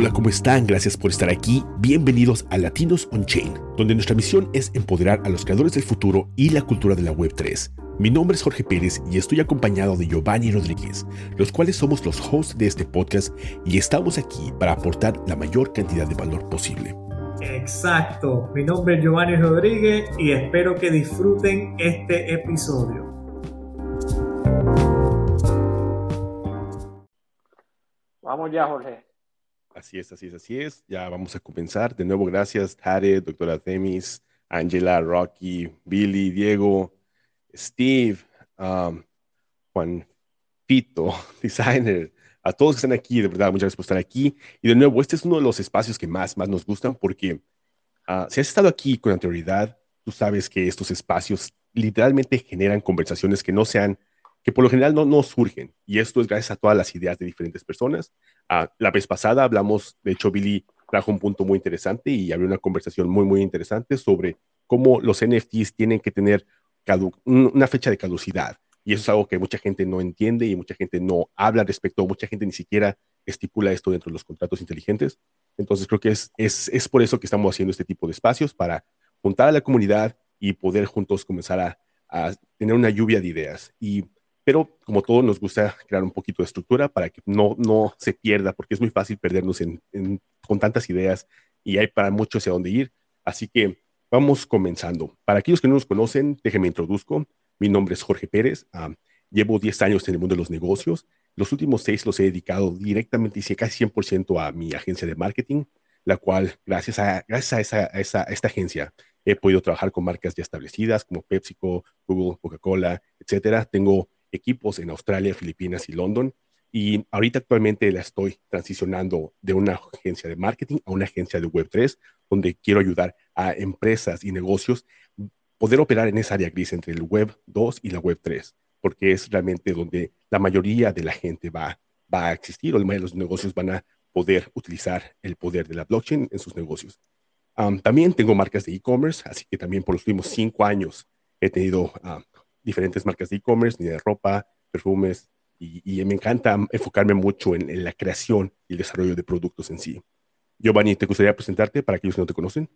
Hola, ¿cómo están? Gracias por estar aquí. Bienvenidos a Latinos on Chain, donde nuestra misión es empoderar a los creadores del futuro y la cultura de la Web3. Mi nombre es Jorge Pérez y estoy acompañado de Giovanni Rodríguez, los cuales somos los hosts de este podcast y estamos aquí para aportar la mayor cantidad de valor posible. Exacto, mi nombre es Giovanni Rodríguez y espero que disfruten este episodio. Vamos ya, Jorge. Así es, así es, así es. Ya vamos a comenzar. De nuevo, gracias, Tare, doctora Temis, Angela, Rocky, Billy, Diego, Steve, um, Juan Pito, designer, a todos que están aquí, de verdad, muchas gracias por estar aquí. Y de nuevo, este es uno de los espacios que más, más nos gustan porque uh, si has estado aquí con anterioridad, tú sabes que estos espacios literalmente generan conversaciones que no sean que por lo general no, no surgen. Y esto es gracias a todas las ideas de diferentes personas. Ah, la vez pasada hablamos, de hecho, Billy trajo un punto muy interesante y había una conversación muy, muy interesante sobre cómo los NFTs tienen que tener una fecha de caducidad. Y eso es algo que mucha gente no entiende y mucha gente no habla respecto, mucha gente ni siquiera estipula esto dentro de los contratos inteligentes. Entonces creo que es, es, es por eso que estamos haciendo este tipo de espacios, para juntar a la comunidad y poder juntos comenzar a, a tener una lluvia de ideas. Y pero como todo nos gusta crear un poquito de estructura para que no, no se pierda, porque es muy fácil perdernos en, con tantas ideas y hay para mucho hacia dónde ir. Así que vamos comenzando. Para aquellos que no nos conocen, déjenme introduzco. Mi nombre es Jorge Pérez. Ah, llevo 10 años en el mundo de los negocios. Los últimos seis los he dedicado directamente y casi 100% a mi agencia de marketing, la cual, gracias a, gracias a, esa, a, esa, a esta agencia, he podido trabajar con marcas ya establecidas como PepsiCo, Google, Coca-Cola, etcétera. Tengo equipos en Australia, Filipinas y London. Y ahorita actualmente la estoy transicionando de una agencia de marketing a una agencia de Web3, donde quiero ayudar a empresas y negocios poder operar en esa área gris entre el Web 2 y la Web 3, porque es realmente donde la mayoría de la gente va, va a existir o los negocios van a poder utilizar el poder de la blockchain en sus negocios. también tengo marcas de e-commerce, así que también por los últimos cinco años he tenido diferentes marcas de e-commerce, ni de ropa, perfumes, y, me encanta enfocarme mucho en, la creación y el desarrollo de productos en sí. Giovanni, ¿te gustaría presentarte para aquellos que no te conocen?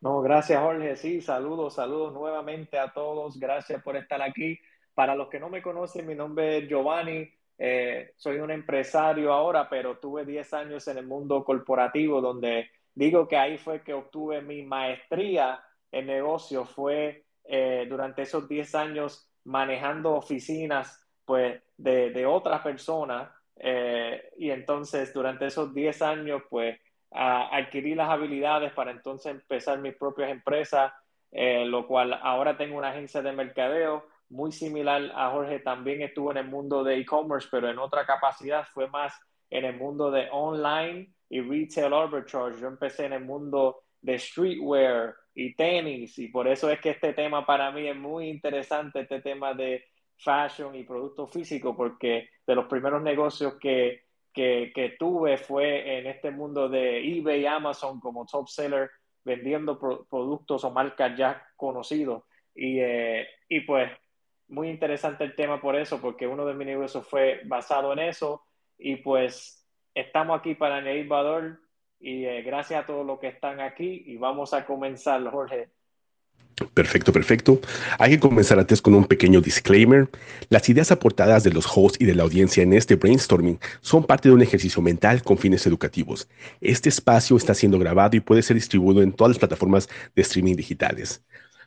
No, gracias Jorge. Sí, saludos, saludos nuevamente a todos. Gracias por estar aquí. Para los que no me conocen, mi nombre es Giovanni. Eh, soy un empresario ahora, pero tuve 10 años en el mundo corporativo donde digo que ahí fue que obtuve mi maestría en negocio. Fue eh, durante esos 10 años manejando oficinas pues, de, de otras personas. Eh, y entonces durante esos 10 años pues adquirí las habilidades para entonces empezar mis propias empresas, eh, lo cual ahora tengo una agencia de mercadeo muy similar a Jorge, también estuvo en el mundo de e-commerce, pero en otra capacidad fue más en el mundo de online y retail arbitrage. Yo empecé en el mundo de streetwear, y tenis. Y por eso es que este tema para mí es muy interesante, este tema de fashion y producto físico, porque de los primeros negocios que, que, tuve fue en este mundo de eBay, Amazon como top seller, vendiendo productos o marcas ya conocidos. Y, eh, y pues muy interesante el tema por eso, porque uno de mis negocios fue basado en eso. Y pues estamos aquí para añadir valor y eh, gracias a todos los que están aquí y vamos a comenzar, Jorge. Perfecto, perfecto. Hay que comenzar antes con un pequeño disclaimer. Las ideas aportadas de los hosts y de la audiencia en este brainstorming son parte de un ejercicio mental con fines educativos. Este espacio está siendo grabado y puede ser distribuido en todas las plataformas de streaming digitales.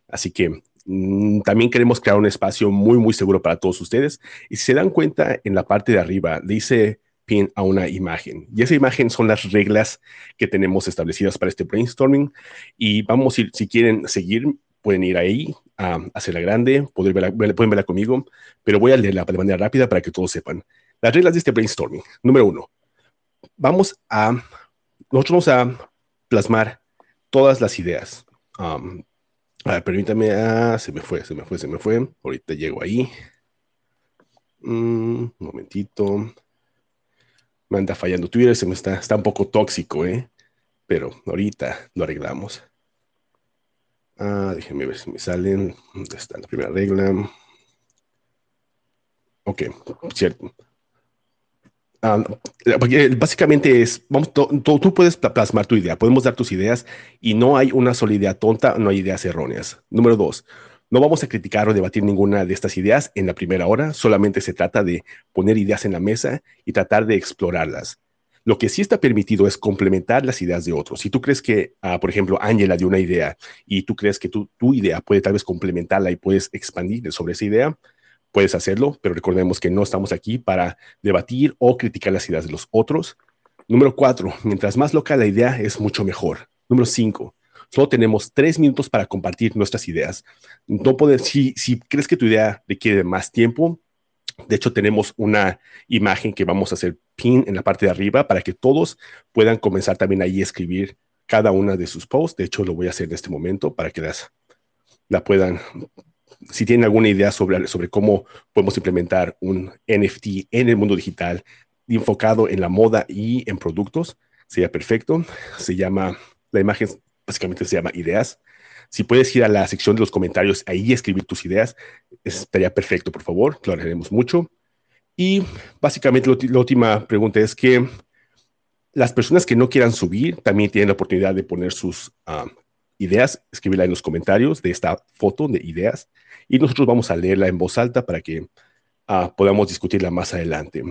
Así que mm, también queremos crear un espacio muy, muy seguro para todos ustedes. Y si se dan cuenta, en la parte de arriba dice a una imagen. Y esa imagen son las reglas que tenemos establecidas para este brainstorming. Y vamos ir, si quieren seguir, pueden ir ahí a hacerla grande, pueden verla, pueden verla conmigo, pero voy a leerla de manera rápida para que todos sepan. Las reglas de este brainstorming. Número uno, vamos a, nosotros vamos a plasmar todas las ideas. Um, permítame, ah, se me fue, se me fue, se me fue. Ahorita llego ahí. Mm, momentito me anda fallando Twitter, se me está, está un poco tóxico, ¿eh? Pero ahorita lo arreglamos. Ah, déjenme ver si me salen. ¿Dónde está la primera regla? Ok, cierto. Ah, básicamente es, vamos, tú puedes plasmar tu idea, podemos dar tus ideas y no hay una sola idea tonta, no hay ideas erróneas. Número dos, no vamos a criticar o debatir ninguna de estas ideas en la primera hora, solamente se trata de poner ideas en la mesa y tratar de explorarlas. Lo que sí está permitido es complementar las ideas de otros. Si tú crees que, ah, por ejemplo, Ángela dio una idea y tú crees que tu, tu idea puede tal vez complementarla y puedes expandir sobre esa idea, puedes hacerlo, pero recordemos que no estamos aquí para debatir o criticar las ideas de los otros. Número cuatro, mientras más loca la idea es mucho mejor. Número cinco, solo tenemos tres minutos para compartir nuestras ideas. No poder, si, si crees que tu idea requiere más tiempo, de hecho tenemos una imagen que vamos a hacer pin en la parte de arriba para que todos puedan comenzar también ahí a escribir cada una de sus posts. De hecho, lo voy a hacer en este momento para que las, la puedan si tienen alguna idea sobre, sobre cómo podemos implementar un NFT en el mundo digital enfocado en la moda y en productos, sería perfecto. Se llama, la imagen básicamente se llama ideas. Si puedes ir a la sección de los comentarios ahí escribir tus ideas, estaría perfecto, por favor, lo haremos mucho. Y básicamente la última pregunta es que las personas que no quieran subir también tienen la oportunidad de poner sus ah, ideas, escribirla en los comentarios de esta foto de ideas y nosotros vamos a leerla en voz alta para que uh, podamos discutirla más adelante.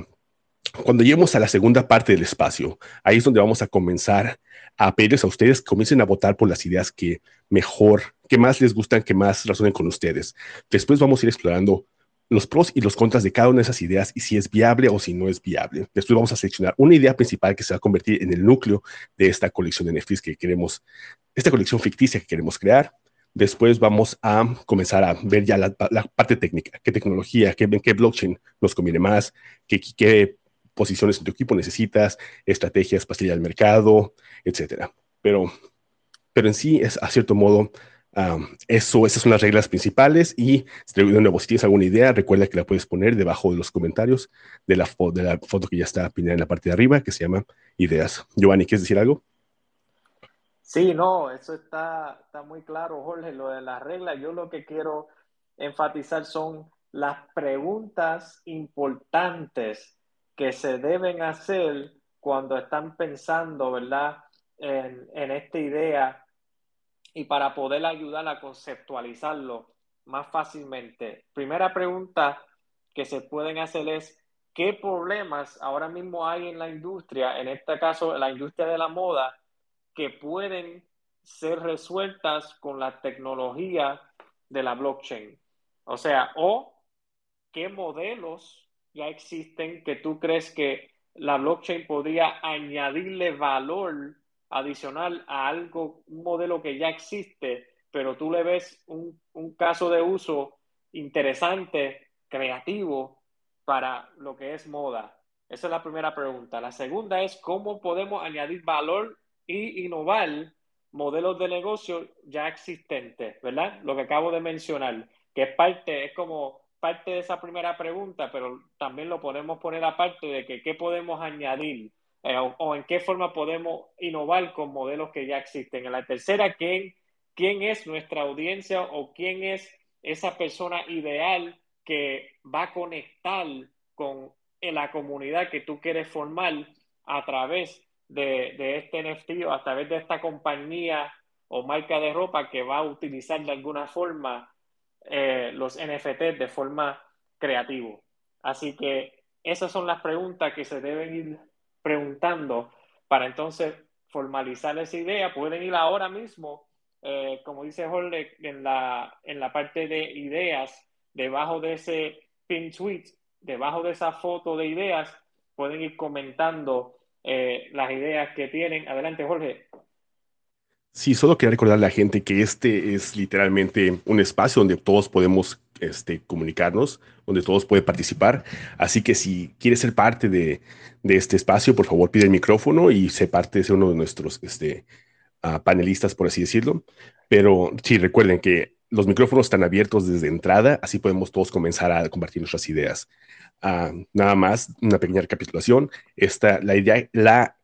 Cuando lleguemos a la segunda parte del espacio, ahí es donde vamos a comenzar a pedirles a ustedes que comiencen a votar por las ideas que mejor, que más les gustan, que más razonen con ustedes. Después vamos a ir explorando los pros y los contras de cada una de esas ideas y si es viable o si no es viable. Después vamos a seleccionar una idea principal que se va a convertir en el núcleo de esta colección de NFTs que queremos, esta colección ficticia que queremos crear. Después vamos a comenzar a ver ya la, parte técnica, qué tecnología, qué, qué blockchain nos conviene más, qué, qué posiciones en tu equipo necesitas, estrategias para salir al mercado, etcétera. Pero, pero en sí es a cierto modo eso, esas son las reglas principales y de nuevo, si tienes alguna idea, recuerda que la puedes poner debajo de los comentarios de la, de la foto que ya está pintada en la parte de arriba, que se llama Ideas. Giovanni, ¿quieres decir algo? Sí, no, eso está, está muy claro, Jorge, lo de las reglas. Yo lo que quiero enfatizar son las preguntas importantes que se deben hacer cuando están pensando, ¿verdad? En, en esta idea y para poder ayudar a conceptualizarlo más fácilmente. Primera pregunta que se pueden hacer es, ¿qué problemas ahora mismo hay en la industria, en este caso la industria de la moda, que pueden ser resueltas con la tecnología de la blockchain? O sea, o qué modelos ya existen que tú crees que la blockchain podría añadirle valor adicional a algo, un modelo que ya existe, pero tú le ves un, un caso de uso interesante, creativo para lo que es moda. Esa es la primera pregunta. La segunda es cómo podemos añadir valor y innovar modelos de negocio ya existentes, ¿verdad? Lo que acabo de mencionar, que es parte, es como parte de esa primera pregunta, pero también lo podemos poner aparte de que qué podemos añadir eh, o, en qué forma podemos innovar con modelos que ya existen. En la tercera, ¿quién, es nuestra audiencia o quién es esa persona ideal que va a conectar con la comunidad que tú quieres formar a través de, de, este NFT o a través de esta compañía o marca de ropa que va a utilizar de alguna forma eh, los NFTs de forma creativa. Así que esas son las preguntas que se deben ir preguntando para entonces formalizar esa idea. Pueden ir ahora mismo, eh, como dice Jorge, en la, en la parte de ideas, debajo de ese pin tweet, debajo de esa foto de ideas, pueden ir comentando eh, las ideas que tienen. Adelante, Jorge. Sí, solo quería recordarle a la gente que este es literalmente un espacio donde todos podemos este, comunicarnos, donde todos pueden participar. Así que si quieres ser parte de, este espacio, por favor pide el micrófono y sé parte, de uno de nuestros este, ah, panelistas, por así decirlo. Pero sí, recuerden que los micrófonos están abiertos desde entrada, así podemos todos comenzar a compartir nuestras ideas. Ah, nada más, una pequeña recapitulación. Esta, la idea, la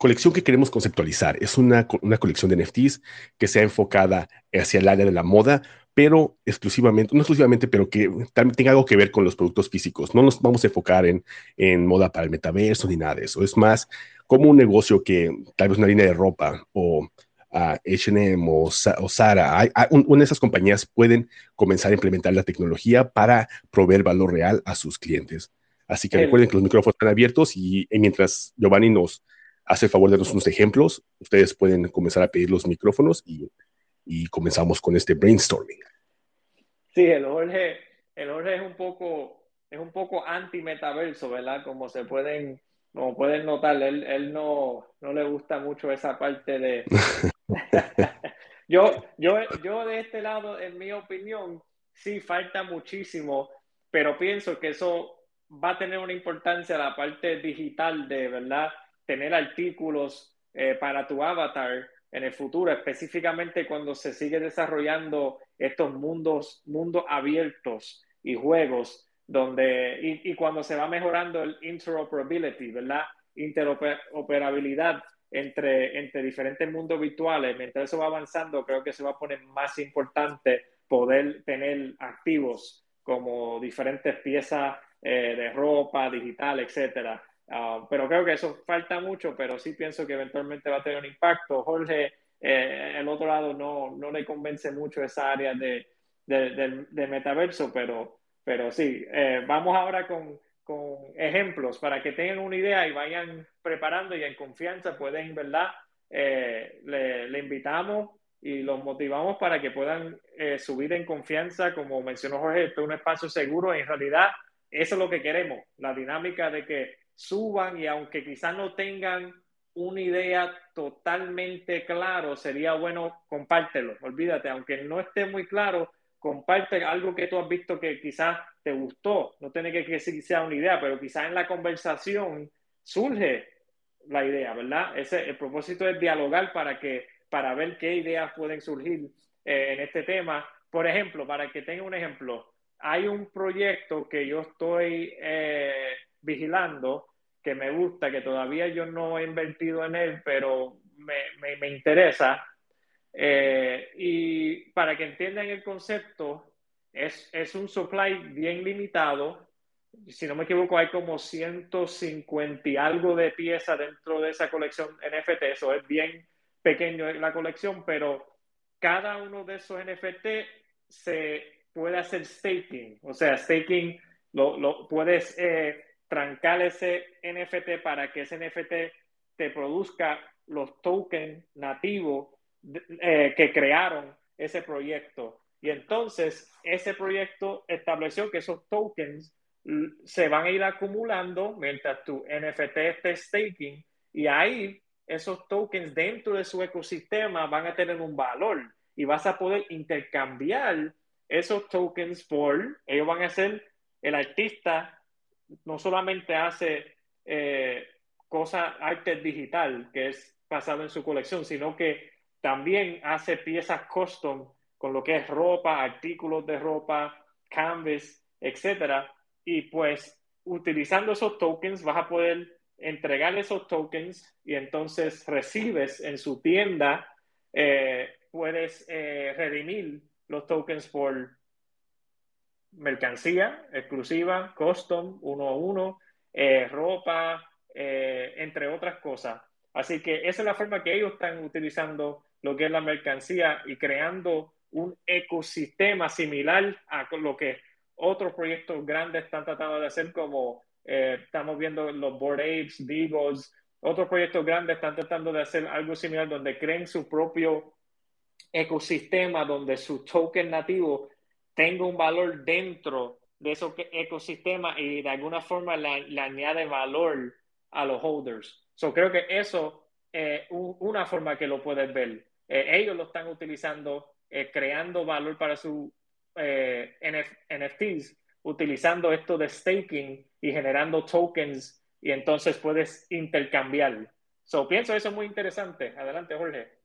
colección que queremos conceptualizar es una, una colección de NFTs que sea enfocada hacia el área de la moda, pero exclusivamente, no exclusivamente, pero que también tenga algo que ver con los productos físicos. No nos vamos a enfocar en, en moda para el metaverso ni nada de eso. Es más como un negocio que tal vez una línea de ropa o H&M o, o, Zara, una de esas compañías pueden comenzar a implementar la tecnología para proveer valor real a sus clientes. Así que recuerden que los micrófonos están abiertos y, mientras Giovanni nos hace el favor de darnos unos ejemplos, ustedes pueden comenzar a pedir los micrófonos y, y comenzamos con este brainstorming. Sí, el Jorge, el Jorge es un poco, es un poco anti-metaverso, ¿verdad? Como se pueden, como pueden notar, él, él no, no le gusta mucho esa parte de... yo, yo, yo de este lado, en mi opinión, sí falta muchísimo, pero pienso que eso va a tener una importancia la parte digital de, ¿verdad? Tener artículos eh, para tu avatar en el futuro, específicamente cuando se sigue desarrollando estos mundos, mundos abiertos y juegos, donde, y, y cuando se va mejorando el interoperability, ¿verdad? Interoperabilidad entre, entre diferentes mundos virtuales, mientras eso va avanzando, creo que se va a poner más importante poder tener activos como diferentes piezas eh, de ropa, digital, etcétera. Ah, pero creo que eso falta mucho, pero sí pienso que eventualmente va a tener un impacto. Jorge, eh, el otro lado, no, no le convence mucho esa área de, de, de, metaverso, pero, pero sí, eh, vamos ahora con, con, ejemplos para que tengan una idea y vayan preparando y en confianza pueden, ¿verdad? Eh, le, le, invitamos y los motivamos para que puedan subir en confianza, como mencionó Jorge, esto es un espacio seguro, en realidad eso es lo que queremos, la dinámica de que suban y aunque quizás no tengan una idea totalmente claro, sería bueno compártelo, olvídate, aunque no esté muy claro, comparte algo que tú has visto que quizás te gustó, no tiene que decir que sea una idea, pero quizás en la conversación surge la idea, ¿verdad? Ese, el propósito es dialogar para, que, para ver qué ideas pueden surgir eh, en este tema. Por ejemplo, para que tenga un ejemplo, hay un proyecto que yo estoy eh, vigilando que me gusta, que todavía yo no he invertido en él, pero me, me, interesa. Eh, y para que entiendan el concepto, es, es, un supply bien limitado. Si no me equivoco, hay como 150 y algo de piezas dentro de esa colección NFT. Eso es bien pequeño la colección, pero cada uno de esos NFT se puede hacer staking. O sea, staking lo, lo puedes eh, trancar ese NFT para que ese NFT te produzca los tokens nativos eh, que crearon ese proyecto. Y entonces ese proyecto estableció que esos tokens se van a ir acumulando mientras tu NFT esté staking y ahí esos tokens dentro de su ecosistema van a tener un valor y vas a poder intercambiar esos tokens por, ellos van a ser, el artista no solamente hace eh, cosas, arte digital, que es basado en su colección, sino que también hace piezas custom con lo que es ropa, artículos de ropa, canvas, etcétera. Y pues utilizando esos tokens vas a poder entregar esos tokens y entonces recibes en su tienda, eh, puedes eh, redimir los tokens por mercancía exclusiva, custom, uno a uno, eh, ropa, eh, entre otras cosas. Así que esa es la forma que ellos están utilizando lo que es la mercancía y creando un ecosistema similar a lo que otros proyectos grandes están tratando de hacer, como eh, estamos viendo los Board Apes, Beagles, otros proyectos grandes están tratando de hacer algo similar donde creen su propio ecosistema donde su token nativo tenga un valor dentro de ese ecosistema y de alguna forma le, añade valor a los holders. So, creo que eso es una forma que lo puedes ver. Eh, ellos lo están utilizando, eh, creando valor para sus eh, NFTs, utilizando esto de staking y generando tokens y entonces puedes intercambiar. So, pienso eso es muy interesante. Adelante, Jorge.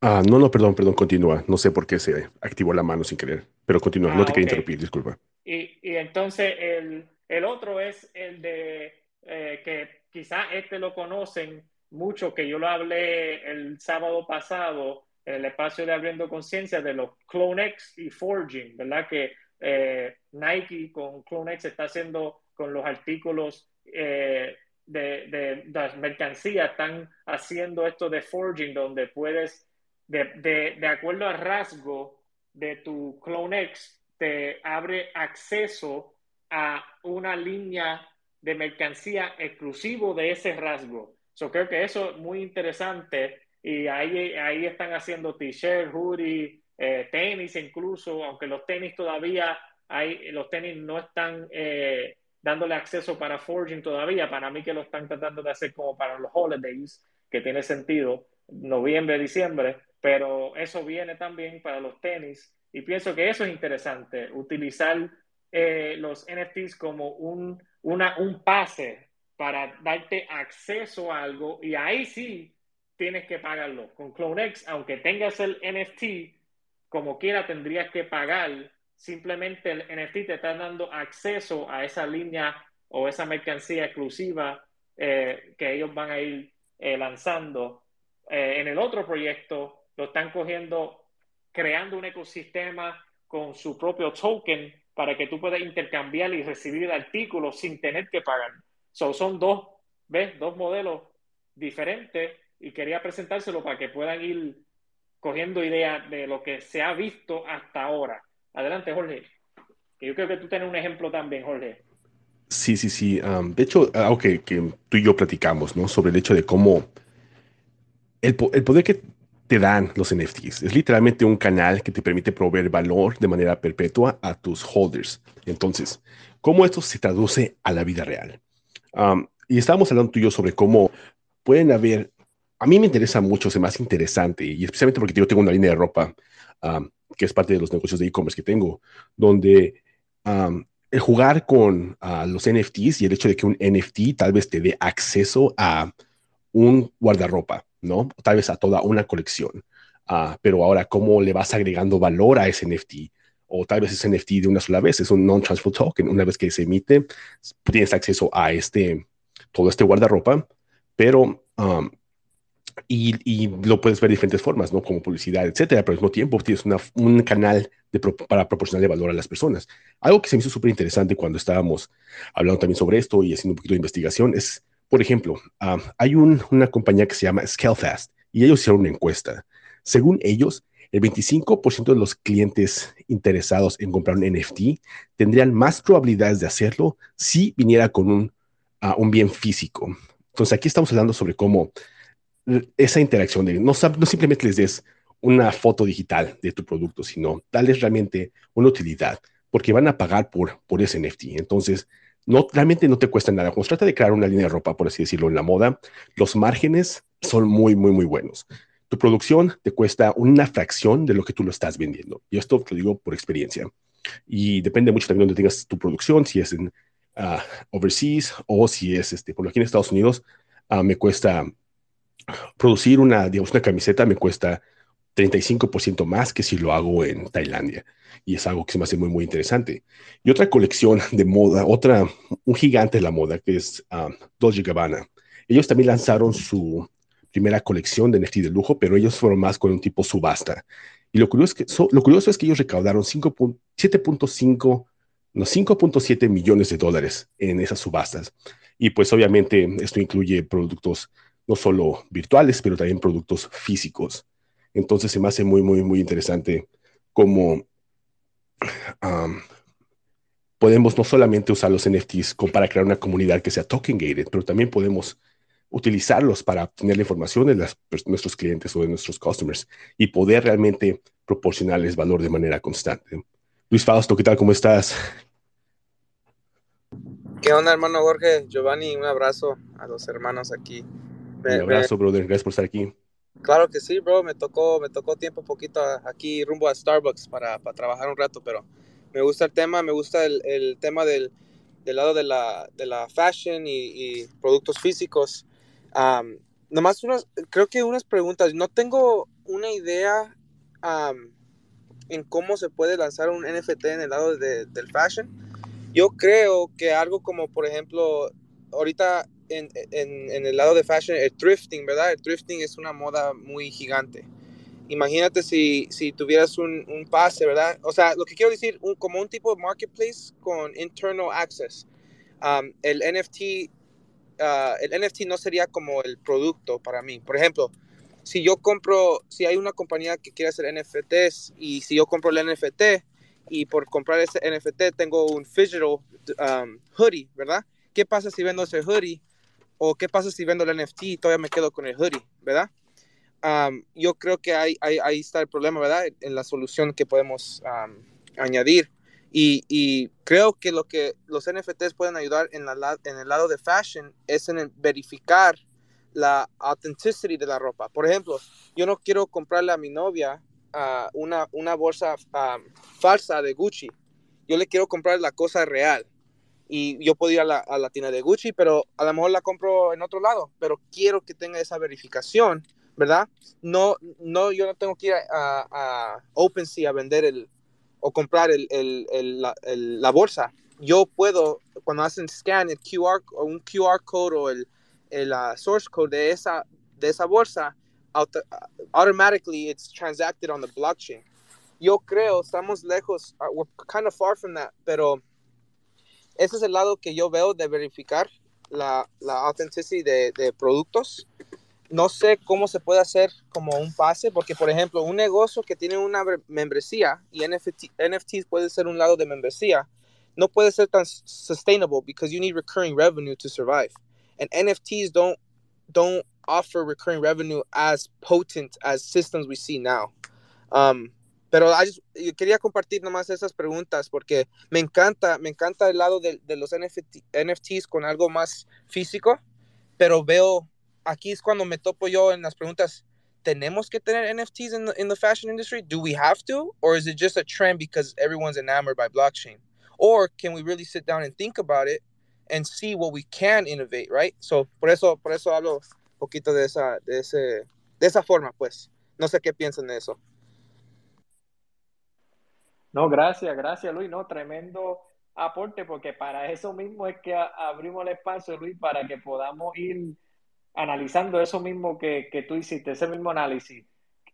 Ah, no, no, perdón, perdón, continúa. No sé por qué se activó la mano sin querer, pero continúa, no te ah, quería interrumpir, disculpa. Y, y entonces el, el, otro es el de eh, que quizás este lo conocen mucho, que yo lo hablé el sábado pasado, en el espacio de Abriendo Conciencia de los CloneX y Forging, ¿verdad? Que eh, Nike con CloneX está haciendo con los artículos eh, de, de, de mercancía, están haciendo esto de forging, donde puedes, de, de acuerdo al rasgo de tu CloneX, te abre acceso a una línea de mercancía exclusivo de ese rasgo. Yo creo que eso es muy interesante y ahí, ahí están haciendo t-shirt, hoodie, eh, tenis incluso, aunque los tenis todavía hay, los tenis no están eh, dándole acceso para forging todavía, para mí que lo están tratando de hacer como para los holidays, que tiene sentido, noviembre, diciembre, pero eso viene también para los tenis y pienso que eso es interesante, utilizar eh, los NFTs como un, un pase para darte acceso a algo y ahí sí tienes que pagarlo. Con CloneX, aunque tengas el NFT, como quiera tendrías que pagar. Simplemente el NFT te está dando acceso a esa línea o esa mercancía exclusiva eh, que ellos van a ir eh, lanzando. en el otro proyecto lo están cogiendo, creando un ecosistema con su propio token para que tú puedas intercambiar y recibir el artículo sin tener que pagar. son dos, ¿ves? Dos modelos diferentes y quería presentárselo para que puedan ir cogiendo ideas de lo que se ha visto hasta ahora. Adelante, Jorge. yo creo que tú tienes un ejemplo también, Jorge. Sí, sí, sí. de hecho, algo que, tú y yo platicamos, ¿no? Sobre el hecho de cómo el poder que te dan los NFTs. Es literalmente un canal que te permite proveer valor de manera perpetua a tus holders. Entonces, ¿cómo esto se traduce a la vida real? y estábamos hablando tú y yo sobre cómo pueden haber, a mí me interesa mucho, se más interesante, y especialmente porque yo tengo una línea de ropa que es parte de los negocios de e-commerce que tengo, donde el jugar con los NFTs y el hecho de que un NFT tal vez te dé acceso a un guardarropa ¿no? Tal vez a toda una colección. Ah, pero ahora, ¿cómo le vas agregando valor a ese NFT? O tal vez ese NFT de una sola vez, es un non-transfer token. Una vez que se emite, tienes acceso a este, todo este guardarropa, pero, um, y, lo puedes ver de diferentes formas, ¿no? Como publicidad, etcétera, pero al mismo tiempo tienes un canal para proporcionarle valor a las personas. Algo que se me hizo súper interesante cuando estábamos hablando también sobre esto y haciendo un poquito de investigación es por ejemplo, ah, hay una compañía que se llama Scalefast y ellos hicieron una encuesta. Según ellos, el 25% de los clientes interesados en comprar un NFT tendrían más probabilidades de hacerlo si viniera con un, ah, un bien físico. Entonces, aquí estamos hablando sobre cómo esa interacción de no, no simplemente les des una foto digital de tu producto, sino darles realmente una utilidad, porque van a pagar por ese NFT. Entonces, no, realmente no te cuesta nada. Cuando se trata de crear una línea de ropa, por así decirlo, en la moda, los márgenes son muy, muy, muy buenos. Tu producción te cuesta una fracción de lo que tú lo estás vendiendo. Y esto te lo digo por experiencia. Y depende mucho también de donde tengas tu producción, si es en ah, overseas o si es, este, por aquí en Estados Unidos, ah, me cuesta producir una, digamos, una camiseta, me cuesta 35% más que si lo hago en Tailandia. Y es algo que se me hace muy, muy interesante. Y otra colección de moda, otra, un gigante de la moda, que es um, Dolce Gabbana. Ellos también lanzaron su primera colección de NFT de lujo, pero ellos fueron más con un tipo subasta. Y lo curioso es que, lo curioso es que ellos recaudaron 7.5, no, 5.7 millones de dólares en esas subastas. Y pues obviamente esto incluye productos no solo virtuales, pero también productos físicos. Entonces se me hace muy, muy, muy interesante cómo podemos no solamente usar los NFTs para crear una comunidad que sea token gated, pero también podemos utilizarlos para obtener la información de nuestros clientes o de nuestros customers y poder realmente proporcionarles valor de manera constante. Luis Fausto, ¿qué tal? ¿Cómo estás? ¿Qué onda, hermano Jorge? Giovanni, un abrazo a los hermanos aquí. un abrazo, brother. Gracias por estar aquí. Claro que sí, bro. Me tocó, me tocó tiempo poquito aquí rumbo a Starbucks para, para trabajar un rato, pero me gusta el tema, me gusta el, el tema del, del, lado de la, de la fashion y, productos físicos. nomás unas, creo que unas preguntas. No tengo una idea en cómo se puede lanzar un NFT en el lado de, del fashion. Yo creo que algo como, por ejemplo, ahorita en, el lado de fashion, el thrifting, ¿verdad? El thrifting es una moda muy gigante. Imagínate si, si tuvieras un, un, pase, ¿verdad? O sea, lo que quiero decir, un, como un tipo de marketplace con internal access. Um, el NFT, uh, el NFT no sería como el producto para mí. Por ejemplo, si yo compro, si hay una compañía que quiere hacer NFTs y si yo compro el NFT y por comprar ese NFT tengo un digital um, hoodie, ¿verdad? ¿Qué pasa si vendo ese hoodie? ¿O qué pasa si vendo el NFT y todavía me quedo con el hoodie, ¿verdad? yo creo que ahí, ahí, está el problema, ¿verdad? En la solución que podemos añadir. Y, y, creo que lo que los NFTs pueden ayudar en, la, en el lado de fashion es en verificar la authenticity de la ropa. Por ejemplo, yo no quiero comprarle a mi novia una, una bolsa falsa de Gucci. Yo le quiero comprar la cosa real. Y yo puedo ir a la, a la tienda de Gucci, pero a lo mejor la compro en otro lado. Pero quiero que tenga esa verificación ¿verdad? No, no, yo no tengo que ir a, a OpenSea a vender el o comprar el, el, el, la, bolsa. Yo puedo, cuando hacen scan el QR o un QR code o el, uh, source code de esa, de esa bolsa, auto, automatically it's transacted on the blockchain. Yo creo, estamos lejos, uh, we're kind of far from that, pero ese es el lado que yo veo de verificar la, la authenticity de, productos no sé cómo se puede hacer como un pase, porque por ejemplo, un negocio que tiene una membresía y NFT, NFTs puede ser un lado de membresía, no puede ser tan sustainable because you need recurring revenue to survive. And NFTs don't don't offer recurring revenue as potent as systems we see now. Um, pero yo quería compartir nomás esas preguntas porque me encanta, me encanta el lado de, de los NFT, NFTs con algo más físico, pero veo aquí es cuando me topo yo en las preguntas. ¿Tenemos que tener NFTs in the, in the fashion industry? Do we have to? Or is it just a trend because everyone's enamored by blockchain? Or can we really sit down and think about it and see what we can innovate, right? So, por eso, por eso hablo un poquito de esa, de ese, de esa forma, pues. No sé qué piensan de eso. No, gracias, gracias Luis, no, tremendo aporte, porque para eso mismo es que abrimos el espacio, Luis, para que podamos ir analizando eso mismo que, que tú hiciste, ese mismo análisis.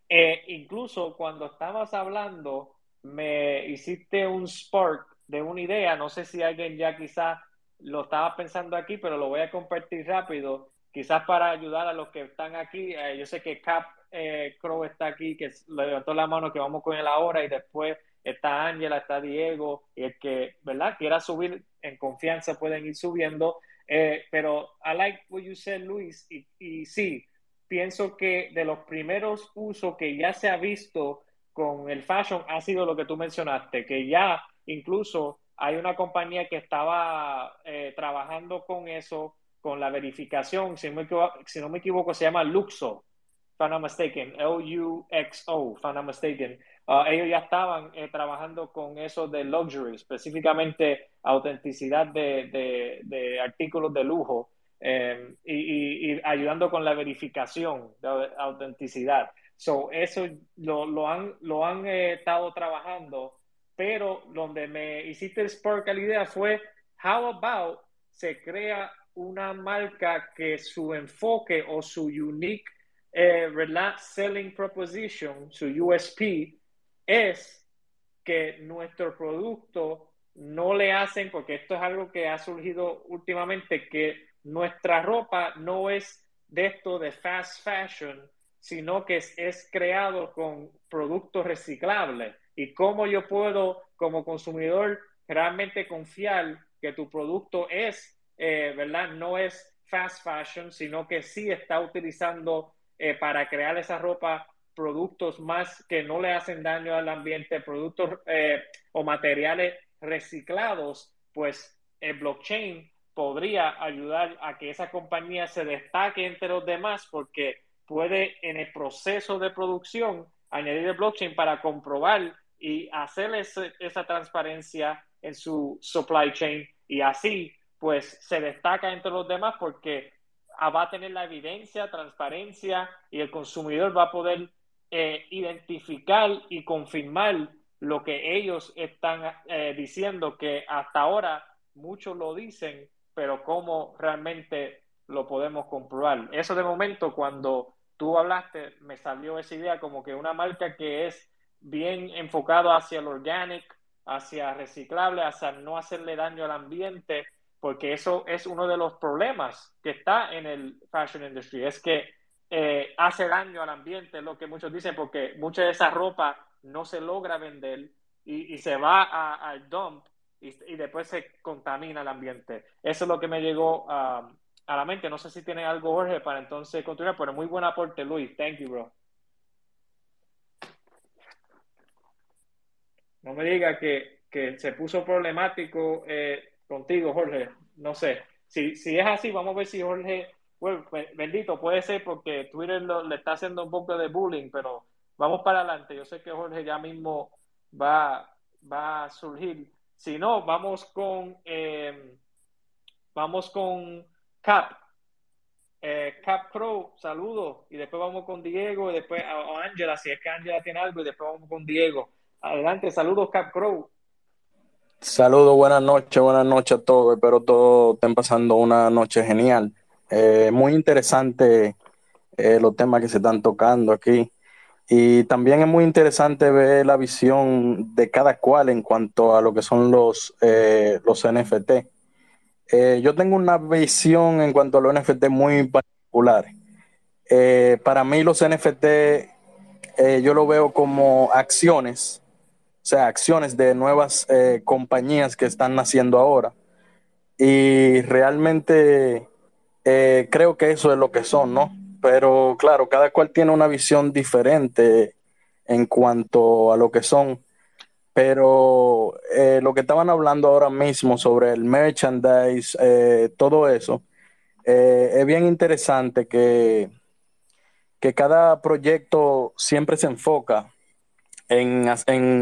Eh, incluso cuando estabas hablando, me hiciste un spark de una idea, no sé si alguien ya quizás lo estaba pensando aquí, pero lo voy a compartir rápido, quizás para ayudar a los que están aquí. Eh, yo sé que Cap eh, Crow está aquí, que levantó la mano, que vamos con él ahora, y después está Ángela, está Diego, y el que, ¿verdad? Quiera subir en confianza pueden ir subiendo. Eh, pero I like what you said, Luis, y, sí, pienso que de los primeros usos que ya se ha visto con el fashion ha sido lo que tú mencionaste, que ya incluso hay una compañía que estaba eh, trabajando con eso, con la verificación, si, si no me equivoco, se llama Luxo, if I'm not mistaken, L-U-X-O, if I'm not mistaken. Uh, ellos ya estaban eh, trabajando con eso de luxury, específicamente autenticidad de, de, artículos de lujo em, y, ayudando con la verificación de autenticidad. So, eso lo, lo han, lo han eh, estado trabajando, pero donde me hiciste el spark a la idea fue, how about se crea una marca que su enfoque o su unique eh, selling proposition, su USP, es que nuestro producto no le hacen, porque esto es algo que ha surgido últimamente, que nuestra ropa no es de esto de fast fashion, sino que es, creado con productos reciclables. Y cómo yo puedo, como consumidor, realmente confiar que tu producto es, eh, ¿verdad? No es fast fashion, sino que sí está utilizando eh, para crear esa ropa productos más que no le hacen daño al ambiente, productos eh, o materiales reciclados, pues el blockchain podría ayudar a que esa compañía se destaque entre los demás porque puede en el proceso de producción añadir el blockchain para comprobar y hacer esa transparencia en su supply chain y así pues se destaca entre los demás porque va a tener la evidencia, transparencia y el consumidor va a poder eh, identificar y confirmar lo que ellos están eh, diciendo, que hasta ahora muchos lo dicen, pero cómo realmente lo podemos comprobar. Eso de momento, cuando tú hablaste, me salió esa idea como que una marca que es bien enfocado hacia el organic, hacia reciclable, hacia no hacerle daño al ambiente, porque eso es uno de los problemas que está en el fashion industry, es que eh, hace daño al ambiente, lo que muchos dicen, porque mucha de esa ropa no se logra vender y, se va al dump y, después se contamina el ambiente. Eso es lo que me llegó a la mente. No sé si tiene algo, Jorge, para entonces continuar, pero muy buen aporte, Luis. Thank you, bro. No me diga que, se puso problemático eh, contigo, Jorge. No sé. Si, si es así, vamos a ver si Jorge, bueno, pues, bendito, puede ser porque Twitter le está haciendo un poco de bullying, pero vamos para adelante. Yo sé que Jorge ya mismo va, va a surgir. Si no, vamos con, eh, vamos con Cap. Eh, Cap Crow, saludos. Y después vamos con Diego y después a Angela, si es que Angela tiene algo, y después vamos con Diego. Adelante, saludos Cap Crow. Saludos, buenas noches, buenas noches a todos. Espero todos estén pasando una noche genial. Eh, muy interesante eh, los temas que se están tocando aquí. Y también es muy interesante ver la visión de cada cual en cuanto a lo que son los, eh, los NFT. yo tengo una visión en cuanto a los NFT muy particular. para mí los NFT yo lo veo como acciones o sea, acciones de nuevas eh, compañías que están naciendo ahora. Y realmente eh, creo que eso es lo que son, ¿no? Pero claro, cada cual tiene una visión diferente en cuanto a lo que son. Pero eh, lo que estaban hablando ahora mismo sobre el merchandise, todo eso, es bien interesante que, que cada proyecto siempre se enfoca en,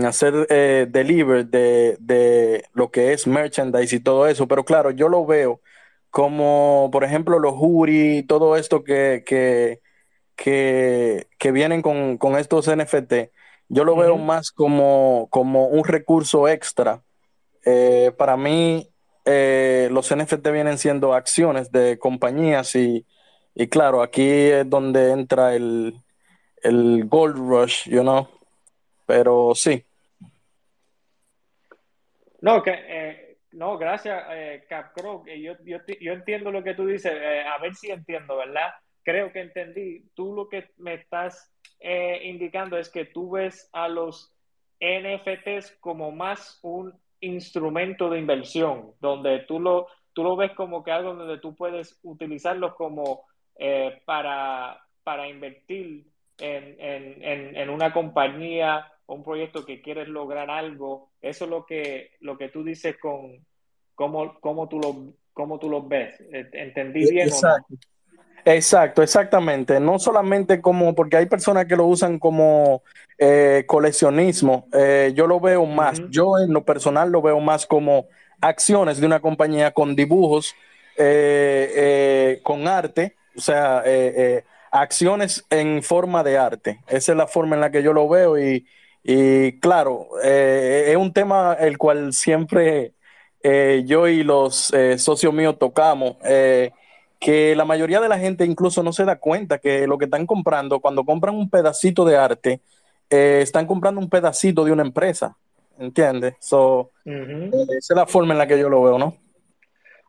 hacer eh, deliver de, lo que es merchandise y todo eso, pero claro, yo lo veo como, por ejemplo, los jury, todo esto que, que, que, vienen con, estos NFT, yo lo veo más como, como un recurso extra. Eh, para mí, eh, los NFT vienen siendo acciones de compañías y, y claro, aquí es donde entra el, el gold rush, you know, pero sí. No, que, eh, no gracias, eh, Capcro. Yo, yo, yo, entiendo lo que tú dices, eh, a ver si entiendo, ¿verdad? Creo que entendí. Tú lo que me estás eh, indicando es que tú ves a los NFTs como más un instrumento de inversión, donde tú lo, tú lo ves como que algo donde tú puedes utilizarlos como para, para invertir en, en, en, una compañía un proyecto que quieres lograr algo, eso es lo que, lo que tú dices con cómo, cómo, tú, lo, cómo tú lo ves. ¿Entendí bien Exacto. Exacto, exactamente. No solamente como, porque hay personas que lo usan como eh, coleccionismo. Eh, yo lo veo más, yo en lo personal lo veo más como acciones de una compañía con dibujos, eh, con arte, o sea, acciones en forma de arte. Esa es la forma en la que yo lo veo y, y claro, eh, es un tema el cual siempre eh, yo y los eh, socios míos tocamos, que la mayoría de la gente incluso no se da cuenta que lo que están comprando, cuando compran un pedacito de arte, están comprando un pedacito de una empresa, ¿entiendes? So, Esa es la forma en la que yo lo veo, ¿no?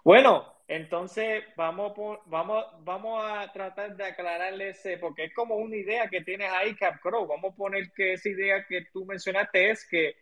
Bueno, entonces, vamos, vamos, vamos a tratar de aclararles, porque es como una idea que tienes ahí, CapCrow. Vamos a poner que esa idea que tú mencionaste es que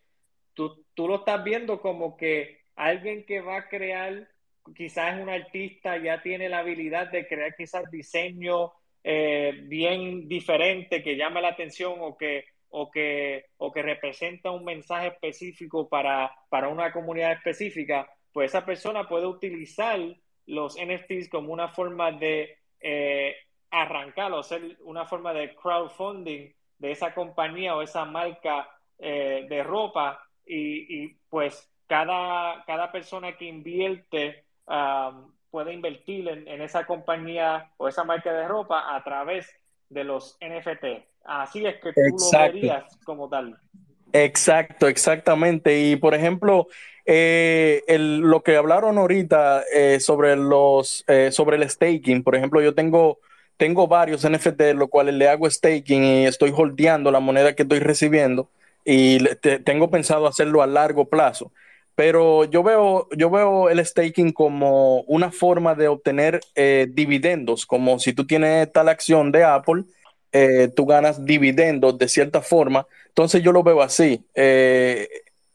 tú, tú lo estás viendo como que alguien que va a crear, quizás es un artista, ya tiene la habilidad de crear quizás diseño eh, bien diferente que llama la atención o que, o que, o que representa un mensaje específico para, para una comunidad específica, pues esa persona puede utilizar los NFTs como una forma de eh, arrancar o hacer una forma de crowdfunding de esa compañía o esa marca eh, de ropa y, pues cada, cada persona que invierte um, puede invertir en, esa compañía o esa marca de ropa a través de los NFT. Así es que tú lo verías como tal. Exacto, exactamente. Y por ejemplo, eh, lo que hablaron ahorita eh, sobre los eh, sobre el staking, por ejemplo, yo tengo tengo varios NFT, los cuales le hago staking y estoy holdeando la moneda que estoy recibiendo y tengo pensado hacerlo a largo plazo. Pero yo veo, yo veo el staking como una forma de obtener dividendos, como si tú tienes tal acción de Apple, eh, tú ganas dividendos de cierta forma. Entonces yo lo veo así. Eh,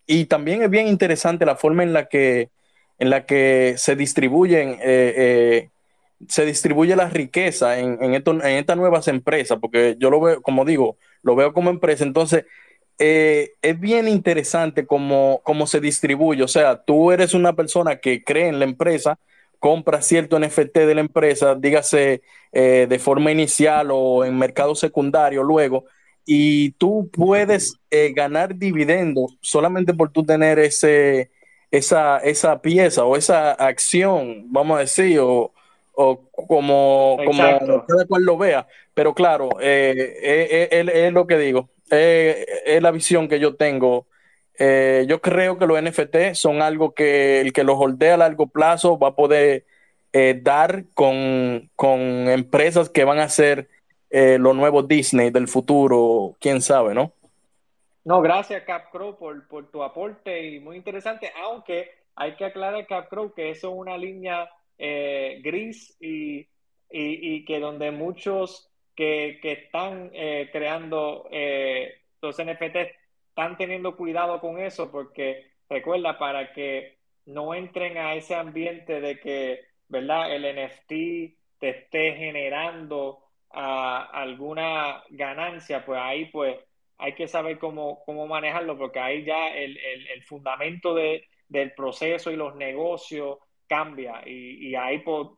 y también es bien interesante la forma en la que, en la que se distribuyen, se distribuye la riqueza en, en, en estas nuevas empresas, porque yo lo veo, como digo, lo veo como empresa. Entonces, eh, es bien interesante cómo, cómo, se distribuye. O sea, tú eres una persona que cree en la empresa, compra cierto NFT de la empresa, dígase eh, de forma inicial o en mercado secundario luego, y tú puedes eh, ganar dividendos solamente por tú tener ese, esa, esa pieza o esa acción, vamos a decir, o, o como, como cada cual lo vea. Pero claro, es lo que digo eh, es la visión que yo tengo. Eh, yo creo que los NFT son algo que el que los holdea a largo plazo va a poder eh, dar con, con, empresas que van a ser los nuevos Disney del futuro, quién sabe, ¿no? No, gracias CapCrow por, por tu aporte y muy interesante, aunque hay que aclarar CapCrow que eso es una línea gris y, y, y que donde muchos que, están eh, creando eh, los NFT están teniendo cuidado con eso porque recuerda para que no entren a ese ambiente de que, ¿verdad? El NFT te esté generando ah, alguna ganancia, pues ahí pues hay que saber cómo, cómo manejarlo porque ahí ya el, fundamento de, del proceso y los negocios cambia y, ahí pues,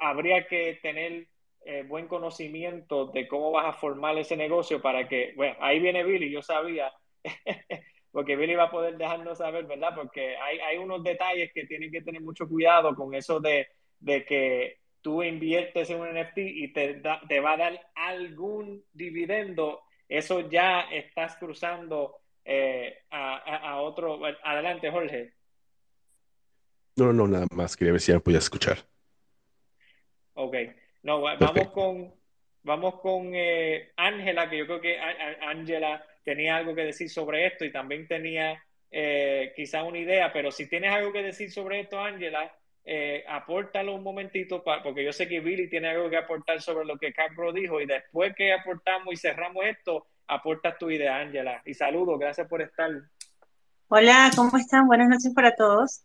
habría que tener eh, buen conocimiento de cómo vas a formar ese negocio para que, bueno, ahí viene Billy, yo sabía, porque Billy va a poder dejarnos saber, ¿verdad? Porque hay, hay unos detalles que tienen que tener mucho cuidado con eso de, de que tú inviertes en un NFT y te, te va a dar algún dividendo, eso ya estás cruzando eh, a, a, otro. Adelante, Jorge. No, no, nada más. Quería ver si ya podía escuchar. Ok. No, vamos con, vamos con eh, Ángela, que yo creo que Ángela tenía algo que decir sobre esto y también tenía eh, quizá una idea, pero si tienes algo que decir sobre esto, Ángela, eh, apórtalo un momentito, porque yo sé que Billy tiene algo que aportar sobre lo que Capro dijo y después que aportamos y cerramos esto, aportas tu idea, Ángela. Y saludos, gracias por estar. Hola, ¿cómo están? Buenas noches para todos.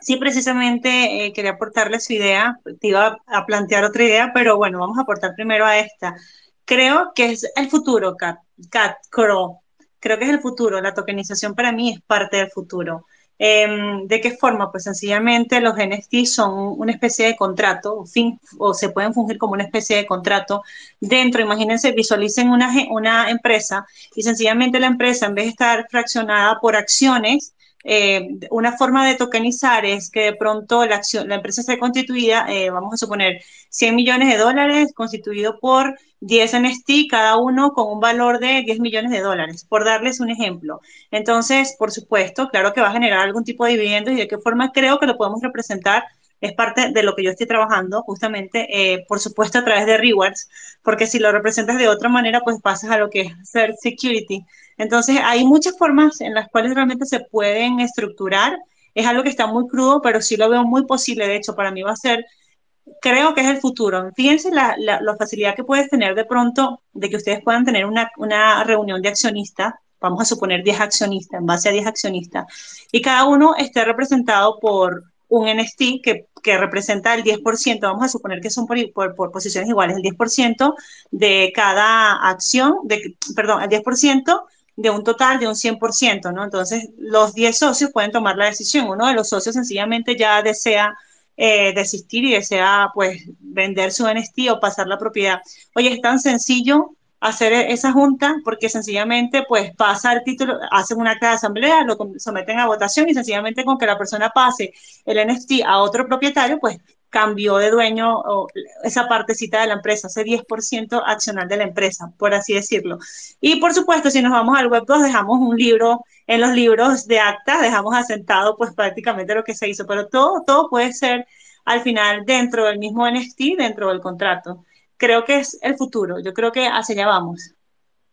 Sí, precisamente eh, quería aportarle su idea, te iba a plantear otra idea, pero bueno, vamos a aportar primero a esta. Creo que es el futuro, Cat, Cat Creo que es el futuro, la tokenización para mí es parte del futuro. Em, ¿De qué forma? Pues sencillamente los NFT son una especie de contrato, fin, o se pueden fungir como una especie de contrato dentro, imagínense, visualicen una, una empresa y sencillamente la empresa en vez de estar fraccionada por acciones, eh, una forma de tokenizar es que de pronto la, acción, la empresa esté constituida, eh, vamos a suponer, 100 millones de dólares, constituido por 10 NFT, cada uno con un valor de 10 millones de dólares, por darles un ejemplo. Entonces, por supuesto, claro que va a generar algún tipo de dividendos y de qué forma creo que lo podemos representar es parte de lo que yo estoy trabajando, justamente, eh, por supuesto, a través de rewards, porque si lo representas de otra manera, pues pasas a lo que es ser security. Entonces, hay muchas formas en las cuales realmente se pueden estructurar. Es algo que está muy crudo, pero sí lo veo muy posible. De hecho, para mí va a ser, creo que es el futuro. Fíjense la, la, facilidad que puedes tener de pronto de que ustedes puedan tener una, una reunión de accionistas vamos a suponer 10 accionistas, en base a 10 accionistas, y cada uno esté representado por un NFT que, que, representa el 10%, vamos a suponer que son por, por, posiciones iguales, el 10% de cada acción, de, perdón, el 10% de un total de un 100%, ¿no? Entonces, los 10 socios pueden tomar la decisión. Uno de los socios sencillamente ya desea eh, desistir y desea, pues, vender su NFT o pasar la propiedad. Oye, es tan sencillo hacer esa junta porque sencillamente pues pasa el título, hacen una acta de asamblea, lo someten a votación y sencillamente con que la persona pase el NFT a otro propietario, pues cambió de dueño o esa partecita de la empresa, ese 10% accional de la empresa, por así decirlo. Y por supuesto, si nos vamos al web 2, dejamos un libro, en los libros de acta, dejamos asentado pues prácticamente lo que se hizo, pero todo, todo puede ser al final dentro del mismo NFT, dentro del contrato. creo que es el futuro, yo creo que hacia allá vamos.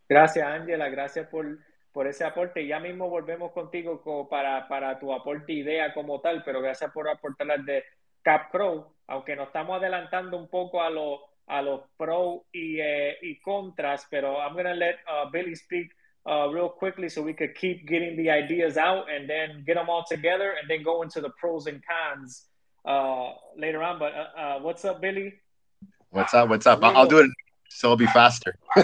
Gracias, Ángela, gracias por, por ese aporte. Ya mismo volvemos contigo para, para tu aporte idea como tal, pero gracias por aportar las de CapCrow, aunque nos estamos adelantando un poco a los a los pros y, eh, y contras, pero I'm going to let uh, Billy speak uh, real quickly so we could keep getting the ideas out and then get them all together and then go into the pros and cons uh, later on. But uh, uh, what's up, Billy? What's up? What's up? I'll, do it so it'll be faster.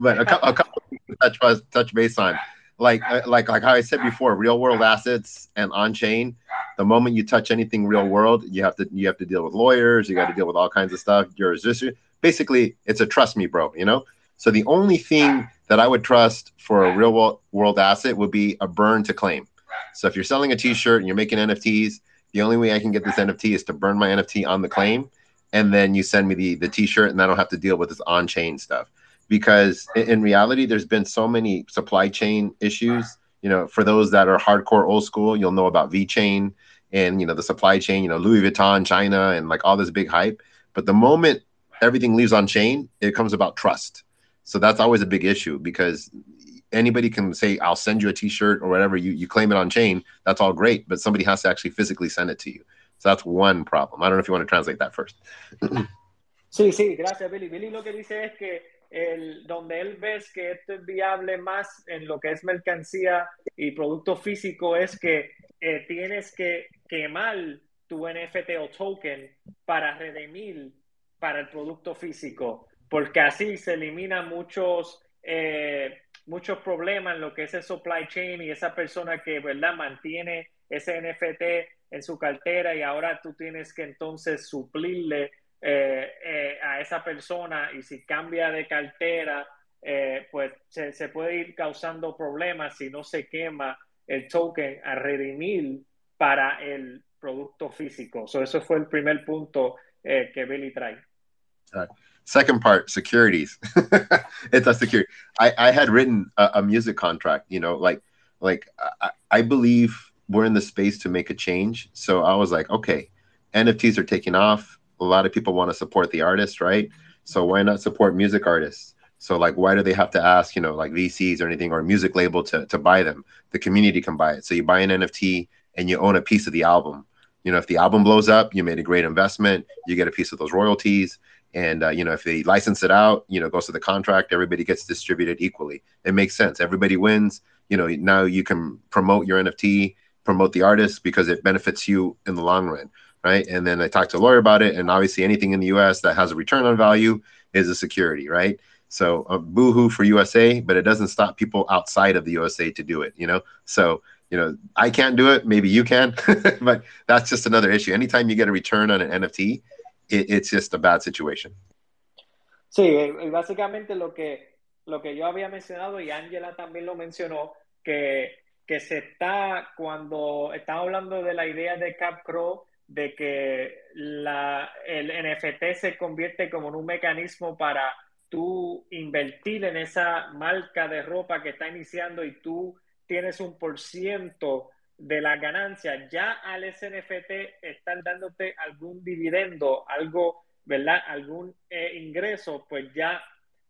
but a, a couple touch touch base on like uh, like like how I said before, real world assets and on chain. The moment you touch anything real world, you have to you have to deal with lawyers. You got to deal with all kinds of stuff. Jurisdiction. Basically, it's a trust me, bro. You know. So the only thing that I would trust for a real world asset would be a burn to claim. So if you're selling a T-shirt and you're making NFTs, the only way I can get this NFT is to burn my NFT on the claim, and then you send me the the T-shirt, and I don't have to deal with this on chain stuff because in reality, there's been so many supply chain issues. You know, for those that are hardcore old school, you'll know about VeChain and you know the supply chain. You know, Louis Vuitton, China, and like all this big hype. But the moment everything leaves on chain, it comes about trust. So that's always a big issue because anybody can say, "I'll send you a T-shirt or whatever." You you claim it on chain, that's all great, but somebody has to actually physically send it to you. So that's one problem. I don't know if you want to translate that first. sí, sí, gracias, Billy. Billy lo que dice es que el, donde él ves que esto es viable más en lo que es mercancía y producto físico es que eh, tienes que quemar tu NFT o token para redimir para el producto físico, porque así se eliminan muchos, eh, muchos problemas en lo que es el supply chain y esa persona que verdad mantiene ese NFT en su cartera y ahora tú tienes que entonces suplirle eh, eh, a esa persona y si cambia de cartera, pues se, puede ir causando problemas si no se quema el token a redimir para el producto físico. So eso fue el primer punto que Billy trae. Second part, securities. it's a security. I, I had written a, a, music contract, you know, like, like I, I believe we're in the space to make a change. So I was like, okay, NFTs are taking off a lot of people want to support the artist, right? So why not support music artists? So like, why do they have to ask, you know, like VCs or anything or a music label to to buy them? The community can buy it. So you buy an NFT and you own a piece of the album. You know, if the album blows up, you made a great investment. You get a piece of those royalties. And uh, you know, if they license it out, you know, goes to the contract, everybody gets distributed equally. It makes sense. Everybody wins. You know, now you can promote your NFT, promote the artist because it benefits you in the long run right? And then I talked to a lawyer about it, and obviously anything in the U.S. that has a return on value is a security, right? So uh, boohoo for USA, but it doesn't stop people outside of the USA to do it, you know. So you know, I can't do it, maybe you can, but that's just another issue. Anytime you get a return on an NFT, it, it's just a bad situation. Sí, básicamente lo que lo que yo había mencionado y Angela también lo mencionó que que se está cuando estamos hablando de la idea de CapCrow de que la, el NFT se convierte como en un mecanismo para tú invertir en esa marca de ropa que está iniciando y tú tienes un por ciento de la ganancia, ya al SNFT están dándote algún dividendo, algo, ¿verdad? Algún eh, ingreso, pues ya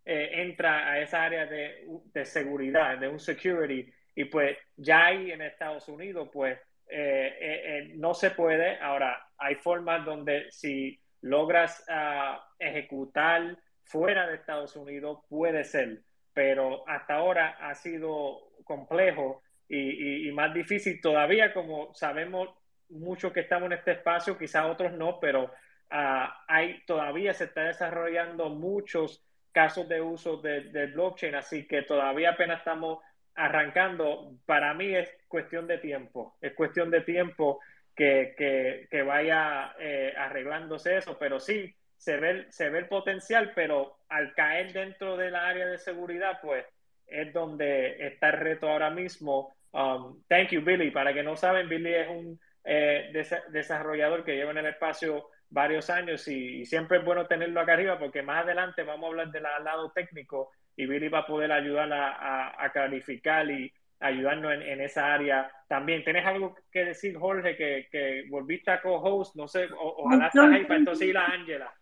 eh, entra a esa área de, de seguridad, de un security. Y pues ya hay en Estados Unidos, pues eh, eh, no se puede. Ahora, hay formas donde si logras uh, ejecutar fuera de Estados Unidos, puede ser, pero hasta ahora ha sido complejo y, más difícil todavía, como sabemos muchos que estamos en este espacio, quizás otros no, pero uh, hay todavía se está desarrollando muchos casos de uso del de blockchain, así que todavía apenas estamos arrancando, para mí es cuestión de tiempo, es cuestión de tiempo que, que, que vaya eh, arreglándose eso, pero sí, se ve, se ve el potencial, pero al caer dentro del área de seguridad, pues es donde está el reto ahora mismo. Um, thank you, Billy. Para que no saben, Billy es un eh, desarrollador que lleva en el espacio varios años y, siempre es bueno tenerlo acá arriba porque más adelante vamos a hablar del lado técnico y Billy va a poder ayudar a, a, clarificar y ayudarnos en, esa área también. ¿Tienes algo que decir, Jorge, que, que volviste a co-host? No sé, ojalá estás ahí para entonces ir a Ángela.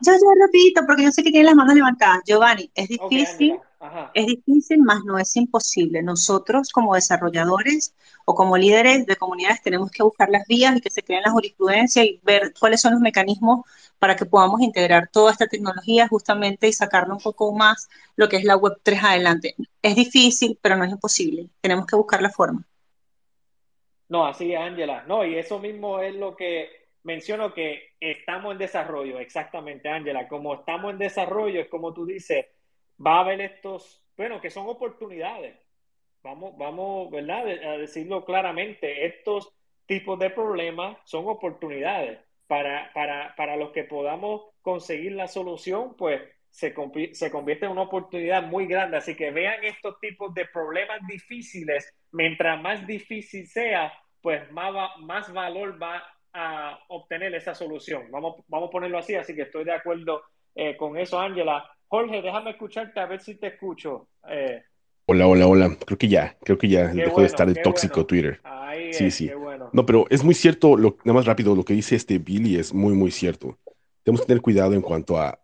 Yo, yo repito, porque yo sé que tiene las manos levantadas. Giovanni, es difícil, es difícil, más no es imposible. Nosotros como desarrolladores o como líderes de comunidades tenemos que buscar las vías y que se creen las jurisprudencias y ver cuáles son los mecanismos para que podamos integrar toda esta tecnología justamente y sacarle un poco más lo que es la Web 3 adelante. Es difícil, pero no es imposible. Tenemos que buscar la forma. No, así es, Ángela. No, y eso mismo es lo que menciono que estamos en desarrollo, exactamente, Ángela. Como estamos en desarrollo, es como tú dices, va a haber estos, bueno, que son oportunidades. Vamos, vamos, ¿verdad? A decirlo claramente, estos tipos de problemas son oportunidades para, para, para los que podamos conseguir la solución, pues se, se convierte en una oportunidad muy grande. Así que vean estos tipos de problemas difíciles, mientras más difícil sea, pues más, más valor va a obtener esa solución. Vamos, vamos a ponerlo así, así que estoy de acuerdo eh, con eso, Ángela. Jorge, déjame escucharte a ver si te escucho. Eh. Hola, hola, hola. Creo que ya, creo que ya dejó de estar el tóxico Twitter. sí, sí. No, pero es muy cierto, lo, nada más rápido, lo que dice este Billy es muy, muy cierto. Tenemos que tener cuidado en cuanto a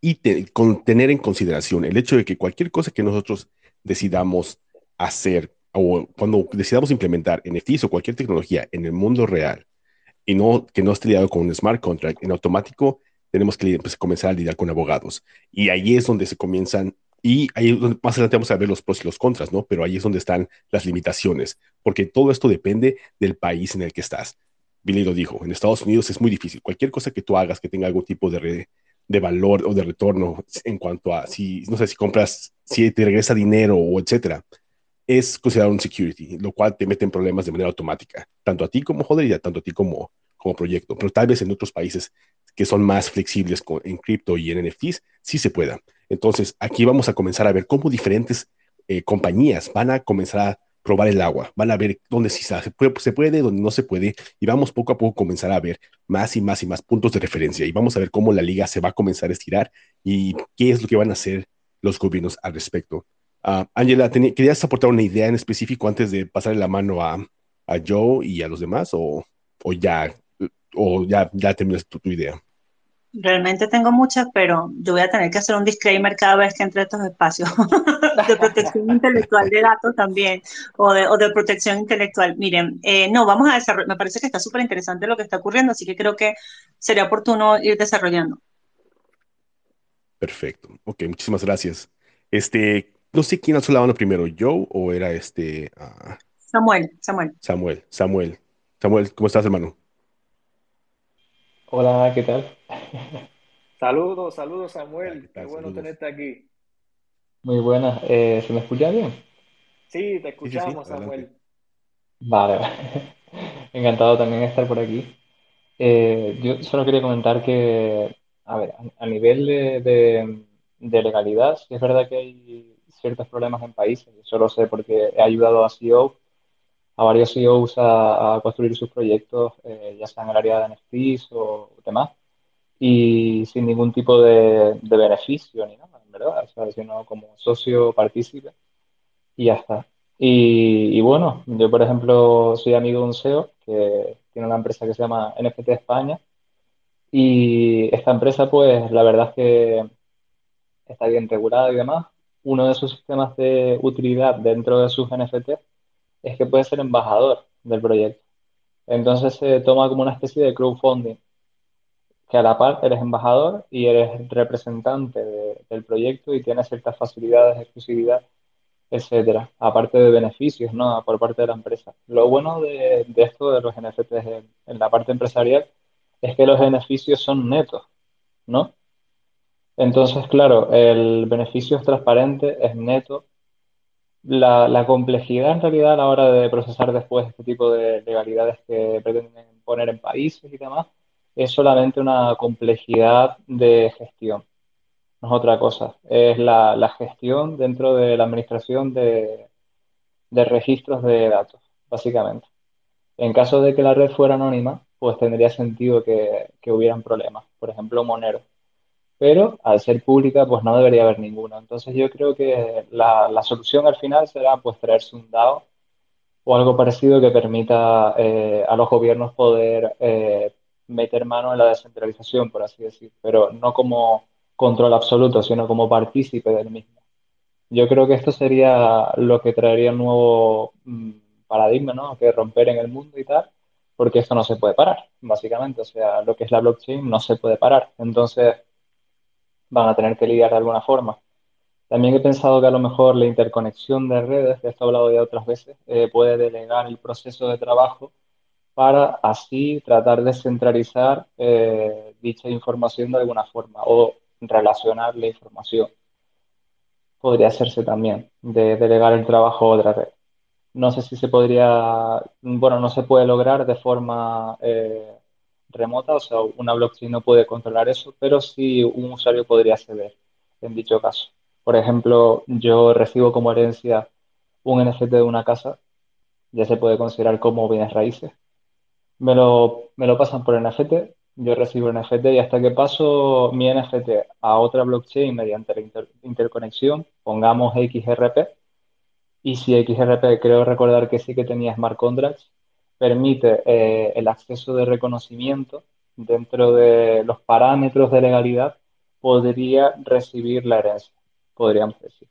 y con, tener en consideración el hecho de que cualquier cosa que nosotros decidamos hacer o cuando decidamos implementar NFTs o cualquier tecnología en el mundo real, y no que no esté lidiado con un smart contract en automático, tenemos que pues, comenzar a lidiar con abogados. Y ahí es donde se comienzan, y ahí más adelante vamos a ver los pros y los contras, ¿no? Pero ahí es donde están las limitaciones, porque todo esto depende del país en el que estás. Billy lo dijo, en Estados Unidos es muy difícil. Cualquier cosa que tú hagas que tenga algún tipo de, de valor o de retorno en cuanto a si, no sé, si compras, si te regresa dinero o etcétera, es considerado un security, lo cual te mete en problemas de manera automática, tanto a ti como holder y tanto a ti como, como proyecto. Pero tal vez en otros países que son más flexibles con, en cripto y en NFTs, sí se pueda. Entonces, aquí vamos a comenzar a ver cómo diferentes eh, compañías van a comenzar a probar el agua, van a ver dónde sí se puede, se puede, dónde no se puede, y vamos poco a poco a comenzar a ver más y más y más puntos de referencia, y vamos a ver cómo la liga se va a comenzar a estirar y qué es lo que van a hacer los gobiernos al respecto. Ángela, ¿querías aportar una idea en específico antes de pasarle la mano a, a Joe y a los demás o, o ya, o ya, ya terminaste tu, idea? Realmente tengo muchas, pero yo voy a tener que hacer un disclaimer cada vez que entre estos espacios de protección intelectual de datos también o de, o de protección intelectual. Miren, eh, no, vamos a desarrollar, me parece que está súper interesante lo que está ocurriendo, así que creo que sería oportuno ir desarrollando. Perfecto. Ok, muchísimas gracias. Este, no sé quién alzó la mano primero, Joe o era este. Ah, Samuel, Samuel. Samuel, Samuel. Samuel, ¿cómo estás, hermano? Hola, ¿qué tal? Saludos, saludos, Samuel. Qué bueno tenerte aquí. Muy buenas. Eh, ¿Se me escucha bien? Sí, te escuchamos, Samuel. Vale, encantado también de estar por aquí. Eh, yo solo quería comentar que, a ver, a, nivel de, de legalidad, sí es verdad que hay ciertos problemas en países. Yo lo sé porque he ayudado a CEO, a varios CEOs a, construir sus proyectos, eh, ya sea en el área de NFTs o demás, y sin ningún tipo de, beneficio ni nada, en verdad, o sea, sino como socio partícipe y ya está. Y, y, bueno, yo por ejemplo soy amigo de un CEO que tiene una empresa que se llama NFT España y esta empresa pues la verdad es que está bien regulada y demás, uno de sus sistemas de utilidad dentro de sus NFT es que puede ser embajador del proyecto. Entonces se toma como una especie de crowdfunding, que a la par eres embajador y eres representante del proyecto y tienes ciertas facilidades, exclusividad, etcétera, aparte de beneficios, ¿no? Por parte de la empresa. Lo bueno de, esto de los NFTs en, en la parte empresarial es que los beneficios son netos, ¿no? Entonces, claro, el beneficio es transparente, es neto. La, complejidad en realidad a la hora de procesar después este tipo de legalidades que pretenden poner en países y demás es solamente una complejidad de gestión. No es otra cosa. Es la, gestión dentro de la administración de, registros de datos, básicamente. En caso de que la red fuera anónima, pues tendría sentido que, que hubieran problemas. Por ejemplo, Monero pero al ser pública pues no debería haber ninguna. Entonces yo creo que la, solución al final será pues traerse un DAO o algo parecido que permita eh, a los gobiernos poder eh, meter mano en la descentralización, por así decir, pero no como control absoluto, sino como partícipe del mismo. Yo creo que esto sería lo que traería un nuevo mm, paradigma, ¿no? Que romper en el mundo y tal, porque esto no se puede parar, básicamente. O sea, lo que es la blockchain no se puede parar. Entonces, van a tener que lidiar de alguna forma. También he pensado que a lo mejor la interconexión de redes, de esto he hablado ya otras veces, eh, puede delegar el proceso de trabajo para así tratar de centralizar eh, dicha información de alguna forma o relacionar la información. Podría hacerse también, de delegar el trabajo a otra red. No sé si se podría, bueno, no se puede lograr de forma eh, remota, o sea, una blockchain no puede controlar eso, pero sí un usuario podría acceder en dicho caso. Por ejemplo, yo recibo como herencia un NFT de una casa, ya se puede considerar como bienes raíces. Me lo, me lo pasan por NFT, yo recibo NFT y hasta que paso mi NFT a otra blockchain mediante la interconexión, pongamos XRP, y si XRP creo recordar que sí que tenía smart contracts, permite eh, el acceso de reconocimiento dentro de los parámetros de legalidad, podría recibir la herencia, podríamos decir.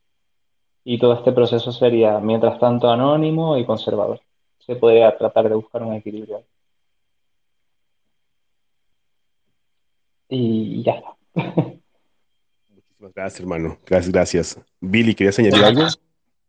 Y todo este proceso sería, mientras tanto, anónimo y conservador. Se podría tratar de buscar un equilibrio. Y ya está. Muchísimas gracias, hermano. Gracias, gracias. Billy, ¿querías añadir algo?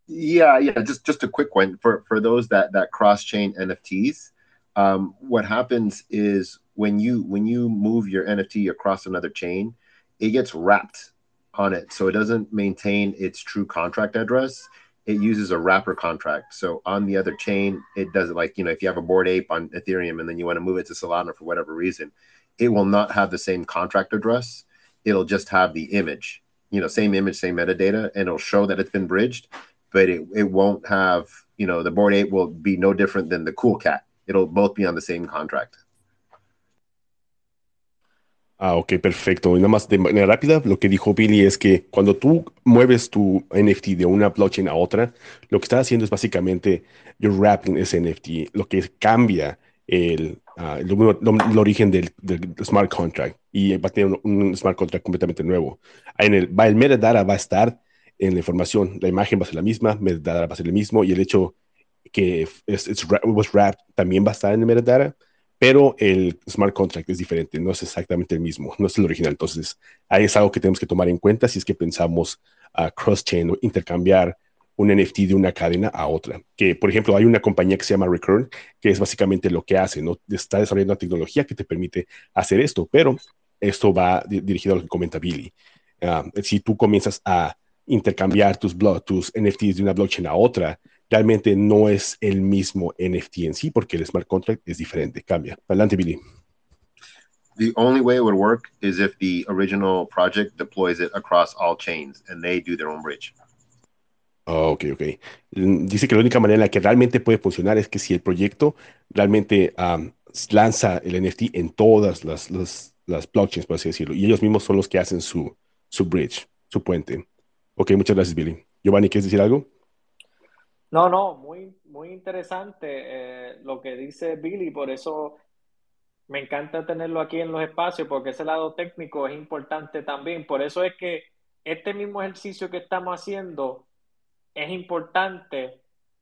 Yeah, yeah. Just just a quick one for for those that that cross chain NFTs. Um, what happens is when you when you move your NFT across another chain, it gets wrapped on it, so it doesn't maintain its true contract address. It uses a wrapper contract. So on the other chain, it does like you know if you have a board ape on Ethereum and then you want to move it to Solana for whatever reason, it will not have the same contract address. It'll just have the image, you know, same image, same metadata, and it'll show that it's been bridged but it, it won't have, you know, the board eight will be no different than the cool cat. It'll both be on the same contract. Ah, ok, perfecto. Y nada más de manera rápida, lo que dijo Billy es que cuando tú mueves tu NFT de una blockchain a otra, lo que estás haciendo es básicamente you're wrapping ese NFT, lo que cambia el, uh, el, origen del, smart contract y va a tener un, smart contract completamente nuevo. En el, el metadata va a estar en la información. La imagen va a ser la misma, metadata va a ser el mismo y el hecho que es, es was wrapped también va a estar en el metadata, pero el smart contract es diferente, no es exactamente el mismo, no es el original. Entonces, ahí es algo que tenemos que tomar en cuenta si es que pensamos a cross-chain o intercambiar un NFT de una cadena a otra. Que, por ejemplo, hay una compañía que se llama Recurrent, que es básicamente lo que hace, ¿no? Está desarrollando una tecnología que te permite hacer esto, pero esto va dirigido a lo que comenta Billy. Uh, si tú comienzas a intercambiar tus, tus NFTs de una blockchain a otra, realmente no es el mismo NFT en sí, porque el smart contract es diferente, cambia. Adelante, Billy. The only way it would work is if the original project deploys it across all chains and they do their own bridge. Oh, ok, ok. Dice que la única manera en la que realmente puede funcionar es que si el proyecto realmente um, lanza el NFT en todas las, las, las, blockchains, por así decirlo, y ellos mismos son los que hacen su, su bridge, su puente. Ok, muchas gracias, Billy. Giovanni, ¿quieres decir algo? No, no, muy, muy interesante eh, lo que dice Billy, por eso me encanta tenerlo aquí en los espacios, porque ese lado técnico es importante también. Por eso es que este mismo ejercicio que estamos haciendo es importante,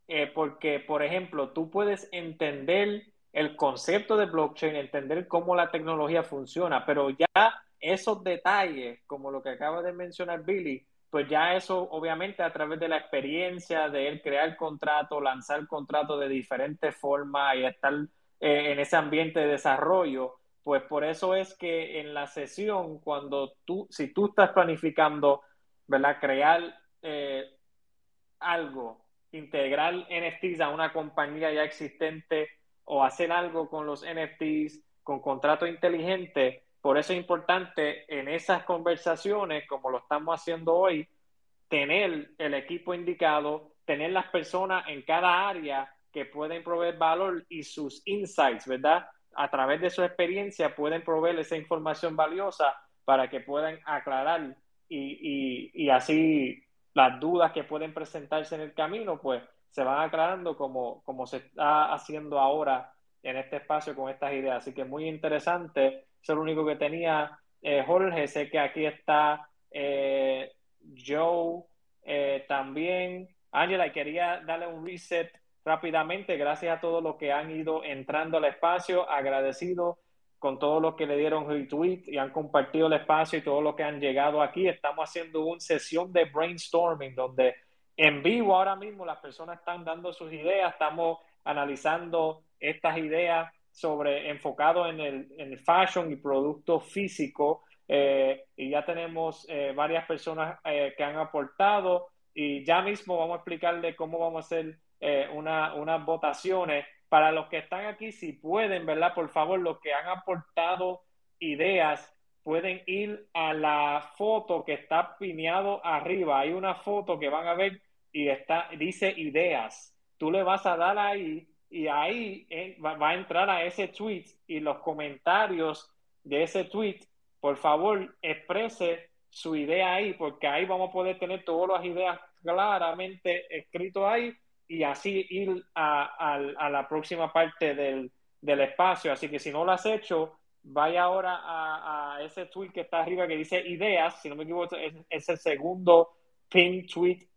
eh, porque, por ejemplo, tú puedes entender el concepto de blockchain, entender cómo la tecnología funciona, pero ya esos detalles, como lo que acaba de mencionar Billy, pues ya eso obviamente a través de la experiencia de él crear contrato, lanzar contrato de diferentes formas y estar eh, en ese ambiente de desarrollo, pues por eso es que en la sesión, cuando tú, si tú estás planificando, ¿verdad? Crear eh, algo, integrar NFTs a una compañía ya existente o hacer algo con los NFTs, con contrato inteligente, por eso es importante en esas conversaciones, como lo estamos haciendo hoy, tener el equipo indicado, tener las personas en cada área que pueden proveer valor y sus insights, ¿verdad? A través de su experiencia pueden proveer esa información valiosa para que puedan aclarar y, y, y así las dudas que pueden presentarse en el camino, pues se van aclarando como, como se está haciendo ahora en este espacio con estas ideas. Así que muy interesante. Es lo único que tenía eh, Jorge. Sé que aquí está eh, Joe eh, también. Ángela, quería darle un reset rápidamente. Gracias a todos los que han ido entrando al espacio. Agradecido con todo lo que le dieron retweet y han compartido el espacio y todo lo que han llegado aquí. Estamos haciendo una sesión de brainstorming donde en vivo ahora mismo las personas están dando sus ideas, estamos analizando estas ideas sobre enfocado en el, en fashion y producto físico eh, y ya tenemos eh, varias personas eh, que han aportado y ya mismo vamos a explicarle cómo vamos a hacer unas votaciones para los que están aquí, si pueden, ¿verdad? Por favor, los que han aportado ideas, pueden ir a la foto que está pineado arriba. Hay una foto que van a ver y está, dice ideas. Tú le vas a dar ahí y ahí eh, va, a entrar a ese tweet y los comentarios de ese tweet, por favor, exprese su idea ahí, porque ahí vamos a poder tener todas las ideas claramente escritas ahí y así ir a, la próxima parte del, espacio. Así que si no lo has hecho, vaya ahora a, ese tweet que está arriba que dice ideas, si no me equivoco, es, el segundo pin tweet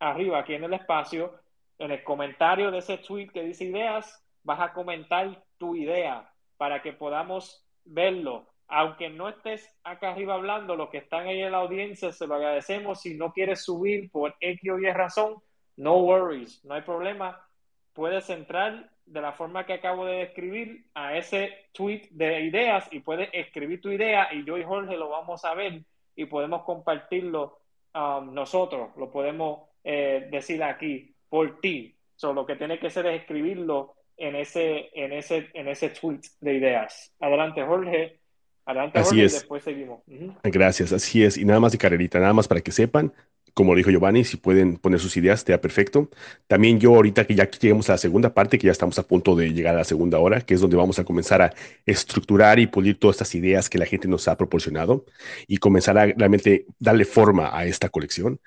arriba aquí en el espacio. En el comentario de ese tweet que dice ideas, vas a comentar tu idea para que podamos verlo. Aunque no estés acá arriba hablando, los que están ahí en la audiencia, se lo agradecemos. Si no quieres subir por X o Y razón, no worries, no hay problema. Puedes entrar de la forma que acabo de describir a ese tweet de ideas y puedes escribir tu idea y yo y Jorge lo vamos a ver y podemos compartirlo um, nosotros, lo podemos eh, decir aquí por ti. Solo lo que tiene que hacer es escribirlo en ese, en ese, en ese tweet de ideas. Adelante, Jorge. Adelante, Jorge, y después seguimos. Gracias, así es. Y nada más de carrerita, nada más para que sepan, como dijo Giovanni, si pueden poner sus ideas, estaría perfecto. También yo ahorita que ya lleguemos a la segunda parte, que ya estamos a punto de llegar a la segunda hora, que es donde vamos a comenzar a estructurar y pulir todas estas ideas que la gente nos ha proporcionado y comenzar a realmente darle forma a esta colección.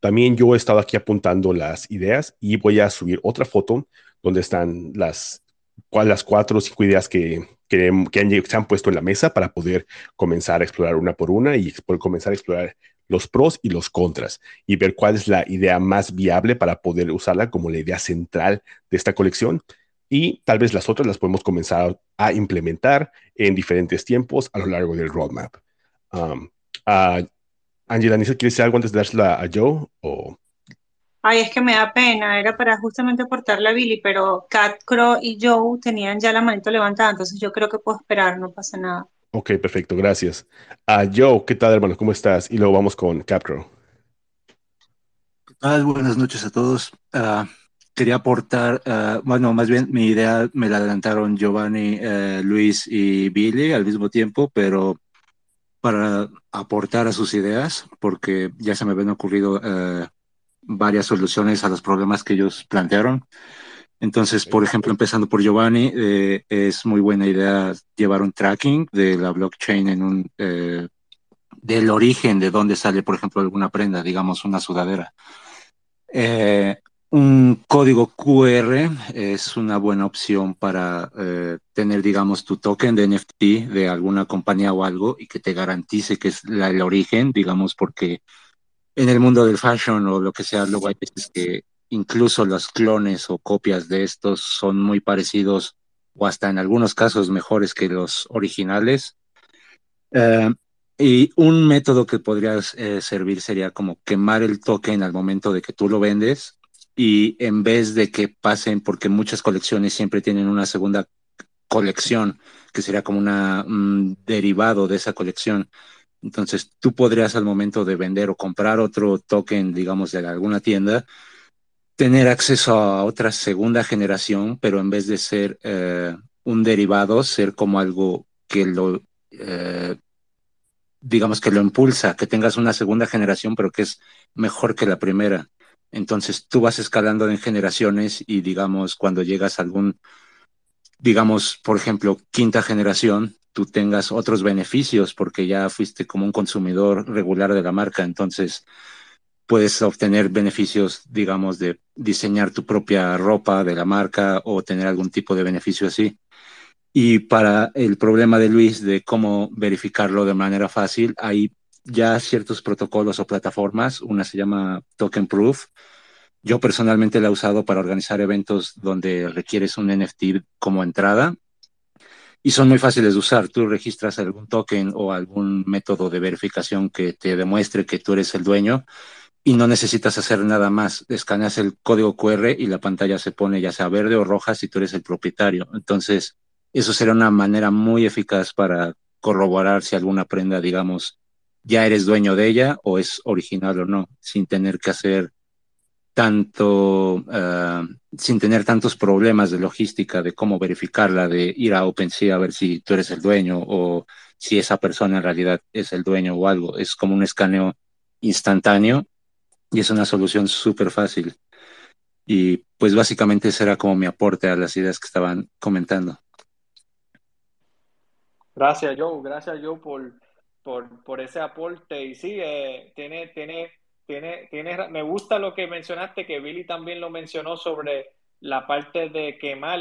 También yo he estado aquí apuntando las ideas y voy a subir otra foto donde están las, las cuatro o cinco ideas que, que, que se han puesto en la mesa para poder comenzar a explorar una por una y poder comenzar a explorar los pros y los contras y ver cuál es la idea más viable para poder usarla como la idea central de esta colección. Y tal vez las otras las podemos comenzar a implementar en diferentes tiempos a lo largo del roadmap. Um, uh, Angela, ¿quieres decir algo antes de dársela a Joe? O... Ay, es que me da pena, era para justamente aportarle a Billy, pero Cat, Crow y Joe tenían ya la manito levantada, entonces yo creo que puedo esperar, no pasa nada. Ok, perfecto, gracias. Uh, Joe, ¿qué tal, hermano? ¿Cómo estás? Y luego vamos con Capcro. ¿Qué tal? Buenas noches a todos. Uh, quería aportar, uh, bueno, más bien mi idea me la adelantaron Giovanni, eh, Luis y Billy al mismo tiempo, pero para aportar a sus ideas, porque ya se me habían ocurrido eh, varias soluciones a los problemas que ellos plantearon. Entonces, por ejemplo, empezando por Giovanni, eh, es muy buena idea llevar un tracking de la blockchain en un eh, del origen de dónde sale, por ejemplo, alguna prenda, digamos una sudadera. Eh, un código QR es una buena opción para tener, digamos, tu token de NFT de alguna compañía o algo y que te garantice que es la, el origen, digamos, porque en el mundo del fashion o lo que sea, luego hay que incluso los clones o copias de estos son muy parecidos o hasta en algunos casos mejores que los originales. Eh, y un método que podría eh, servir sería como quemar el token al momento de que tú lo vendes y en vez de que pasen, porque muchas colecciones siempre tienen una segunda colección, que sería como un derivado de esa colección. Entonces tú podrías al momento de vender o comprar otro token, digamos, de alguna tienda, tener acceso a otra segunda generación, pero en vez de ser eh, un derivado, ser como algo que lo, eh, digamos que lo impulsa, que tengas una segunda generación, pero que es mejor que la primera. Entonces tú vas escalando en generaciones y digamos, cuando llegas a algún, digamos, por ejemplo, quinta generación, tú tengas otros beneficios porque ya fuiste como un consumidor regular de la marca. Entonces, puedes obtener beneficios, digamos, de diseñar tu propia ropa de la marca o tener algún tipo de beneficio así. Y para el problema de Luis de cómo verificarlo de manera fácil, hay ya ciertos protocolos o plataformas. Una se llama Token Proof. Yo personalmente la he usado para organizar eventos donde requieres un NFT como entrada y son muy fáciles de usar. Tú registras algún token o algún método de verificación que te demuestre que tú eres el dueño y no necesitas hacer nada más. Escaneas el código QR y la pantalla se pone ya sea verde o roja si tú eres el propietario. Entonces, eso sería una manera muy eficaz para corroborar si alguna prenda, digamos, ya eres dueño de ella o es original o no, sin tener que hacer tanto, uh, sin tener tantos problemas de logística, de cómo verificarla, de ir a OpenSea a ver si tú eres el dueño o si esa persona en realidad es el dueño o algo. Es como un escaneo instantáneo y es una solución súper fácil. Y pues básicamente ese era como mi aporte a las ideas que estaban comentando. Gracias, Joe. Gracias, Joe, por, por, por ese aporte. Y sí, eh, tiene, tiene tiene, tiene, me gusta lo que mencionaste, que Billy también lo mencionó sobre la parte de quemar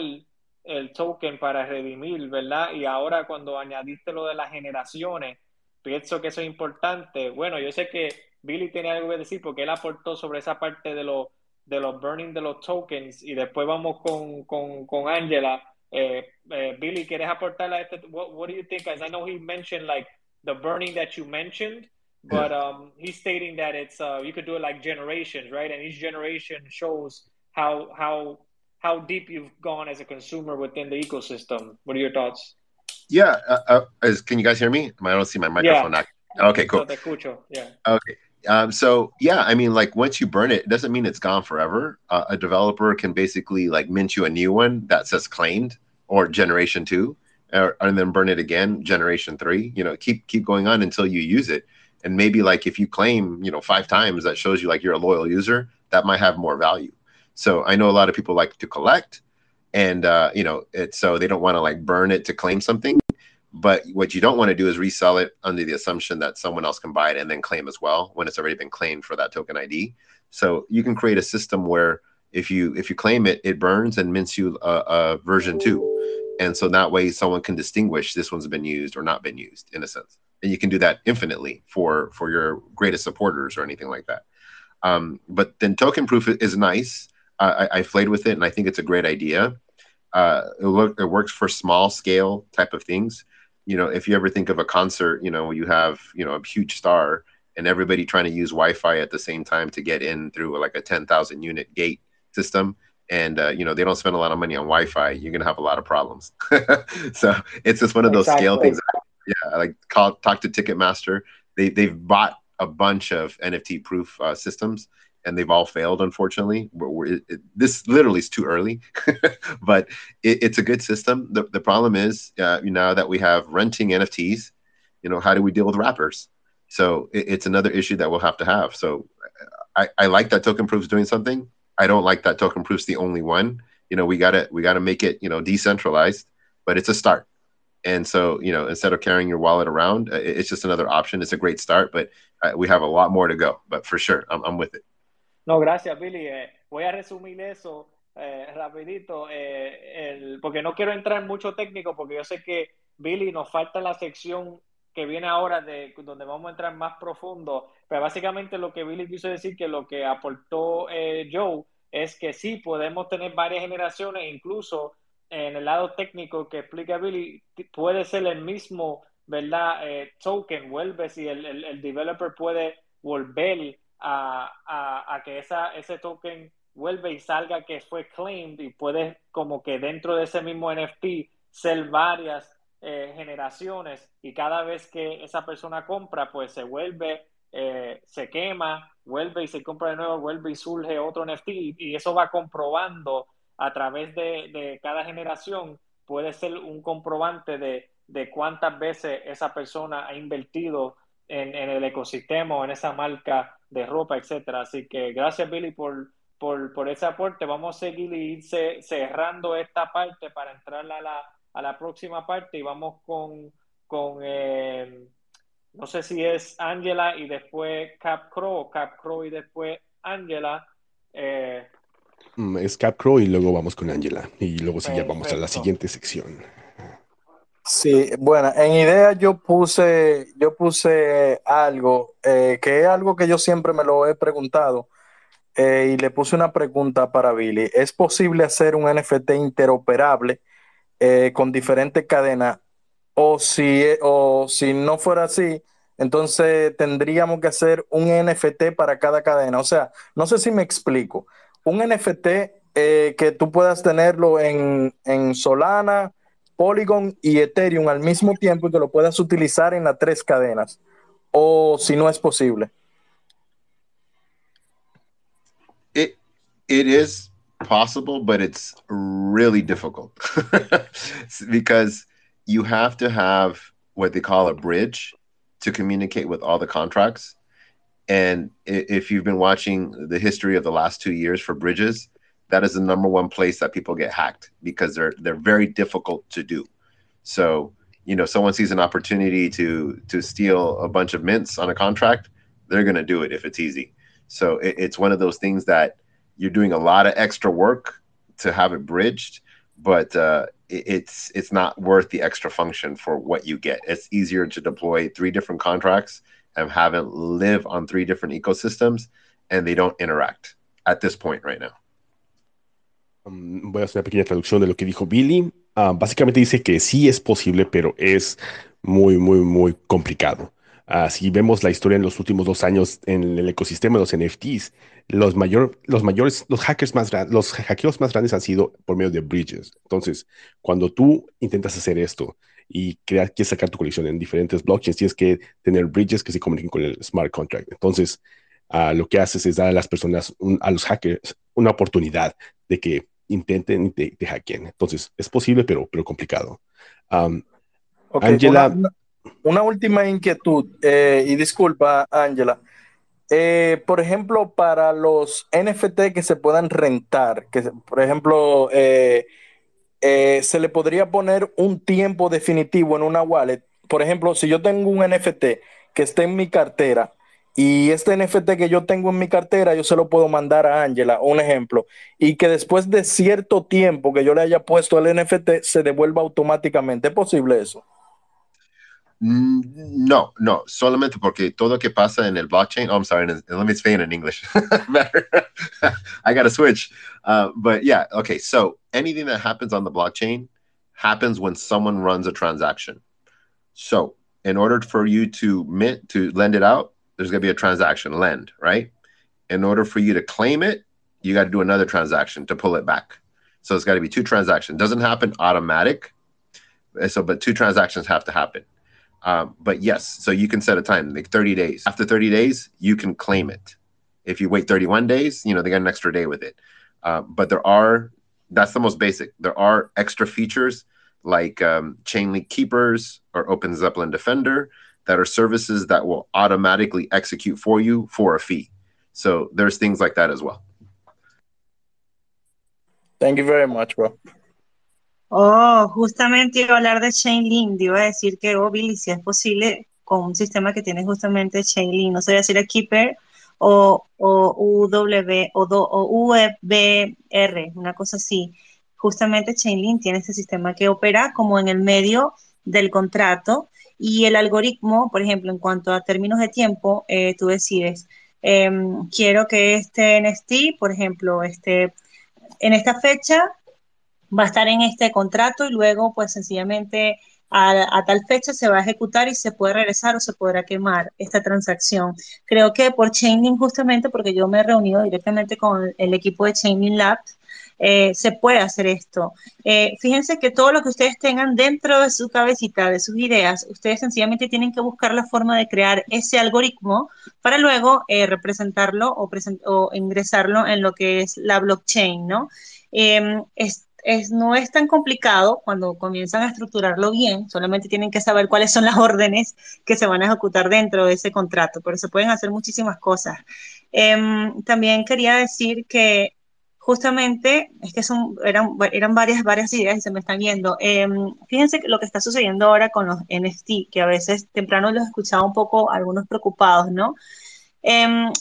el token para redimir, ¿verdad? Y ahora cuando añadiste lo de las generaciones, pienso que eso es importante. Bueno, yo sé que Billy tiene algo que decir porque él aportó sobre esa parte de, lo, de los burning de los tokens y después vamos con, con, con Angela. Eh, eh, Billy, ¿quieres aportar a este? What, do you think? I know he mentioned like the burning that you mentioned. but um, he's stating that it's uh, you could do it like generations, right? And each generation shows how how how deep you've gone as a consumer within the ecosystem. What are your thoughts? Yeah, uh, uh, is, can you guys hear me? I don't see my microphone. Yeah. Okay, cool. Yeah. Okay. Um, so yeah, I mean, like once you burn it, it doesn't mean it's gone forever. Uh, a developer can basically like mint you a new one that says claimed or generation two, or, and then burn it again, generation three. You know, keep keep going on until you use it. And maybe like if you claim you know five times that shows you like you're a loyal user that might have more value. So i know a lot of people like to collect and uh, you know it so they don't want to like burn it to claim something. But what you don't want to do is resell it under the assumption that someone else can buy it and then claim as well when it's already been claimed for that token id so you can create a system where if you if you claim it it burns and mints you a, a version two and so that way someone can distinguish this one's been used or not been used in a sense and you can do that infinitely for for your greatest supporters or anything like that. Um, but then token proof is nice. I, I played with it and I think it's a great idea. Uh, it, look, it works for small scale type of things. You know, if you ever think of a concert, you know, you have you know a huge star and everybody trying to use Wi-Fi at the same time to get in through like a ten thousand unit gate system and uh, you know they don't spend a lot of money on Wi-Fi, you're gonna have a lot of problems. so it's just one of those exactly. scale things yeah, like call talk to Ticketmaster. They they've bought a bunch of NFT proof uh, systems and they've all failed unfortunately we're, it, this literally is too early but it, it's a good system the, the problem is uh, now that we have renting nfts you know how do we deal with wrappers? so it, it's another issue that we'll have to have so I, I like that token proof's doing something i don't like that token proof's the only one you know we gotta we gotta make it you know decentralized but it's a start and so, you know, instead of carrying your wallet around, uh, it's just another option. It's a great start, but uh, we have a lot more to go. But for sure, I'm, I'm with it. No, gracias, Billy. Eh, voy a resumir eso eh, rapidito, eh, el, porque no quiero entrar en mucho técnico, porque yo sé que Billy nos falta la sección que viene ahora de donde vamos a entrar más profundo. Pero básicamente lo que Billy quiso decir que lo que aportó eh, Joe es que sí podemos tener varias generaciones, incluso en el lado técnico que explica Billy, puede ser el mismo, ¿verdad? Eh, token, vuelve si el, el, developer puede volver a, a, a, que esa, ese token vuelve y salga que fue claimed y puede como que dentro de ese mismo NFT ser varias eh, generaciones y cada vez que esa persona compra, pues se vuelve, eh, se quema, vuelve y se compra de nuevo, vuelve y surge otro NFT y eso va comprobando a través de, cada generación puede ser un comprobante de, cuántas veces esa persona ha invertido en, el ecosistema o en esa marca de ropa, etcétera. Así que gracias, Billy, por, por, ese aporte. Vamos a seguir y irse cerrando esta parte para entrar a la, a la próxima parte y vamos con, con eh, no sé si es Angela y después Cap Crow, Cap Crow y después Angela. Eh, Mm, es Capcro y luego vamos con Angela. Y luego sí, ya vamos a la siguiente sección. Sí, bueno, en idea yo puse, yo puse algo, eh, que es algo que yo siempre me lo he preguntado, eh, y le puse una pregunta para Billy. ¿Es posible hacer un NFT interoperable eh, con diferentes cadenas? O si, o si no fuera así, entonces tendríamos que hacer un NFT para cada cadena. O sea, no sé si me explico. Un NFT que tú puedas tenerlo en, en Solana, Polygon y Ethereum al mismo tiempo y que lo puedas utilizar en las tres cadenas. O si no es posible. It it is possible, but it's really difficult because you have to have what they call a bridge to communicate with all the contracts. And if you've been watching the history of the last two years for bridges, that is the number one place that people get hacked because they're they're very difficult to do. So you know, someone sees an opportunity to to steal a bunch of mints on a contract, they're going to do it if it's easy. So it, it's one of those things that you're doing a lot of extra work to have it bridged, but uh, it's it's not worth the extra function for what you get. It's easier to deploy three different contracts and have it live on three different ecosystems, and they don't interact at this point right now. Um, voy a hacer una pequeña traducción de lo que dijo Billy. Uh, básicamente dice que sí es posible, pero es muy, muy, muy complicado. Uh, si vemos la historia en los últimos dos años en el ecosistema de los NFTs, los, mayor, los mayores, los hackers más grandes, los hackeos más grandes han sido por medio de bridges. Entonces, cuando tú intentas hacer esto y crear, quieres sacar tu colección en diferentes blockchains, tienes que tener bridges que se comuniquen con el smart contract. Entonces, uh, lo que haces es dar a las personas, un, a los hackers, una oportunidad de que intenten y te, te, hackeen. Entonces, es posible, pero, pero complicado. Um, okay, Angela. Una, una, última inquietud, eh, y disculpa, Angela. Eh, por ejemplo, para los NFT que se puedan rentar, que por ejemplo, eh, eh, se le podría poner un tiempo definitivo en una wallet. Por ejemplo, si yo tengo un NFT que esté en mi cartera y este NFT que yo tengo en mi cartera, yo se lo puedo mandar a Angela, un ejemplo, y que después de cierto tiempo que yo le haya puesto el NFT, se devuelva automáticamente. ¿Es posible eso? No, no, solamente porque todo que pasa en el blockchain, oh, I'm sorry, let me explain in English. I got to switch. Uh, but yeah, okay, so anything that happens on the blockchain happens when someone runs a transaction. So in order for you to mint, to lend it out, there's going to be a transaction, lend, right? In order for you to claim it, you got to do another transaction to pull it back. So it's got to be two transactions. Doesn't happen automatic. So, but two transactions have to happen. Um, but yes, so you can set a time, like 30 days. After 30 days, you can claim it. If you wait 31 days, you know, they got an extra day with it. Uh, but there are, that's the most basic. There are extra features like um, Chainlink Keepers or Open Zeppelin Defender that are services that will automatically execute for you for a fee. So there's things like that as well. Thank you very much, bro. Oh, justamente iba a hablar de Chainlink, iba a decir que, oh, Billy, si es posible, con un sistema que tiene justamente Chainlink, no sé si era Keeper o, o UW o, do, o UFBR, una cosa así. Justamente Chainlink tiene este sistema que opera como en el medio del contrato y el algoritmo, por ejemplo, en cuanto a términos de tiempo, eh, tú decides, eh, quiero que este NFT, por ejemplo, este, en esta fecha va a estar en este contrato y luego pues sencillamente a, tal fecha se va a ejecutar y se puede regresar o se podrá quemar esta transacción. Creo que por Chainlink justamente, porque yo me he reunido directamente con el equipo de Chainlink Labs, eh, se puede hacer esto. Eh, fíjense que todo lo que ustedes tengan dentro de su cabecita, de sus ideas, ustedes sencillamente tienen que buscar la forma de crear ese algoritmo para luego eh, representarlo o, present o, ingresarlo en lo que es la blockchain, ¿no? Em, es, es, no es tan complicado cuando comienzan a estructurarlo bien, solamente tienen que saber cuáles son las órdenes que se van a ejecutar dentro de ese contrato, pero se pueden hacer muchísimas cosas. Eh, también quería decir que justamente, es que son, eran, eran varias, varias ideas y se me están viendo. Eh, fíjense lo que está sucediendo ahora con los NFT, que a veces temprano los escuchaba un poco algunos preocupados, ¿no? Eh,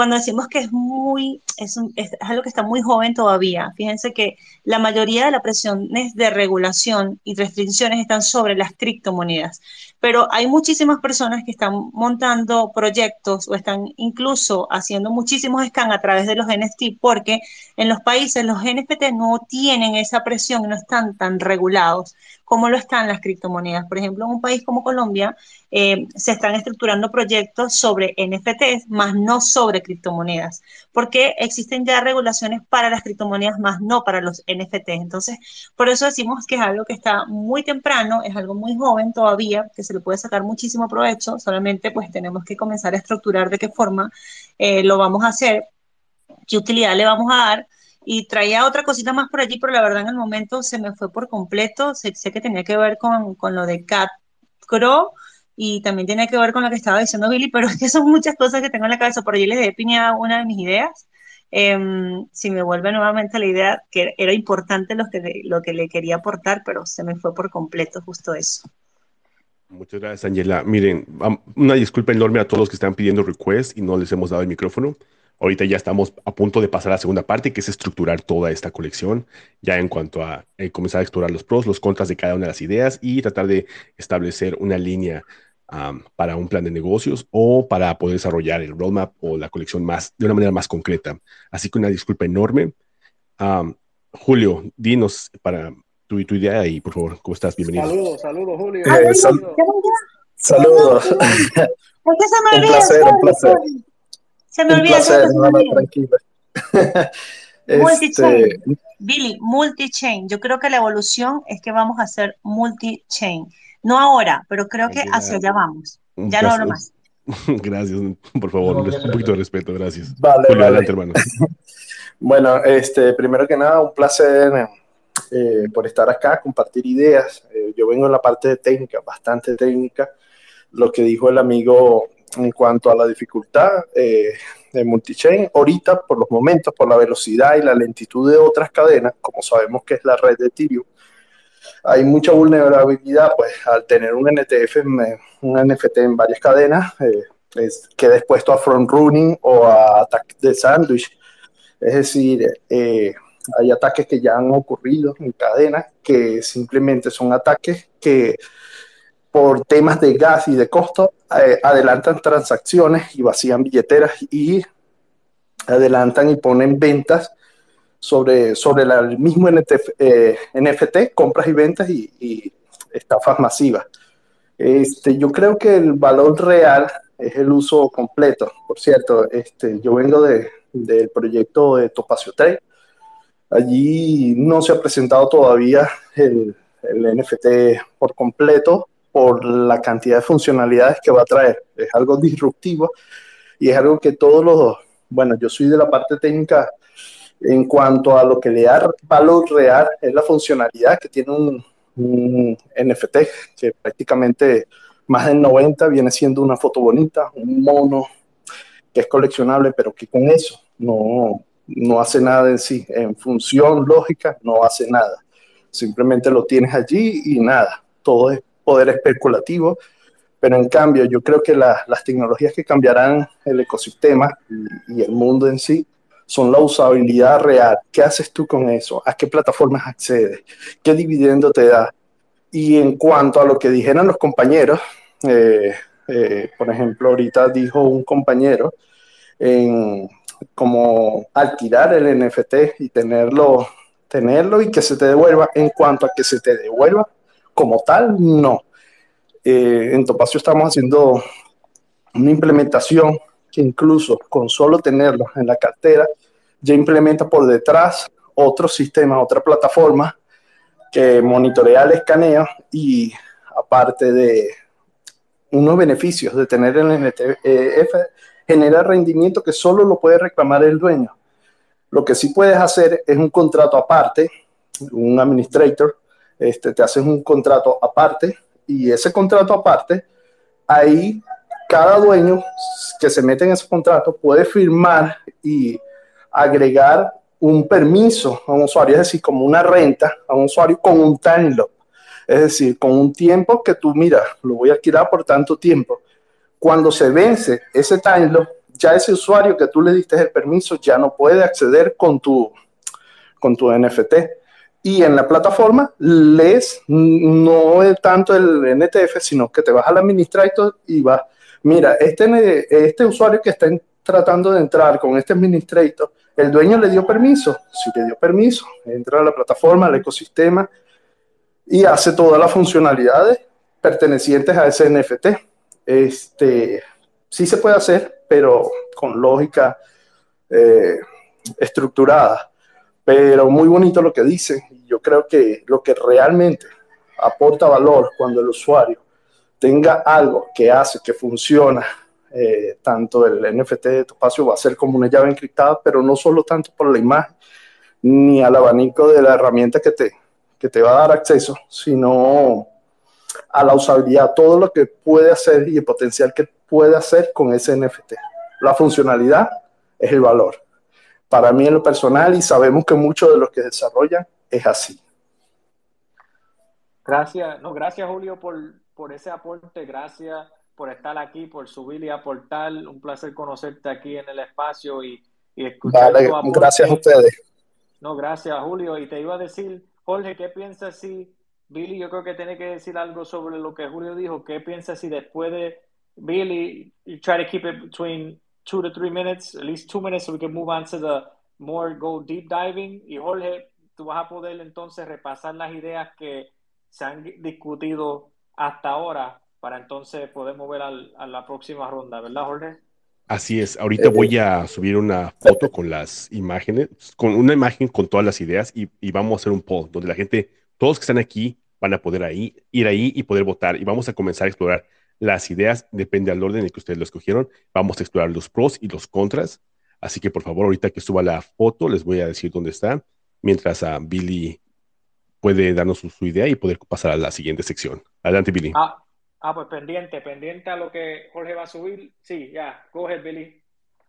cuando decimos que es muy, es, algo que está muy joven todavía, fíjense que la mayoría de las presiones de regulación y restricciones están sobre las criptomonedas, pero hay muchísimas personas que están montando proyectos o están incluso haciendo muchísimos scans a través de los NFT porque en los países los NFT no tienen esa presión, no están tan regulados como lo están las criptomonedas. Por ejemplo, en un país como Colombia eh, se están estructurando proyectos sobre NFTs, más no sobre criptomonedas, porque existen ya regulaciones para las criptomonedas, más no para los NFTs. Entonces, por eso decimos que es algo que está muy temprano, es algo muy joven todavía, que se le puede sacar muchísimo provecho, solamente pues tenemos que comenzar a estructurar de qué forma eh, lo vamos a hacer, qué utilidad le vamos a dar y traía otra cosita más por allí, pero la verdad en el momento se me fue por completo. Sé, que tenía que ver con, con lo de Cat Crow y también tiene que ver con lo que estaba diciendo Billy, pero es que son muchas cosas que tengo en la cabeza. Por allí les he piñado una de mis ideas. Em, si me vuelve nuevamente la idea que era importante lo que, lo que le quería aportar, pero se me fue por completo justo eso. Muchas gracias, Angela. Miren, una disculpa enorme a todos los que están pidiendo request y no les hemos dado el micrófono. Ahorita ya estamos a punto de pasar a la segunda parte, que es estructurar toda esta colección, ya en cuanto a eh, comenzar a explorar los pros, los contras de cada una de las ideas y tratar de establecer una línea para un plan de negocios o para poder desarrollar el roadmap o la colección más de una manera más concreta. Así que una disculpa enorme. Julio, dinos para tu, tu, idea y por favor, ¿cómo estás? Bienvenido. Saludos, saludos, Julio. Eh, saludos. un placer, un placer. Se me olvida. Placer, tranquila. Multi-chain. Este, Billy, multi-chain. Yo creo que la evolución es que vamos a hacer multi-chain. No ahora, pero creo que hacia allá vamos. Ya no hablo más. Gracias, por favor, un poquito de respeto, gracias. Vale, Julio, adelante, hermano. bueno, este, primero que nada, un placer eh, por estar acá, compartir ideas. Eh, yo vengo en la parte de técnica, bastante técnica. Lo que dijo el amigo en cuanto a la dificultad eh, de multichain. Ahorita, por los momentos, por la velocidad y la lentitud de otras cadenas, como sabemos que es la red de Ethereum, hay mucha vulnerabilidad, pues al tener un NTF, un NFT en varias cadenas, eh, es, queda expuesto a front running o a ataques de sandwich. Es decir, eh, hay ataques que ya han ocurrido en cadenas que simplemente son ataques que por temas de gas y de costo, eh, adelantan transacciones y vacían billeteras y adelantan y ponen ventas sobre, sobre el mismo NFT, eh, compras y ventas y, estafas masivas. Este, yo creo que el valor real es el uso completo. Por cierto, este, yo vengo de, del proyecto de Topacio 3. Allí no se ha presentado todavía el, el NFT por completo, por la cantidad de funcionalidades que va a traer. Es algo disruptivo y es algo que todos los, bueno, yo soy de la parte técnica en cuanto a lo que le da valor real, es la funcionalidad que tiene un, NFT, que prácticamente más del 90 viene siendo una foto bonita, un mono que es coleccionable, pero que con eso no, no hace nada en sí. En función lógica, no hace nada. Simplemente lo tienes allí y nada. Todo es poder especulativo, pero en cambio yo creo que las tecnologías que cambiarán el ecosistema y, el mundo en sí son la usabilidad real. ¿Qué haces tú con eso? ¿A qué plataformas accedes? ¿Qué dividendo te da? Y en cuanto a lo que dijeron los compañeros, eh, eh, por ejemplo, ahorita dijo un compañero como alquilar el NFT y tenerlo, tenerlo y que se te devuelva. En cuanto a que se te devuelva, como tal, no. Eh, en Topacio estamos haciendo una implementación que incluso con solo tenerlo en la cartera, ya implementa por detrás otro sistema, otra plataforma que monitorea el escaneo y aparte de unos beneficios de tener el NTF, genera rendimiento que solo lo puede reclamar el dueño. Lo que sí puedes hacer es un contrato aparte, un administrator, este, te haces un contrato aparte y ese contrato aparte, ahí cada dueño que se mete en ese contrato puede firmar y agregar un permiso a un usuario, es decir, como una renta a un usuario con un time lock. Es decir, con un tiempo que tú, mira, lo voy a alquilar por tanto tiempo. Cuando se vence ese time lock, ya ese usuario que tú le diste el permiso ya no puede acceder con tu, con tu NFT. Y en la plataforma lees no es tanto el NTF, sino que te vas al administrator y vas, mira, este, este usuario que está tratando de entrar con este administrator, el dueño le dio permiso, si le dio permiso, entra a la plataforma, al ecosistema y hace todas las funcionalidades pertenecientes a ese NFT. Este, sí se puede hacer, pero con lógica eh, estructurada. Pero muy bonito lo que dice. Yo creo que lo que realmente aporta valor cuando el usuario tenga algo que hace que funciona, eh, tanto el NFT de tu espacio va a ser como una llave encriptada, pero no solo tanto por la imagen ni al abanico de la herramienta que te, que te va a dar acceso, sino a la usabilidad, todo lo que puede hacer y el potencial que puede hacer con ese NFT. La funcionalidad es el valor. Para mí en lo personal y sabemos que muchos de los que desarrollan es así. Gracias, no, gracias Julio por, por ese aporte, gracias por estar aquí, por subir y aportar. Un placer conocerte aquí en el espacio y, y escuchar. gracias a ustedes. No, gracias Julio. Y te iba a decir, Jorge, ¿qué piensas si Billy, yo creo que tiene que decir algo sobre lo que Julio dijo. ¿Qué piensas si después de Billy, you try to keep it between two to three minutes, at least two minutes, so we can move on to the more go deep diving? Y Jorge, tú vas a poder entonces repasar las ideas que se han discutido hasta ahora para entonces poder mover al, a la próxima ronda, ¿verdad, Jorge? Así es, ahorita voy a subir una foto con las imágenes, con una imagen con todas las ideas y, y vamos a hacer un poll donde la gente, todos que están aquí, van a poder ahí, ir ahí y poder votar. Y vamos a comenzar a explorar las ideas, depende del orden en que ustedes lo escogieron. Vamos a explorar los pros y los contras. Así que por favor, ahorita que suba la foto, les voy a decir dónde está, mientras a Billy puede darnos su, idea y poder pasar a la siguiente sección. Adelante, Billy. Ah, ah, pues pendiente, pendiente a lo que Jorge va a subir. Sí, ya, go ahead, Billy.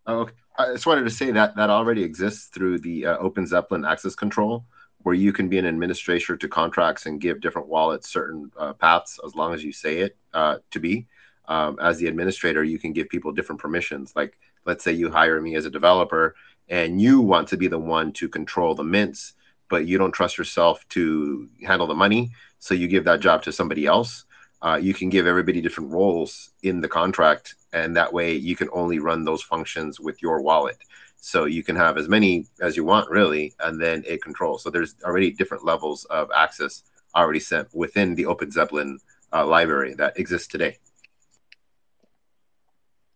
Oh, okay. I just wanted to say that that already exists through the uh, Open Zeppelin access control. where you can be an administrator to contracts and give different wallets certain uh, paths as long as you say it uh, to be. Um, as the administrator, you can give people different permissions. Like, let's say you hire me as a developer and you want to be the one to control the mints, but you don't trust yourself to handle the money. So you give that job to somebody else. Uh, you can give everybody different roles in the contract, and that way you can only run those functions with your wallet. So you can have as many as you want, really, and then it controls. So there's already different levels of access already sent within the Open Zeppelin uh, library that exists today.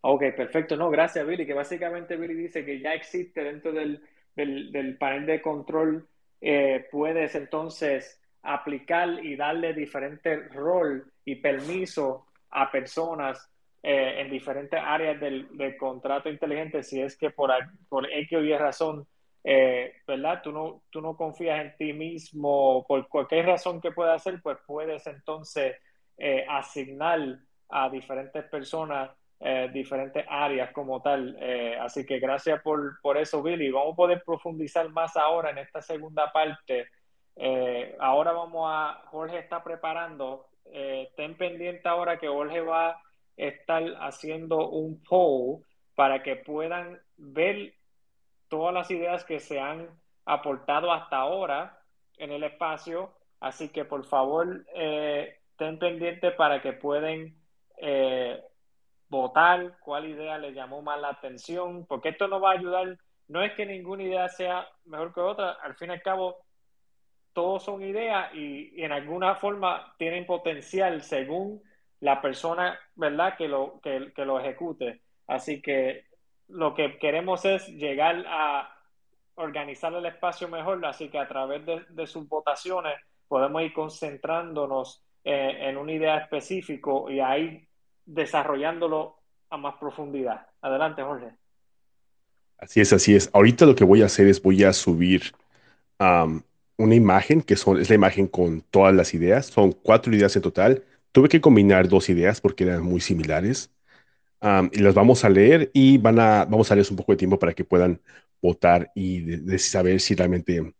Ok, perfecto. No, gracias, Billy. Que básicamente Billy dice que ya existe dentro del, del, del panel de control. Eh, puedes entonces aplicar y darle diferente rol y permiso a personas eh, en diferentes áreas del, contrato inteligente, si es que por, por X o Y razón, eh, ¿verdad? Tú no, tú no confías en ti mismo, por cualquier razón que pueda hacer, pues puedes entonces eh, asignar a diferentes personas diferentes áreas como tal. Así que gracias por, por eso, Billy. Vamos a poder profundizar más ahora en esta segunda parte. Ahora vamos a, Jorge está preparando, ten pendiente ahora que Jorge va estar haciendo un poll para que puedan ver todas las ideas que se han aportado hasta ahora en el espacio. Así que por favor, eh, ten pendiente para que puedan eh, votar cuál idea les llamó más la atención, porque esto nos va a ayudar. No es que ninguna idea sea mejor que otra, al fin y al cabo, todos son ideas y, en alguna forma tienen potencial según la persona, ¿verdad?, que lo, que, lo ejecute. Así que lo que queremos es llegar a organizar el espacio mejor, así que a través de, de sus votaciones podemos ir concentrándonos eh, en una idea específica y ahí desarrollándolo a más profundidad. Adelante, Jorge. Así es, así es. Ahorita lo que voy a hacer es voy a subir um, una imagen, que son, es la imagen con todas las ideas. Son cuatro ideas en total. Tuve que combinar dos ideas porque eran muy similares. y las vamos a leer y van a, vamos a darles un poco de tiempo para que puedan votar y de, saber si realmente...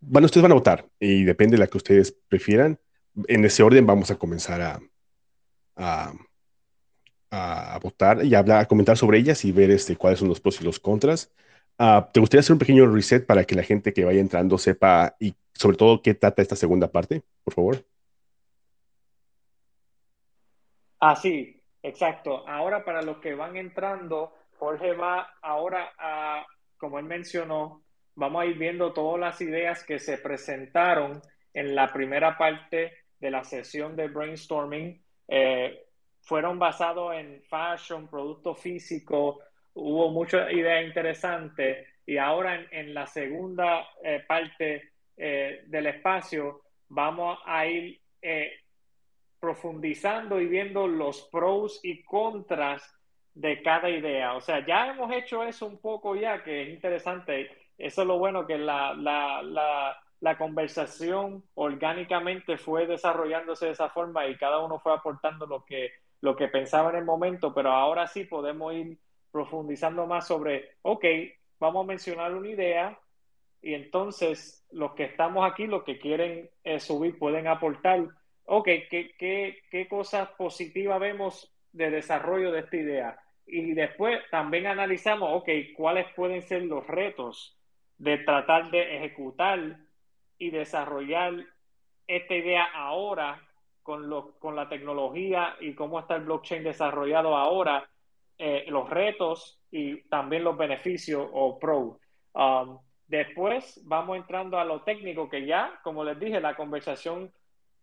bueno, ustedes van a votar y depende de la que ustedes prefieran. En ese orden vamos a comenzar a, a, votar y hablar, a comentar sobre ellas y ver este, cuáles son los pros y los contras. Ah, ¿Te gustaría hacer un pequeño reset para que la gente que vaya entrando sepa y sobre todo qué trata esta segunda parte, por favor? Ah, sí, exacto. Ahora para los que van entrando, Jorge va ahora a, como él mencionó, vamos a ir viendo todas las ideas que se presentaron en la primera parte de la sesión de brainstorming. Eh, fueron basados en fashion, producto físico, hubo muchas ideas interesantes y ahora en, la segunda eh, parte eh, del espacio vamos a ir profundizando y viendo los pros y contras de cada idea. O sea, ya hemos hecho eso un poco ya, que es interesante. Eso es lo bueno, que la, la, la, la conversación orgánicamente fue desarrollándose de esa forma y cada uno fue aportando lo que, lo que pensaba en el momento, pero ahora sí podemos ir profundizando más sobre, ok, vamos a mencionar una idea y entonces los que estamos aquí, los que quieren eh, subir, pueden aportar ok, ¿qué, qué, qué cosas positivas vemos de desarrollo de esta idea? Y después también analizamos, ok, cuáles pueden ser los retos de tratar de ejecutar y desarrollar esta idea ahora con, lo, con la tecnología y cómo está el blockchain desarrollado ahora, eh, los retos y también los beneficios o pro. Um, después vamos entrando a lo técnico que ya, como les dije, la conversación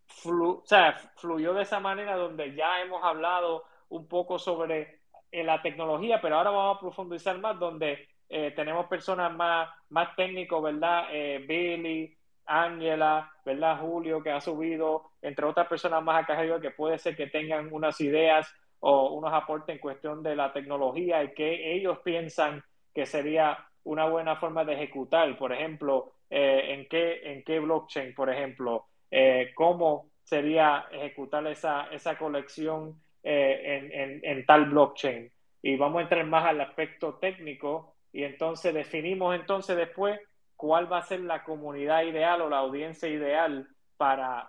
fluyó de esa manera donde ya hemos hablado un poco sobre eh, la tecnología, pero ahora vamos a profundizar más donde eh, tenemos personas más, más técnicos, ¿verdad? Billy, Ángela, ¿verdad? Julio, que ha subido, entre otras personas más acá arriba que puede ser que tengan unas ideas o unos aportes en cuestión de la tecnología y que ellos piensan que sería una buena forma de ejecutar, por ejemplo, en, qué, en qué blockchain, por ejemplo, eh, cómo sería ejecutar esa, esa colección eh, en, tal blockchain. Y vamos a entrar más al aspecto técnico y entonces definimos entonces después cuál va a ser la comunidad ideal o la audiencia ideal para,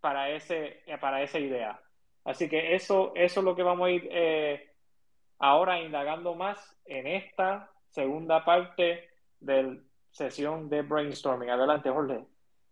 para, ese, para esa idea. Así que eso, eso es lo que vamos a ir eh, ahora indagando más en esta segunda parte de la sesión de brainstorming. Adelante, Jorge.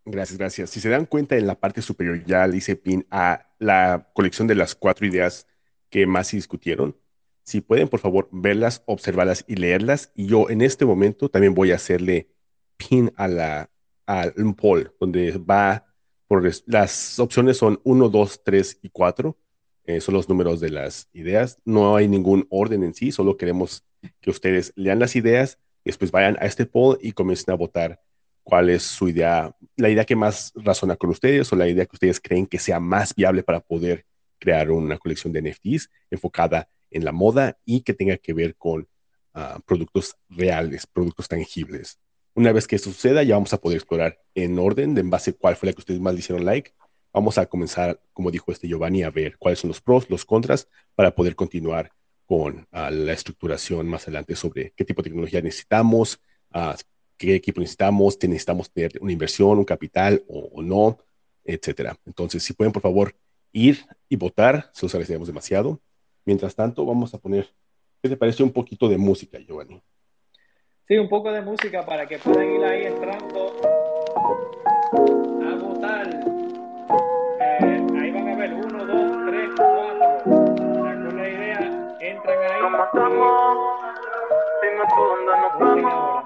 Gracias, gracias. Si se dan cuenta, en la parte superior ya le hice pin a la colección de las cuatro ideas que más se discutieron. Si pueden, por favor, verlas, observarlas y leerlas. Y yo en este momento también voy a hacerle pin a la al poll, donde va por las opciones son 1, 2, 3 y 4. Eh, son los números de las ideas. No hay ningún orden en sí, solo queremos que ustedes lean las ideas y después vayan a este poll y comiencen a votar cuál es su idea, la idea que más razona con ustedes o la idea que ustedes creen que sea más viable para poder crear una colección de NFTs enfocada en la moda y que tenga que ver con ah, productos reales, productos tangibles. Una vez que eso suceda, ya vamos a poder explorar en orden, de en base a cuál fue la que ustedes más le hicieron like. Vamos a comenzar, como dijo este Giovanni, a ver cuáles son los pros, los contras, para poder continuar con ah, la estructuración más adelante sobre qué tipo de tecnología necesitamos, uh, qué equipo necesitamos, necesitamos tener una inversión, un capital o, no, etcétera. Entonces, si pueden, por favor, ir y votar, se los agradecemos demasiado. Mientras tanto, vamos a poner, ¿qué te parece un poquito de música, Giovanni? Sí, un poco de música para que puedan ir ahí entrando a votar. ¿Cómo estamos? Dime tú dónde nos vamos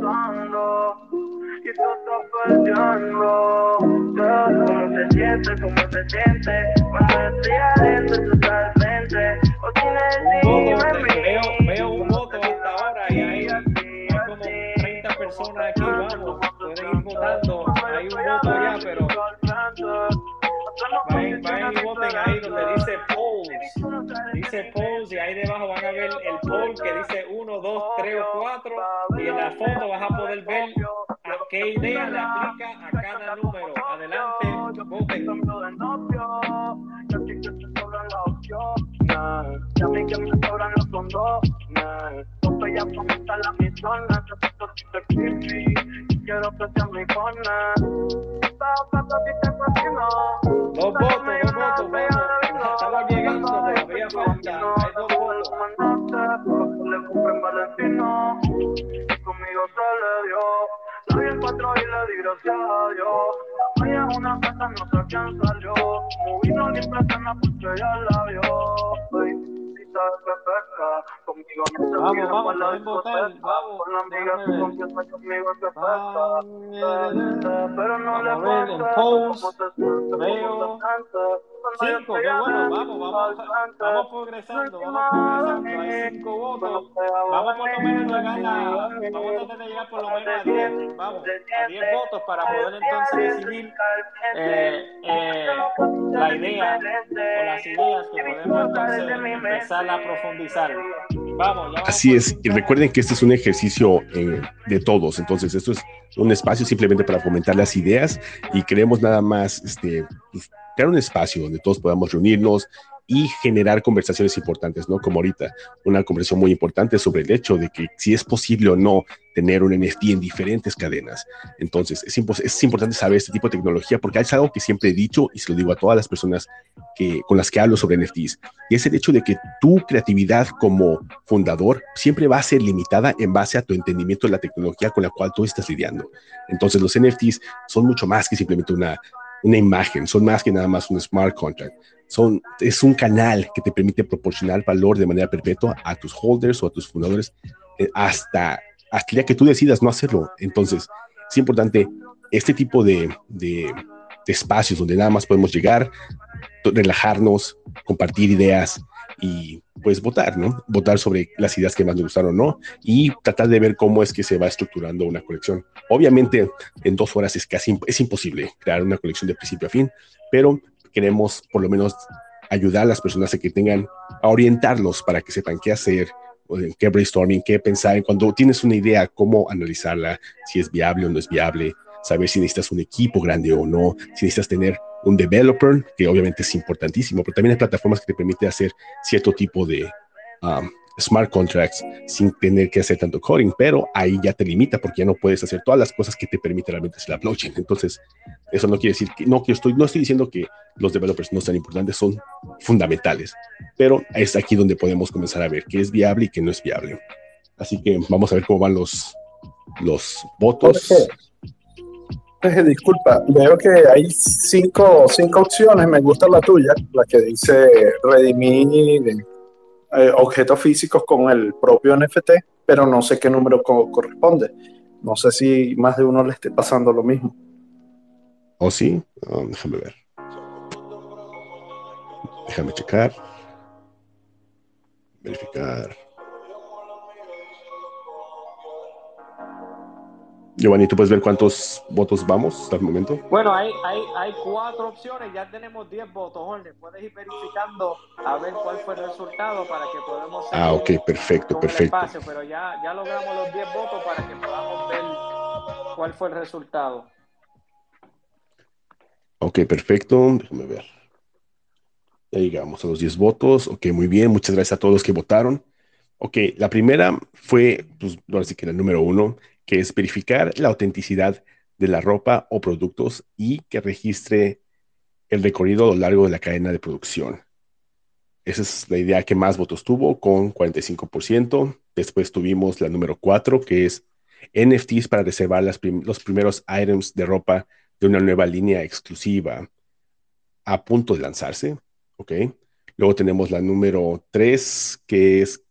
pasando y tú estás perdiendo. ¿Cómo se siente? ¿Cómo se siente? Cuando estoy adentro, tú estás frente. O tienes veo, veo un voto hasta ahora y ahí hay como 30 personas aquí, vamos, pueden ir votando. Hay un voto ya, pero vayan, vayan y voten ahí donde dice polls. Dice polls y ahí debajo van a ver el poll que dice 1, 2, 3 o 4 y en la foto vas a poder ver a qué idea le aplica a cada número. Adelante, voten. Ya me que me sobran los condones. Ponto ya fomenta la mitrona. Yo siento chiste creepy. Quiero que sea mi bona. Estaba buscando a ti te fascino. Dos votos, dos votos, votos. Estaba llegando, todavía falta. Hay dos votos. Le compré en Valentino. Conmigo se le dio. La vi en cuatro y le di gracias a Dios es una gata, no sé quién salió. Limpia de conmigo para la discoteca. Con la amiga que confiesa conmigo es. Pero no le cómo cómo cinco, qué bueno, vamos, vamos, vamos progresando, vamos progresando, hay cinco votos, vamos por lo menos a, vamos a tratar de llegar por lo menos a 10, vamos, a 10 votos para poder entonces eh, eh, la idea o las ideas que podemos entonces empezar a profundizar. Vamos, ya vamos Así es, y recuerden que este es un ejercicio eh, de todos, entonces esto es un espacio simplemente para fomentar las ideas y queremos nada más este, pues, crear un espacio donde todos podamos reunirnos y generar conversaciones importantes, ¿no? Como ahorita, una conversación muy importante sobre el hecho de que si es posible o no tener un NFT en diferentes cadenas. Entonces, es, impo- es importante saber este tipo de tecnología porque es algo que siempre he dicho y se lo digo a todas las personas que, con las que hablo sobre NFTs, y es el hecho de que tu creatividad como fundador siempre va a ser limitada en base a tu entendimiento de la tecnología con la cual tú estás lidiando. Entonces, los NFTs son mucho más que simplemente una, una imagen, son más que nada más un smart contract. Son, es un canal que te permite proporcionar valor de manera perpetua a tus holders o a tus fundadores eh, hasta, hasta el día que tú decidas no hacerlo. Entonces, es importante este tipo de, de, de espacios donde nada más podemos llegar, relajarnos, compartir ideas y pues votar, ¿no? Votar sobre las ideas que más nos gustaron o no y tratar de ver cómo es que se va estructurando una colección. Obviamente, en dos horas es casi es imposible crear una colección de principio a fin, pero queremos por lo menos ayudar a las personas a que tengan, a orientarlos para que sepan qué hacer, qué brainstorming, qué pensar. Cuando tienes una idea, cómo analizarla, si es viable o no es viable, saber si necesitas un equipo grande o no, si necesitas tener un developer, que obviamente es importantísimo, pero también hay plataformas que te permiten hacer cierto tipo de um, smart contracts sin tener que hacer tanto coding, pero ahí ya te limita porque ya no puedes hacer todas las cosas que te permite realmente hacer la blockchain. Entonces, eso no quiere decir que no, que estoy, no estoy diciendo que los developers no sean importantes, son fundamentales, pero es aquí donde podemos comenzar a ver qué es viable y qué no es viable. Así que vamos a ver cómo van los, los votos. Jorge, disculpa, veo que hay cinco, cinco opciones, me gusta la tuya, la que dice redimir eh, objetos físicos con el propio NFT, pero no sé qué número co- corresponde. No sé si más de uno le esté pasando lo mismo. ¿O sí? Ah, déjame ver. Déjame checar. Verificar. Giovanni, ¿tú puedes ver cuántos votos vamos hasta el momento? Bueno, hay, hay, hay cuatro opciones, ya tenemos 10 votos, Jorge. Puedes ir verificando a ver cuál fue el resultado para que podamos Ah, ok, perfecto, perfecto. espacio, pero ya, ya logramos los 10 votos para que podamos ver cuál fue el resultado. Ok, perfecto. Déjame ver. Ya llegamos a los 10 votos. Ok, muy bien. Muchas gracias a todos los que votaron. Ok, la primera fue, pues, ahora sí que era el número uno, que es verificar la autenticidad de la ropa o productos y que registre el recorrido a lo largo de la cadena de producción. Esa es la idea que más votos tuvo, con 45%. Después tuvimos la número 4, que es NFTs para reservar los primeros items de ropa de una nueva línea exclusiva a punto de lanzarse. ¿ok? Luego tenemos la número 3, que es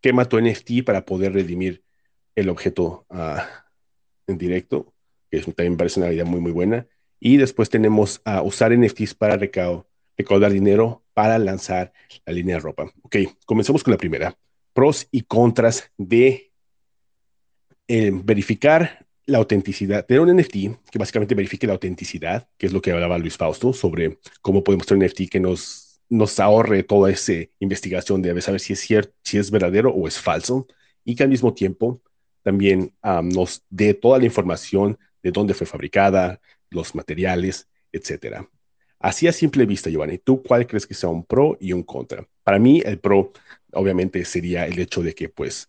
quema tu NFT para poder redimir el objeto ah, en directo, que es, también parece una idea muy, muy buena. Y después tenemos a usar NFTs para recau- recaudar dinero para lanzar la línea de ropa. Ok, comencemos con la primera. Pros y contras de eh, verificar la autenticidad, tener un NFT que básicamente verifique la autenticidad, que es lo que hablaba Luis Fausto sobre cómo podemos tener un NFT que nos, nos ahorre toda esa investigación de saber si es cierto, si es verdadero o es falso, y que al mismo tiempo también nos dé toda la información de dónde fue fabricada, los materiales, etcétera. Así a simple vista, Giovanni, ¿tú cuál crees que sea un pro y un contra? Para mí, el pro, obviamente, sería el hecho de que, pues,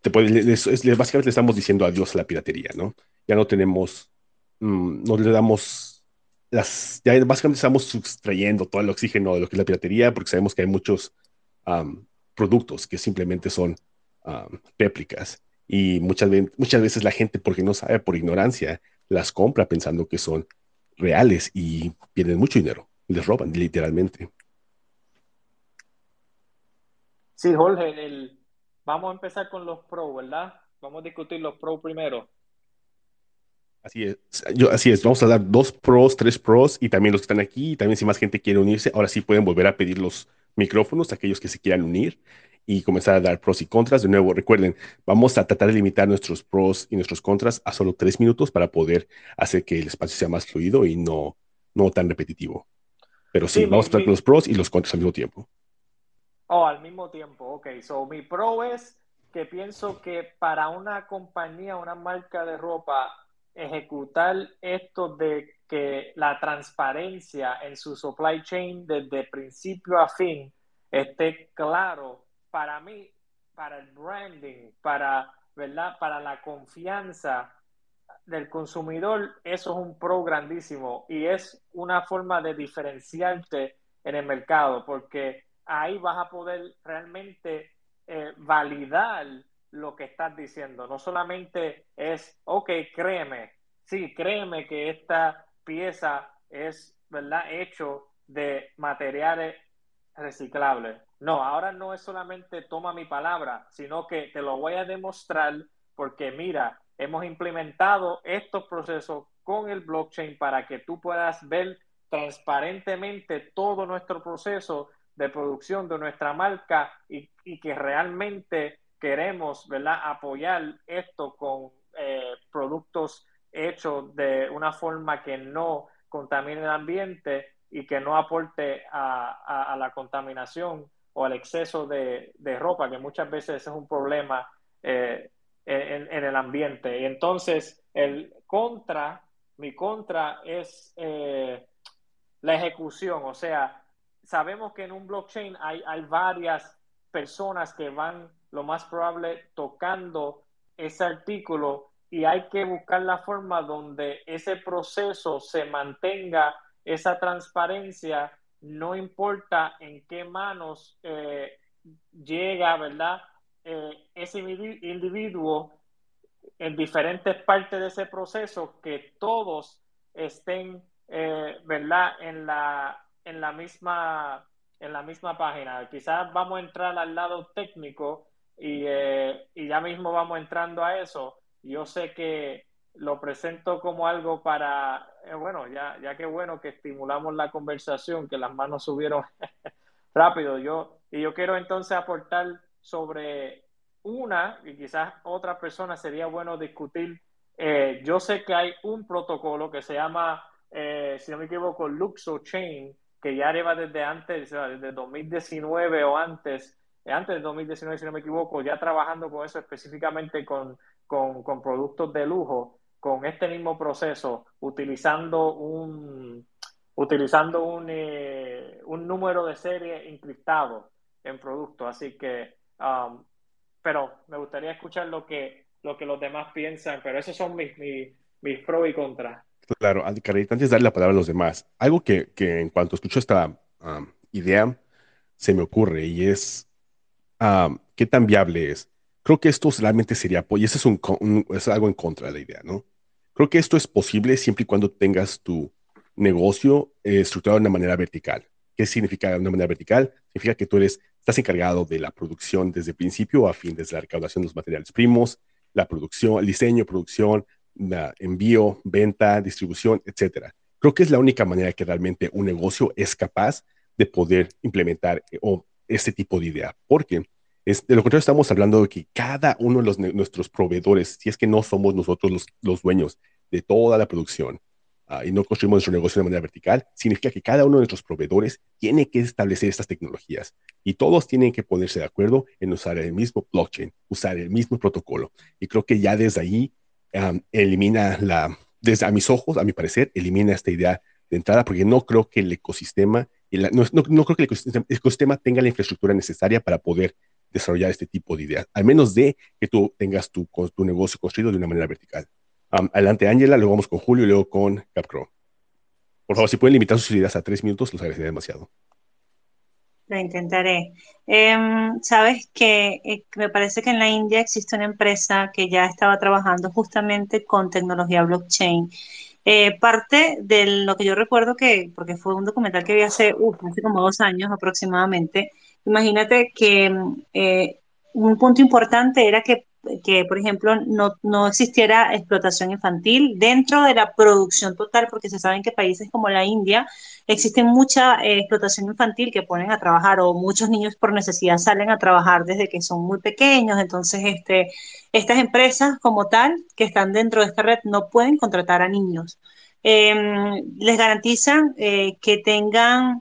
te puede, básicamente le estamos diciendo adiós a la piratería, ¿no? Ya no tenemos, mm, no le damos las, ya básicamente estamos sustrayendo todo el oxígeno de lo que es la piratería porque sabemos que hay muchos productos que simplemente son réplicas y muchas, muchas veces la gente, porque no sabe, por ignorancia, las compra pensando que son reales y pierden mucho dinero, les roban literalmente. Sí, Jorge, el, vamos a empezar con los pros, ¿verdad? Vamos a discutir los pros primero. Así es, yo, así es, vamos a dar dos pros, tres pros y también los que están aquí, y también si más gente quiere unirse, ahora sí pueden volver a pedir los micrófonos, aquellos que se quieran unir y comenzar a dar pros y contras. De nuevo, recuerden, vamos a tratar de limitar nuestros pros y nuestros contras a solo tres minutos para poder hacer que el espacio sea más fluido y no, no tan repetitivo. Pero sí, Sí, vamos a tratar mi- los pros y los contras al mismo tiempo. Oh, al mismo tiempo, ok. So, mi pro es que pienso que para una compañía, una marca de ropa, ejecutar esto de que la transparencia en su supply chain desde principio a fin esté claro, para mí, para el branding, para, ¿verdad? Para la confianza del consumidor, eso es un pro grandísimo y es una forma de diferenciarte en el mercado, porque ahí vas a poder realmente eh, validar lo que estás diciendo. No solamente es, ok, créeme, sí, créeme que esta pieza es, ¿verdad?, hecho de materiales reciclables. No, ahora no es solamente toma mi palabra, sino que te lo voy a demostrar porque mira, hemos implementado estos procesos con el blockchain para que tú puedas ver transparentemente todo nuestro proceso de producción de nuestra marca y, que realmente queremos ¿verdad? apoyar esto con eh, productos hechos de una forma que no contamine el ambiente y que no aporte a, la contaminación o al exceso de, ropa, que muchas veces es un problema eh, en, el ambiente. Y entonces, el contra, mi contra es eh, la ejecución, o sea, sabemos que en un blockchain hay varias personas que van, lo más probable, tocando ese artículo y hay que buscar la forma donde ese proceso se mantenga esa transparencia, no importa en qué manos eh, llega, ¿verdad? Eh, ese individuo en diferentes partes de ese proceso, que todos estén, eh, ¿verdad? En la, en la misma en la misma página. Quizás vamos a entrar al lado técnico y, eh, y ya mismo vamos entrando a eso. Yo sé que lo presento como algo para, eh, bueno, ya, ya que bueno que estimulamos la conversación, que las manos subieron rápido. Yo, y yo quiero entonces aportar sobre una, y quizás otra persona sería bueno discutir. Eh, yo sé que hay un protocolo que se llama, eh, si no me equivoco, Luxo Chain, que ya lleva desde antes, desde 2019 o antes, antes del 2019, si no me equivoco, ya trabajando con eso específicamente con, con, productos de lujo, con este mismo proceso, utilizando un, utilizando un, eh, un número de serie encriptado en producto. Así que, um, pero me gustaría escuchar lo que, lo que los demás piensan, pero esos son mis, mis, mis pros y contras. Claro, Carita, antes de darle la palabra a los demás, algo que, que en cuanto escucho esta um, idea se me ocurre y es um, qué tan viable es. Creo que esto realmente sería, y eso es, algo en contra de la idea, ¿no? Creo que esto es posible siempre y cuando tengas tu negocio eh, estructurado de una manera vertical. ¿Qué significa de una manera vertical? Significa que tú eres, estás encargado de la producción desde principio a fin, desde la recaudación de los materiales primos, la producción, el diseño, producción, la envío, venta, distribución, etcétera. Creo que es la única manera que realmente un negocio es capaz de poder implementar eh, o este tipo de idea, porque es, de lo contrario estamos hablando de que cada uno de los, nuestros proveedores, si es que no somos nosotros los, los dueños de toda la producción uh, y no construimos nuestro negocio de manera vertical, significa que cada uno de nuestros proveedores tiene que establecer estas tecnologías y todos tienen que ponerse de acuerdo en usar el mismo blockchain, usar el mismo protocolo. Y creo que ya desde ahí um, elimina la, desde a mis ojos, a mi parecer, elimina esta idea de entrada, porque no creo que el ecosistema, la, no, no, no, creo que el ecosistema, el ecosistema, tenga la infraestructura necesaria para poder desarrollar este tipo de ideas, al menos de que tú tengas tu, tu negocio construido de una manera vertical. Um, adelante, Ángela, luego vamos con Julio y luego con Capcro. Por favor, si pueden limitar sus ideas a tres minutos, los agradecería demasiado. Lo intentaré. Em, sabes que eh, me parece que en la India existe una empresa que ya estaba trabajando justamente con tecnología blockchain. Eh, parte de lo que yo recuerdo que, porque fue un documental que vi hace, hace como dos años aproximadamente, imagínate que eh, un punto importante era que que, por ejemplo, no, no, existiera explotación infantil dentro de la producción total, porque se saben que países como la India existen mucha eh, explotación infantil que ponen a trabajar o muchos niños por necesidad salen a trabajar desde que son muy pequeños. Entonces, este, estas empresas como tal que están dentro de esta red no pueden contratar a niños. Em, les garantizan eh, que tengan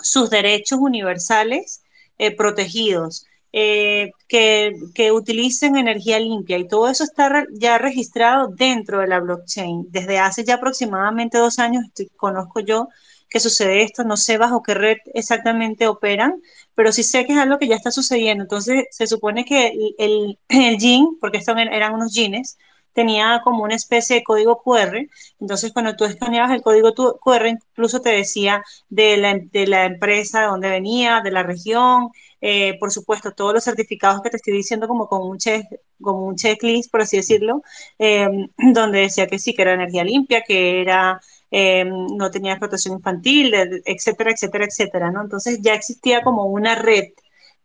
sus derechos universales eh, protegidos. Eh, que, que, utilicen energía limpia y todo eso está ya registrado dentro de la blockchain. Desde hace ya aproximadamente dos años estoy, conozco yo que sucede esto, no sé bajo qué red exactamente operan, pero sí sé que es algo que ya está sucediendo. Entonces se supone que el, el, el porque estos eran unos jeans, tenía como una especie de código QR. Entonces, cuando tú escaneabas el código QR, incluso te decía de la, de la empresa, de dónde venía, de la región, eh, por supuesto, todos los certificados que te estoy diciendo como con un, check, como un checklist, por así decirlo, eh, donde decía que sí, que era energía limpia, que era... Eh, no tenía explotación infantil, etcétera, etcétera, etcétera, ¿no? Entonces ya existía como una red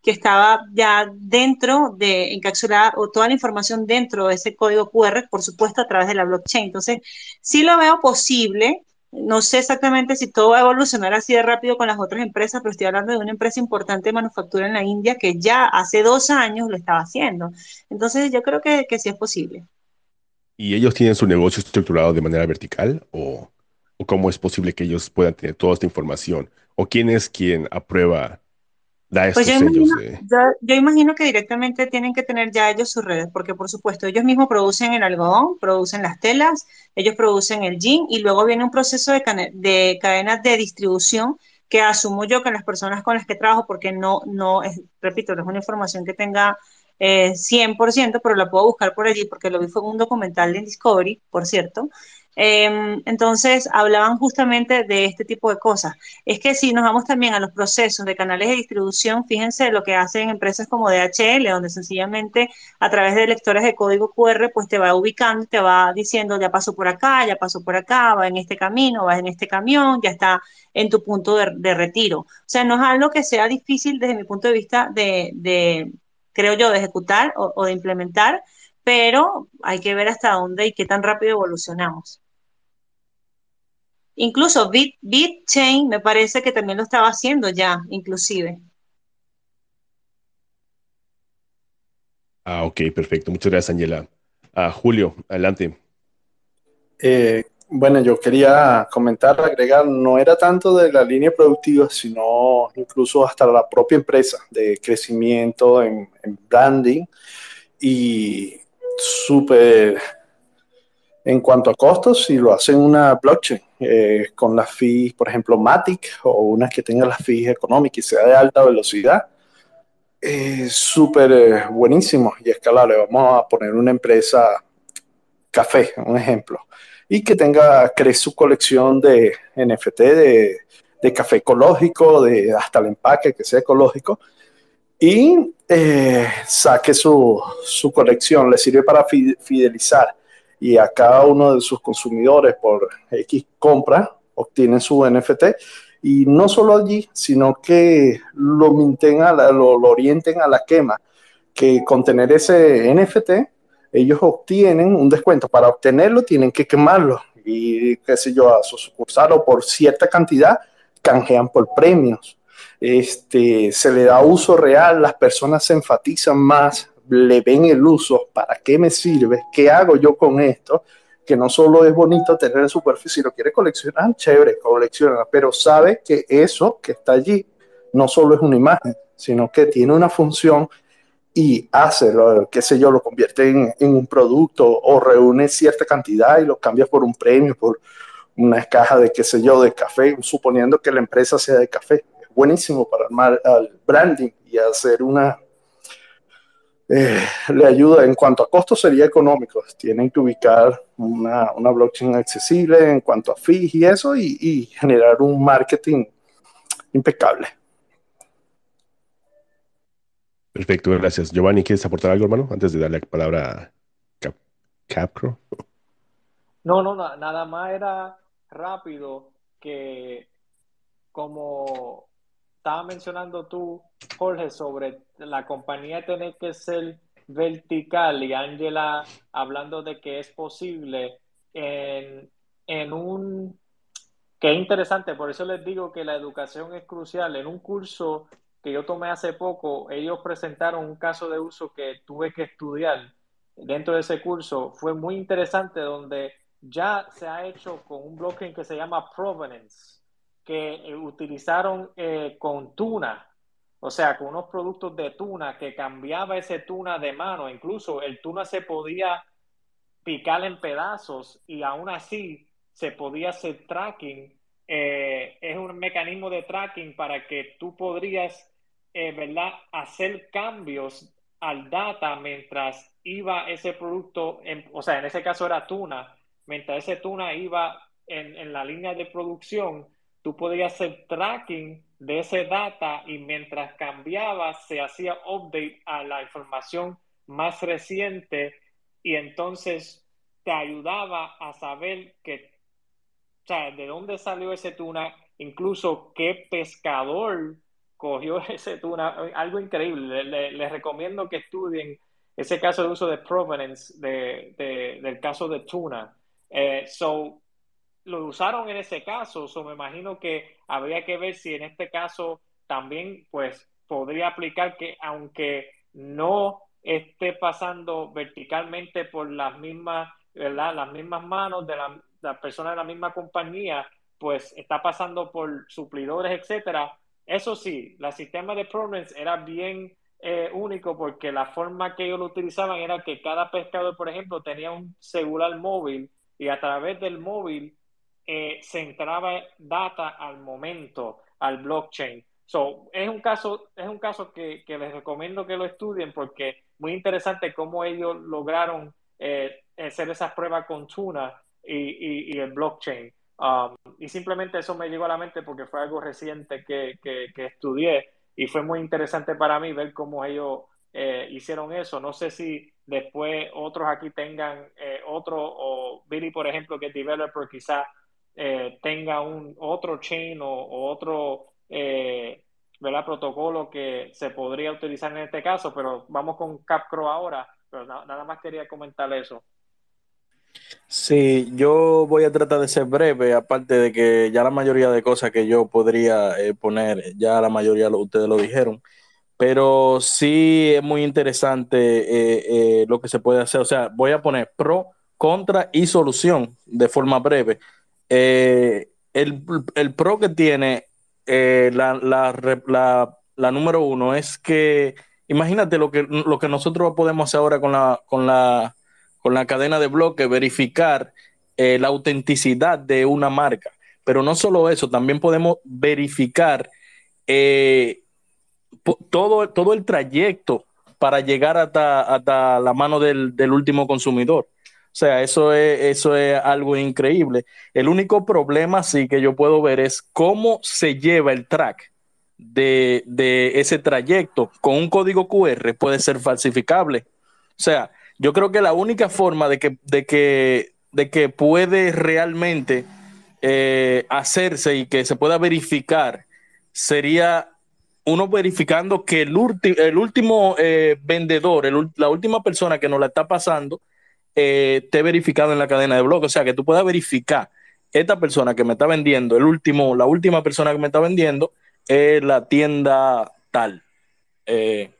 que estaba ya dentro de encapsular o toda la información dentro de ese código QR, por supuesto, a través de la blockchain. Entonces, sí lo veo posible, no sé exactamente si todo va a evolucionar así de rápido con las otras empresas, pero estoy hablando de una empresa importante de manufactura en la India que ya hace dos años lo estaba haciendo. Entonces yo creo que, que sí es posible. ¿Y ellos tienen su negocio estructurado de manera vertical o cómo es posible que ellos puedan tener toda esta información? ¿O quién es quien aprueba pues yo imagino, yo, imagino, que directamente tienen que tener ya ellos sus redes, porque por supuesto ellos mismos producen el algodón, producen las telas, ellos producen el jean y luego viene un proceso de, de cadenas de distribución que asumo yo que las personas con las que trabajo, porque no, no es, repito, no es una información que tenga eh, 100%, pero la puedo buscar por allí porque lo vi fue en un documental de Discovery, por cierto, Em, entonces, hablaban justamente de este tipo de cosas. Es que si nos vamos también a los procesos de canales de distribución, fíjense lo que hacen empresas como DHL, donde sencillamente a través de lectores de código QR, pues te va ubicando, te va diciendo, ya pasó por acá, ya pasó por acá, va en este camino, va en este camión, ya está en tu punto de, retiro. O sea, no es algo que sea difícil desde mi punto de vista de, creo yo, de ejecutar o de implementar, pero hay que ver hasta dónde y qué tan rápido evolucionamos. Incluso Bit, BitChain me parece que también lo estaba haciendo ya, inclusive. Ah, ok, perfecto. Muchas gracias, Angela. Ah, Julio, adelante. Eh, bueno, yo quería comentar, agregar, no era tanto de la línea productiva, sino incluso hasta la propia empresa, de crecimiento en, en branding y súper en cuanto a costos, si lo hacen una blockchain eh, con las fees, por ejemplo, Matic o una que tenga las fees económicas y sea de alta velocidad, es súper eh, buenísimo y escalable. Vamos a poner una empresa café, un ejemplo, y que tenga, cree su colección de NFT de, de café ecológico, de hasta el empaque que sea ecológico, y eh, saque su, su colección, le sirve para fidelizar y a cada uno de sus consumidores por X compra obtienen su NFT y no solo allí, sino que lo, lo, lo orienten a la quema, que con tener ese NFT ellos obtienen un descuento. Para obtenerlo tienen que quemarlo y qué sé yo, a su sucursal o por cierta cantidad canjean por premios. Este, se le da uso real, las personas se enfatizan más le ven el uso, ¿para qué me sirve? ¿Qué hago yo con esto? Que no solo es bonito tener en superficie, si lo quiere coleccionar, chévere, colecciona, pero sabe que eso que está allí no solo es una imagen, sino que tiene una función y hace, lo, qué sé yo, lo convierte en, un producto o reúne cierta cantidad y lo cambia por un premio, por una caja de, qué sé yo, de café, suponiendo que la empresa sea de café. Es buenísimo para armar al branding y hacer una, eh, le ayuda en cuanto a costos sería económico. Tienen que ubicar una, una blockchain accesible en cuanto a fees y eso y, y, generar un marketing impecable. Perfecto, gracias. Giovanni, ¿quieres aportar algo, hermano? Antes de darle la palabra a Cap Capcro. No, no, na- nada más era rápido que como estaba mencionando tú, Jorge, sobre la compañía tener que ser vertical y Ángela hablando de que es posible en, en un que es interesante, por eso les digo que la educación es crucial. En un curso que yo tomé hace poco, ellos presentaron un caso de uso que tuve que estudiar dentro de ese curso. Fue muy interesante donde ya se ha hecho con un blockchain que se llama Provenance, que eh, utilizaron eh, con tuna, o sea, con unos productos de tuna que cambiaba ese tuna de mano. Incluso el tuna se podía picar en pedazos y aún así se podía hacer tracking. Eh, es un mecanismo de tracking para que tú podrías, eh, ¿verdad?, hacer cambios al data mientras iba ese producto, en- o sea, en ese caso era tuna, mientras ese tuna iba en, en la línea de producción, tú podías hacer tracking de ese data y mientras cambiaba se hacía update a la información más reciente y entonces te ayudaba a saber que, o sea, de dónde salió ese tuna, incluso qué pescador cogió ese tuna, algo increíble. Le- le- les recomiendo que estudien ese caso de uso de provenance de, de- del caso de tuna. Eh, so, lo usaron en ese caso, so me imagino que habría que ver si en este caso también pues podría aplicar que aunque no esté pasando verticalmente por las mismas, ¿verdad? Las mismas manos de la, la persona de la misma compañía, pues está pasando por suplidores, etcétera. Eso sí, el sistema de provenance era bien eh, único porque la forma que ellos lo utilizaban era que cada pescador, por ejemplo, tenía un celular móvil y a través del móvil eh, se entraba data al momento, al blockchain. So, es un caso, es un caso que, les recomiendo que lo estudien porque muy interesante cómo ellos lograron eh, hacer esas pruebas con Tuna y, el blockchain. Um, y simplemente eso me llegó a la mente porque fue algo reciente que estudié y fue muy interesante para mí ver cómo ellos eh, hicieron eso. No sé si después otros aquí tengan eh, otro, o Billy, por ejemplo, que es developer, quizás eh, tenga un otro chain o, otro eh, ¿verdad? protocolo que se podría utilizar en este caso, pero vamos con Capcro ahora, pero na- nada más quería comentar eso. Sí, yo voy a tratar de ser breve, aparte de que ya la mayoría de cosas que yo podría eh, poner, ya la mayoría ustedes lo dijeron, pero sí es muy interesante eh, eh, lo que se puede hacer. O sea, voy a poner pro, contra y solución de forma breve. Eh, el, el pro que tiene eh, la, la, la- la número uno es que imagínate lo que, lo que nosotros podemos hacer ahora con la, con la, con la cadena de bloques, verificar eh, la autenticidad de una marca. Pero no solo eso, también podemos verificar eh, todo, todo el trayecto para llegar hasta, hasta la mano del, del último consumidor. O sea, eso es, eso es algo increíble. El único problema sí que yo puedo ver es cómo se lleva el track de, de ese trayecto con un código QR puede ser falsificable. O sea, yo creo que la única forma de que, de que, de que puede realmente eh, hacerse y que se pueda verificar sería uno verificando que el, el último eh, vendedor, el la última persona que nos la está pasando, eh, esté verificado en la cadena de bloques. O sea, que tú puedas verificar esta persona que me está vendiendo, el último, la última persona que me está vendiendo, es la tienda tal. Eh,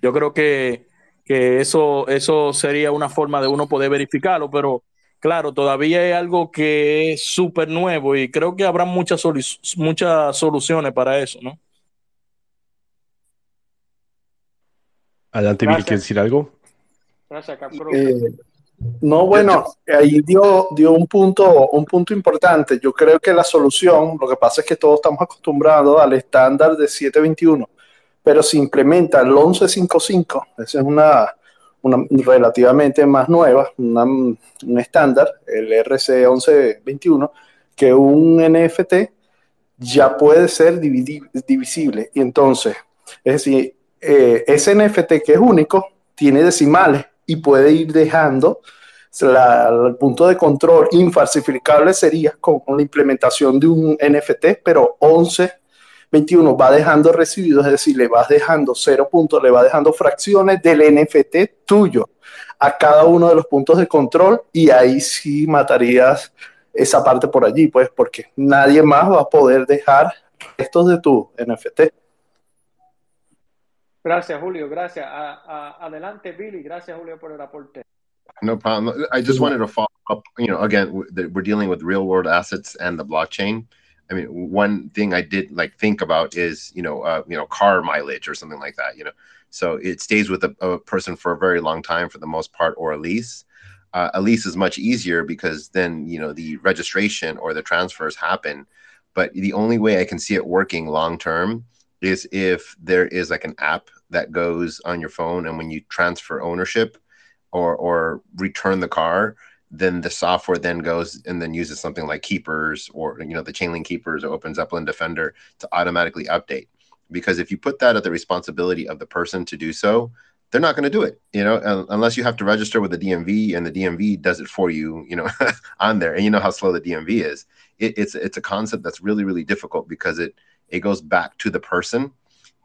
yo creo que, que eso, eso sería una forma de uno poder verificarlo, pero claro, todavía es algo que es súper nuevo y creo que habrá muchas, solu- muchas soluciones para eso, ¿no? Adelante, Gracias. ¿quieres decir algo? Gracias, Capcro. Eh, no, bueno, ahí dio, dio un punto, un punto importante. Yo creo que la solución, lo que pasa es que todos estamos acostumbrados al estándar de 721, pero si implementa el 1155, esa es una, una relativamente más nueva, una- un estándar, el RC 1121, que un NFT ya puede ser divisible. Y entonces, es decir, eh, ese NFT que es único tiene decimales y puede ir dejando el punto de control infalsificable sería con la implementación de un NFT, pero 11, 21 va dejando residuos, es decir, le vas dejando cero puntos, le va dejando fracciones del NFT tuyo a cada uno de los puntos de control y ahí sí matarías esa parte por allí, pues porque nadie más va a poder dejar restos de tu NFT. Gracias, Julio, gracias. A- a- adelante, Billy, gracias, Julio, por el aporte. No problem. I just wanted to follow up. You know, again, we're dealing with real world assets and the blockchain. I mean, one thing I did like think about is you know, uh, you know, car mileage or something like that. You know, so it stays with a, a person for a very long time for the most part, or a lease. Uh, a lease is much easier because then you know the registration or the transfers happen. But the only way I can see it working long term is if there is like an app that goes on your phone, and when you transfer ownership or or return the car then the software then goes and then uses something like keepers or you know the chainlink keepers or opens upland defender to automatically update. Because if you put that at the responsibility of the person to do so they're not going to do it you know unless you have to register with the dmv and the dmv does it for you you know on there. And you know how slow the dmv is. It, it's it's a concept that's really really difficult because it it goes back to the person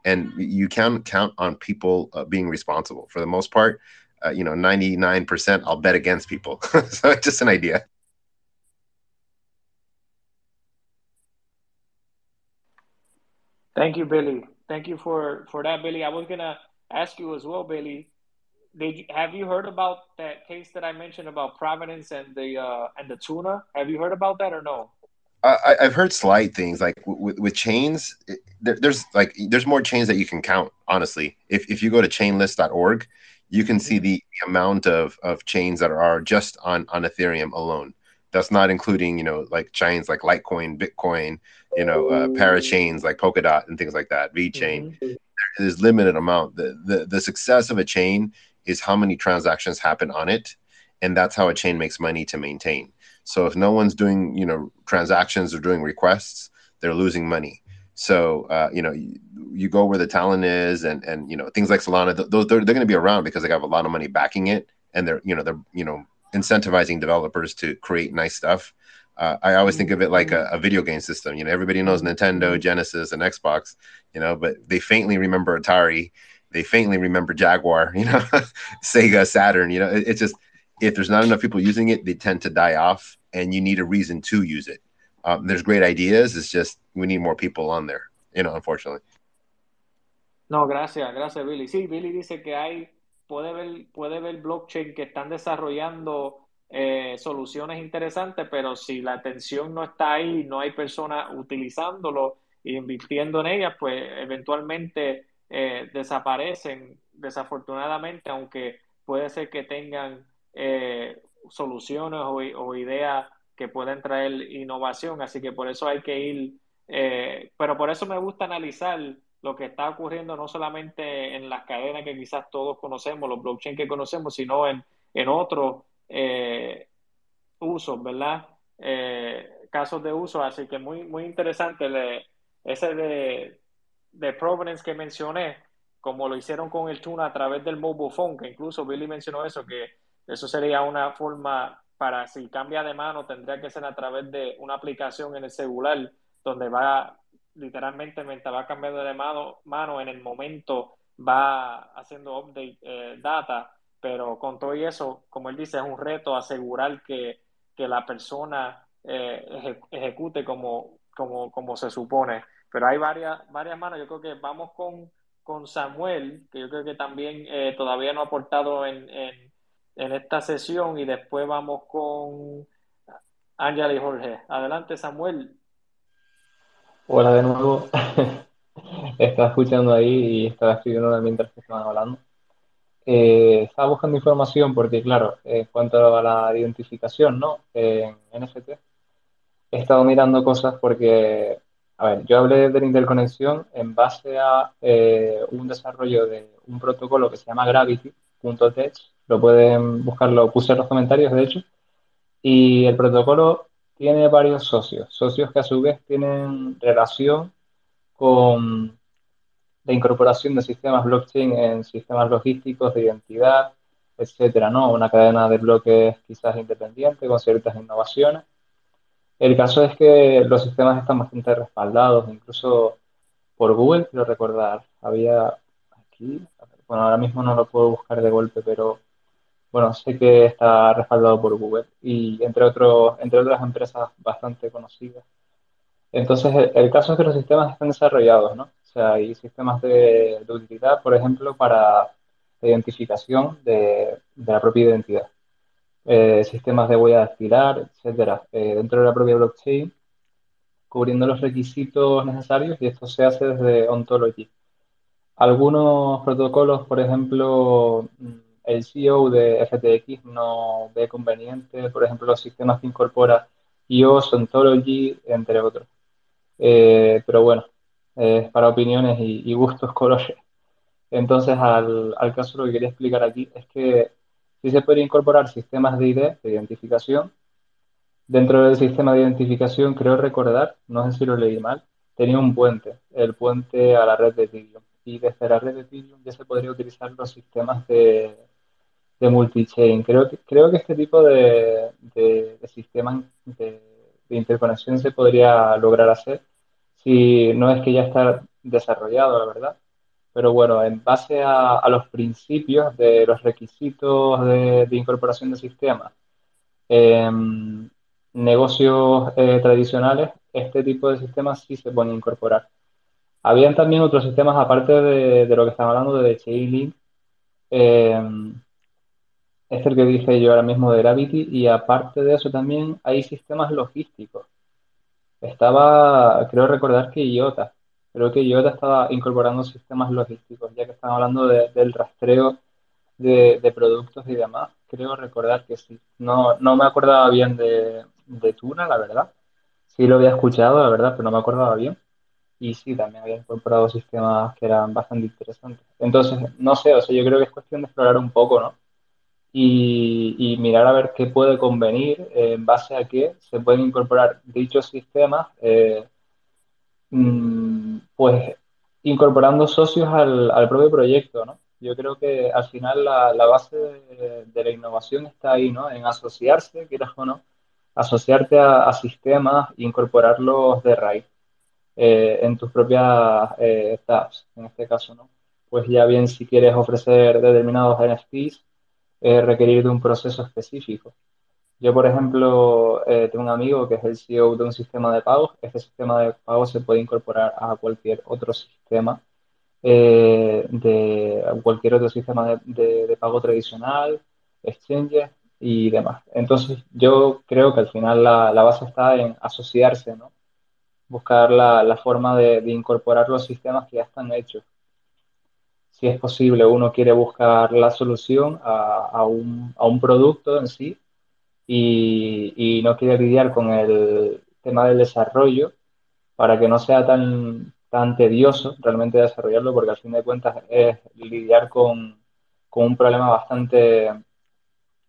and you can count on people uh, being responsible for the most part uh, you know 99% i'll bet against people so it's just an idea Thank you, Billy. Thank you for for that, Billy. I was gonna ask you as well, Billy. Did you, have you heard about that case that I mentioned about Providence and the uh, and the tuna? Have you heard about that or no? I, I've heard slight things like with, with chains. it- There, there's like there's more chains that you can count. Honestly, if if you go to chainlist.org, you can see the amount of of chains that are just on on Ethereum alone. That's not including you know like chains like Litecoin, Bitcoin, you know uh, parachains like Polkadot and things like that. VeChain. There's limited amount. The, the the success of a chain is how many transactions happen on it, and that's how a chain makes money to maintain. So if no one's doing, you know, transactions or doing requests, they're losing money. So uh, you know, you, you go where the talent is, and and you know things like Solana, th- those they're, they're going to be around because they have a lot of money backing it, and they're you know they're you know incentivizing developers to create nice stuff. Uh, I always think of it like a, a video game system. You know, everybody knows Nintendo, Genesis, and Xbox. You know, but they faintly remember Atari. They faintly remember Jaguar. You know, Sega, Saturn. You know, it, it's just if there's not enough people using it, they tend to die off, and you need a reason to use it. Um, there's great ideas. It's just we need more people on there. You know, unfortunately. No, gracias, gracias, Billy. Sí, Billy dice que hay, puede ver, puede ver blockchain que están desarrollando eh, soluciones interesantes, pero si la atención no está ahí, no hay personas utilizándolo e invirtiendo en ellas, pues eventualmente eh, desaparecen, desafortunadamente, aunque puede ser que tengan eh, soluciones o, ideas que pueden traer innovación, así que por eso hay que ir, eh, pero por eso me gusta analizar lo que está ocurriendo no solamente en las cadenas que quizás todos conocemos, los blockchain que conocemos, sino en, en otros eh, usos, ¿verdad? Eh, casos de uso, así que muy, muy interesante ese de, de Provenance que mencioné, como lo hicieron con el Tuna a través del mobile phone, que incluso Billy mencionó eso, que eso sería una forma para si cambia de mano, tendría que ser a través de una aplicación en el celular, donde va literalmente mientras va cambiando de mano, mano en el momento va haciendo update eh, data, pero con todo y eso, como él dice, es un reto asegurar que, que la persona eh, eje- ejecute como, como, como se supone. Pero hay varias, varias manos, yo creo que vamos con, con Samuel, que yo creo que también eh, todavía no ha aportado en, en, en esta sesión, y después vamos con Ángela y Jorge. Adelante, Samuel. Hola de nuevo. Estaba escuchando ahí y estaba escribiendo mientras que estaban hablando. Eh, estaba buscando información porque, claro, en cuanto a la identificación, ¿no? En NFT, he estado mirando cosas porque, a ver, yo hablé de la interconexión en base a eh, un desarrollo de un protocolo que se llama Gravity.tech. Lo pueden buscarlo, puse en los comentarios, de hecho. Y el protocolo tiene varios socios, socios que a su vez tienen relación con la incorporación de sistemas blockchain en sistemas logísticos de identidad, etcétera, ¿no? Una cadena de bloques quizás independiente con ciertas innovaciones. El caso es que los sistemas están bastante respaldados, incluso por Google, quiero recordar. Había aquí, bueno, ahora mismo no lo puedo buscar de golpe, pero bueno, sé que está respaldado por Google y entre, otros, entre otras empresas bastante conocidas. Entonces, el, caso es que los sistemas están desarrollados, ¿no? O sea, hay sistemas de, utilidad, por ejemplo, para la identificación de, la propia identidad. Eh, sistemas de huella dactilar, etcétera, eh, dentro de la propia blockchain, cubriendo los requisitos necesarios y esto se hace desde Ontology. Algunos protocolos, por ejemplo, el CEO de FTX no ve conveniente, por ejemplo, los sistemas que incorpora IOS, Ontology, entre otros. Eh, pero bueno, es para opiniones y, gustos colores. Entonces, al, al, caso lo que quería explicar aquí es que sí se puede incorporar sistemas de ID, de identificación. Dentro del sistema de identificación, creo recordar, no sé si lo leí mal, tenía un puente, el puente a la red de Ethereum. Y desde la red de Ethereum ya se podría utilizar los sistemas de, de multi-chain. Creo que, creo que este tipo de, de, sistemas de, interconexión se podría lograr hacer si no es que ya está desarrollado, la verdad. Pero bueno, en base a, los principios de los requisitos de, incorporación de sistemas, em, negocios eh, tradicionales, este tipo de sistemas sí se pueden incorporar. Habían también otros sistemas, aparte de, lo que estamos hablando de Chainlink, eh, es el que dije yo ahora mismo de Gravity y aparte de eso también hay sistemas logísticos. Estaba, creo recordar que IOTA, creo que IOTA estaba incorporando sistemas logísticos, ya que están hablando del rastreo de, productos y demás. Creo recordar que sí. No, no me acordaba bien de, de Tuna, la verdad. Sí lo había escuchado, la verdad, pero no me acordaba bien. Y sí, también había incorporado sistemas que eran bastante interesantes. Entonces, no sé, o sea, yo creo que es cuestión de explorar un poco, ¿no? Y, mirar a ver qué puede convenir, eh, en base a qué se pueden incorporar dichos sistemas, eh, mm, pues incorporando socios al, propio proyecto, ¿no? Yo creo que al final la, base de, la innovación está ahí, ¿no? En asociarse, quieras o no, asociarte a, sistemas e incorporarlos de raíz eh, en tus propias eh, en este caso, ¿no? Pues ya bien si quieres ofrecer determinados NFTs, eh, requerir de un proceso específico. Yo, por ejemplo, eh, tengo un amigo que es el CEO de un sistema de pagos. Este sistema de pagos se puede incorporar a cualquier otro sistema, eh, de cualquier otro sistema de, pago tradicional, exchanges y demás. Entonces, yo creo que al final la, base está en asociarse, ¿no? Buscar la, forma de incorporar los sistemas que ya están hechos si es posible, uno quiere buscar la solución a, un, a un, producto en sí y, y, no quiere lidiar con el tema del desarrollo para que no sea tan, tan tedioso realmente desarrollarlo, porque al fin de cuentas es lidiar con, con un problema bastante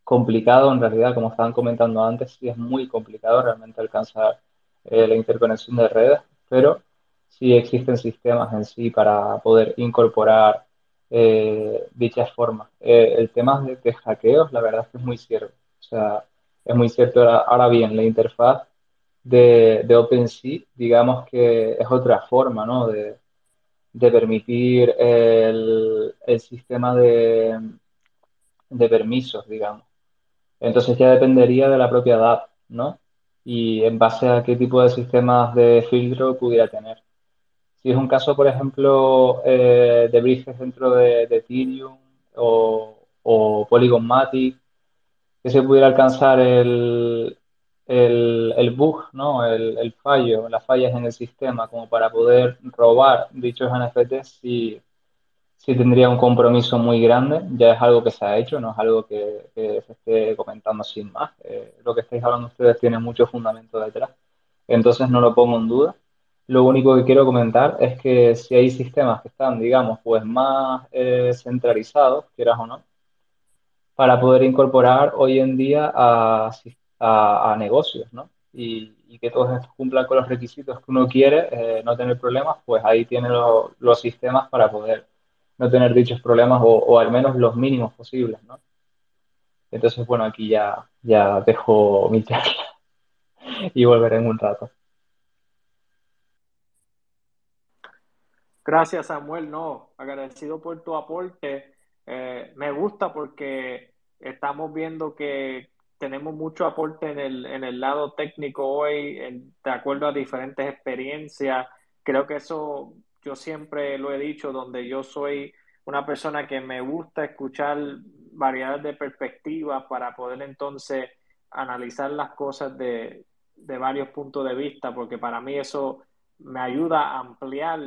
complicado en realidad, como estaban comentando antes, sí es muy complicado realmente alcanzar eh, la interconexión de redes, pero sí existen sistemas en sí para poder incorporar eh, dichas formas. Eh, el tema de, hackeos, la verdad es que es muy cierto. O sea, es muy cierto. Ahora, bien, la interfaz de, de, OpenSea, digamos que es otra forma, ¿no? De, de permitir el, el sistema de, de permisos, digamos. Entonces ya dependería de la propiedad, ¿no? Y en base a qué tipo de sistemas de filtro pudiera tener. Si es un caso, por ejemplo, eh, de bridges dentro de, Ethereum o, o, Polygon Matic, que se pudiera alcanzar el, el, bug, ¿no? El, fallo, las fallas en el sistema, como para poder robar dichos NFTs, si sí tendría un compromiso muy grande. Ya es algo que se ha hecho, no es algo que, se esté comentando sin más. Eh, lo que estáis hablando ustedes tiene mucho fundamento detrás. Entonces no lo pongo en duda. Lo único que quiero comentar es que si hay sistemas que están, digamos, pues más eh, centralizados, quieras o no, para poder incorporar hoy en día a, negocios, ¿no? Y, que todos estos cumplan con los requisitos que uno quiere, eh, no tener problemas, pues ahí tiene lo- los sistemas para poder no tener dichos problemas o, al menos los mínimos posibles, ¿no? Entonces, bueno, aquí ya dejo mi charla y volveré en un rato. Gracias, Samuel. No, agradecido por tu aporte. Eh, me gusta porque estamos viendo que tenemos mucho aporte en el, en el lado técnico hoy, de acuerdo a diferentes experiencias. Creo que eso yo siempre lo he dicho, donde yo soy una persona que me gusta escuchar variedades de perspectivas para poder entonces analizar las cosas de, de varios puntos de vista, porque para mí eso me ayuda a ampliar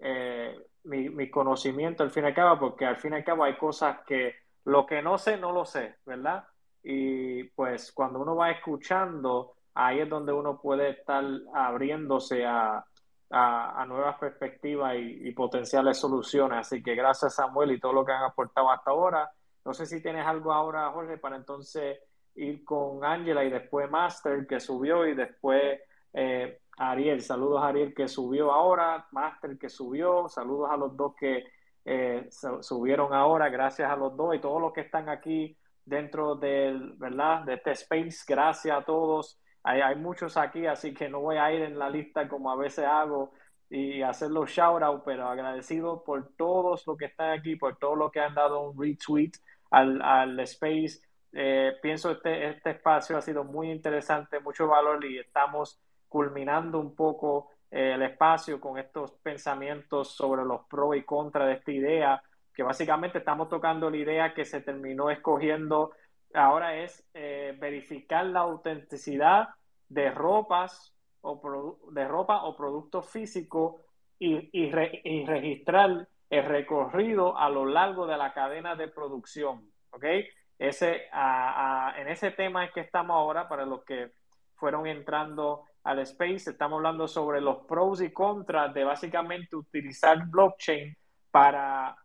eh, mi, mi conocimiento al fin y al cabo, porque al fin y al cabo hay cosas que lo que no sé, no lo sé, ¿verdad? Y pues cuando uno va escuchando, ahí es donde uno puede estar abriéndose a, a, nuevas perspectivas y, y potenciales soluciones. Así que gracias Samuel y todo lo que han aportado hasta ahora. No sé si tienes algo ahora, Jorge, para entonces ir con Ángela y después Master que subió y después eh, Ariel. Saludos a Ariel que subió ahora, Master que subió, saludos a los dos que eh, su- subieron ahora, gracias a los dos y todos los que están aquí dentro del, ¿verdad? De este space, gracias a todos. Hay, hay muchos aquí, así que no voy a ir en la lista como a veces hago y hacer los shout out, pero agradecido por todos los que están aquí, por todos los que han dado un retweet al, al space. Eh, pienso este, este espacio ha sido muy interesante, mucho valor y estamos culminando un poco eh, el espacio con estos pensamientos sobre los pros y contras de esta idea, que básicamente estamos tocando la idea que se terminó escogiendo ahora es eh, verificar la autenticidad de ropas o de ropa o productos físicos y, y, re- y registrar el recorrido a lo largo de la cadena de producción. ¿ok? Ese, en ese tema es que estamos ahora, para los que fueron entrando al space, estamos hablando sobre los pros y contras de básicamente utilizar blockchain para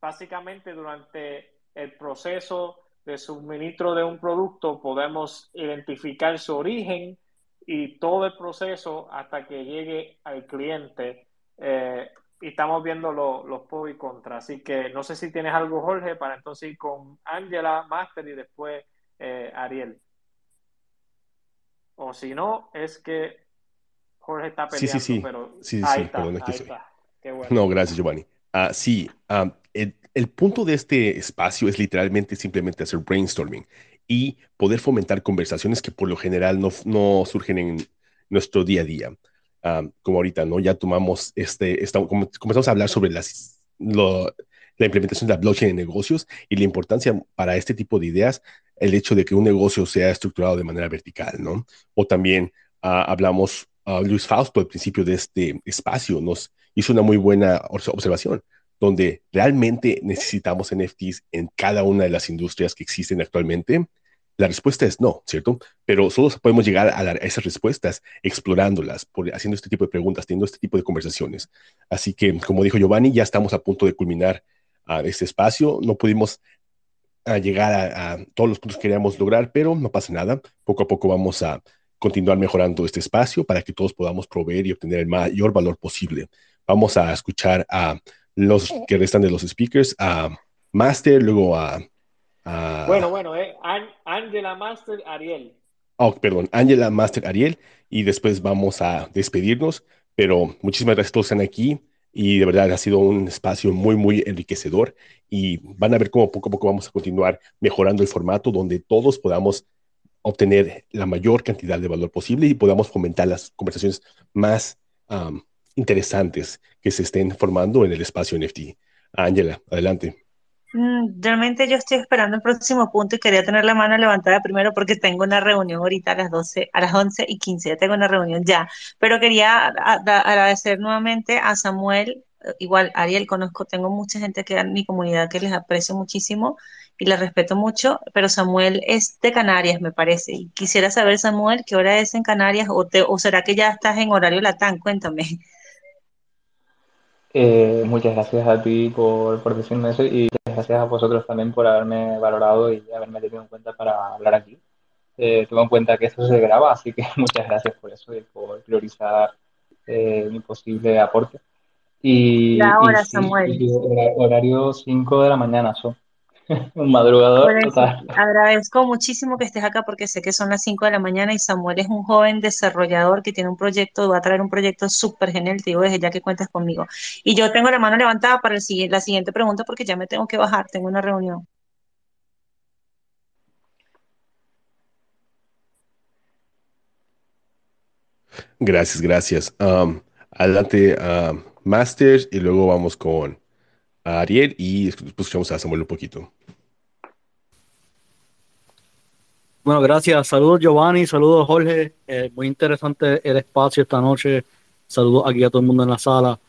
básicamente durante el proceso de suministro de un producto podemos identificar su origen y todo el proceso hasta que llegue al cliente. Eh, y estamos viendo lo- los pros y contras. Así que no sé si tienes algo, Jorge, para entonces ir con Angela, Master y después eh, Ariel. O si no, es que Jorge está Sí, peleando, sí, sí. pero Sí, sí, ahí sí, está, perdón, aquí ahí estoy. está. Qué bueno. No, gracias, Giovanni. Ah, sí, ah, el, el punto de este espacio es literalmente simplemente hacer brainstorming y poder fomentar conversaciones que por lo general no, no surgen en nuestro día a día. Ah, como ahorita, ¿no? Ya tomamos este, esta- comenzamos a hablar sobre las, lo- la implementación de la blockchain en negocios y la importancia para este tipo de ideas, el hecho de que un negocio sea estructurado de manera vertical, ¿no? O también ah, hablamos, ah, Luis Fausto al principio de este espacio nos hizo una muy buena obs- observación, donde realmente necesitamos NFTs en cada una de las industrias que existen actualmente. La respuesta es no, ¿cierto? Pero solo podemos llegar a, la- a esas respuestas explorándolas, por, haciendo este tipo de preguntas, teniendo este tipo de conversaciones. Así que, como dijo Giovanni, ya estamos a punto de culminar ah, este espacio. No pudimos a llegar a, a todos los puntos que queríamos lograr, pero no pasa nada. Poco a poco vamos a continuar mejorando este espacio para que todos podamos proveer y obtener el mayor valor posible. Vamos a escuchar a los que restan de los speakers, a Master, luego a... a- Bueno, bueno, eh, An- Angela Master, Ariel. oh, perdón, Angela, Master, Ariel, y después vamos a despedirnos, pero muchísimas gracias a todos que están aquí y de verdad ha sido un espacio muy, muy enriquecedor y van a ver cómo poco a poco vamos a continuar mejorando el formato donde todos podamos obtener la mayor cantidad de valor posible y podamos fomentar las conversaciones más interesantes que se estén formando en el espacio NFT. Ángela, adelante. Mm, Realmente yo estoy esperando el próximo punto y quería tener la mano levantada primero porque tengo una reunión ahorita a las 12, a las 11 y 15, ya tengo una reunión ya, pero quería agradecer nuevamente a Samuel, eh, igual Ariel, conozco, tengo mucha gente que en mi comunidad que les aprecio muchísimo y les respeto mucho, pero Samuel es de Canarias, me parece, y quisiera saber, Samuel, qué hora es en Canarias o, te, o será que ya estás en horario latán, cuéntame. Eh, muchas gracias a ti por, por decirme eso y gracias a vosotros también por haberme valorado y haberme tenido en cuenta para hablar aquí. eh, tuve en cuenta que eso se graba, así que muchas gracias por eso y por priorizar eh, mi posible aporte. Y, La hora, y Samuel. y horario 5 de la mañana son. Un madrugador total. agradezco muchísimo que estés acá porque sé que son las 5 de la mañana y Samuel es un joven desarrollador que tiene un proyecto, va a traer un proyecto súper genial, te digo desde ya que cuentes conmigo. Y yo tengo la mano levantada para el la siguiente pregunta porque ya me tengo que bajar, tengo una reunión. Gracias, gracias. Um, adelante, um, Masters, y luego vamos con Ariel y escuchamos a Samuel un poquito. Bueno, gracias. Saludos Giovanni, saludos Jorge. Eh, muy interesante el espacio esta noche. Saludos aquí a todo el mundo en la sala.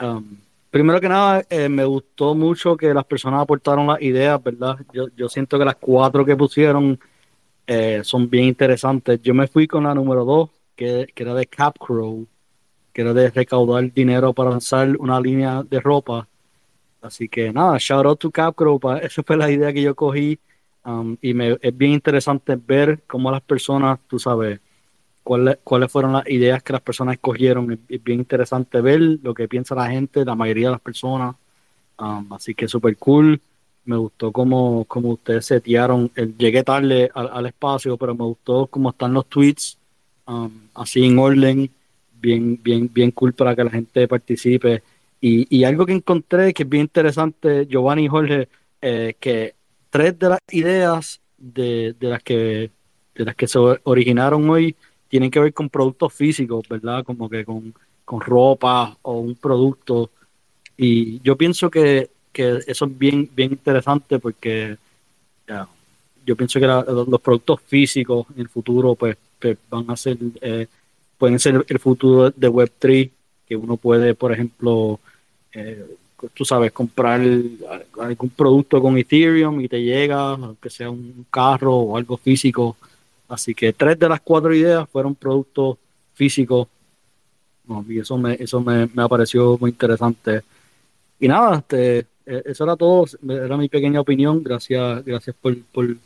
Um, primero que nada, eh, me gustó mucho que las personas aportaron las ideas, ¿verdad? Yo, yo siento que las cuatro que pusieron eh, son bien interesantes. Yo me fui con la número dos, que, que era de Capcrow, que era de recaudar dinero para lanzar una línea de ropa. Así que nada, shout out to Capcrow. Esa fue la idea que yo cogí. Um, y me, es bien interesante ver cómo las personas, tú sabes, cuáles, cuáles fueron las ideas que las personas escogieron. Es, es bien interesante ver lo que piensa la gente, la mayoría de las personas. Um, así que súper cool. Me gustó cómo, cómo ustedes setearon. Llegué tarde al, al espacio, pero me gustó cómo están los tweets, um, así en orden. Bien, bien, bien cool para que la gente participe. Y, y algo que encontré que es bien interesante, Giovanni y Jorge, eh, que tres de las ideas de, de las que de las que se originaron hoy tienen que ver con productos físicos, ¿verdad? Como que con, con ropa o un producto. Y yo pienso que, que eso es bien, bien interesante porque ya, yo pienso que los productos físicos en el futuro pues, pues, van a ser, eh, pueden ser el futuro de Web3, que uno puede, por ejemplo, eh, tú sabes, comprar algún producto con Ethereum y te llega, aunque sea un carro o algo físico. Así que tres de las cuatro ideas fueron productos físicos. Y eso me, eso me, me pareció muy interesante. Y nada, este, eh, eso era todo, era mi pequeña opinión. Gracias, gracias por, por,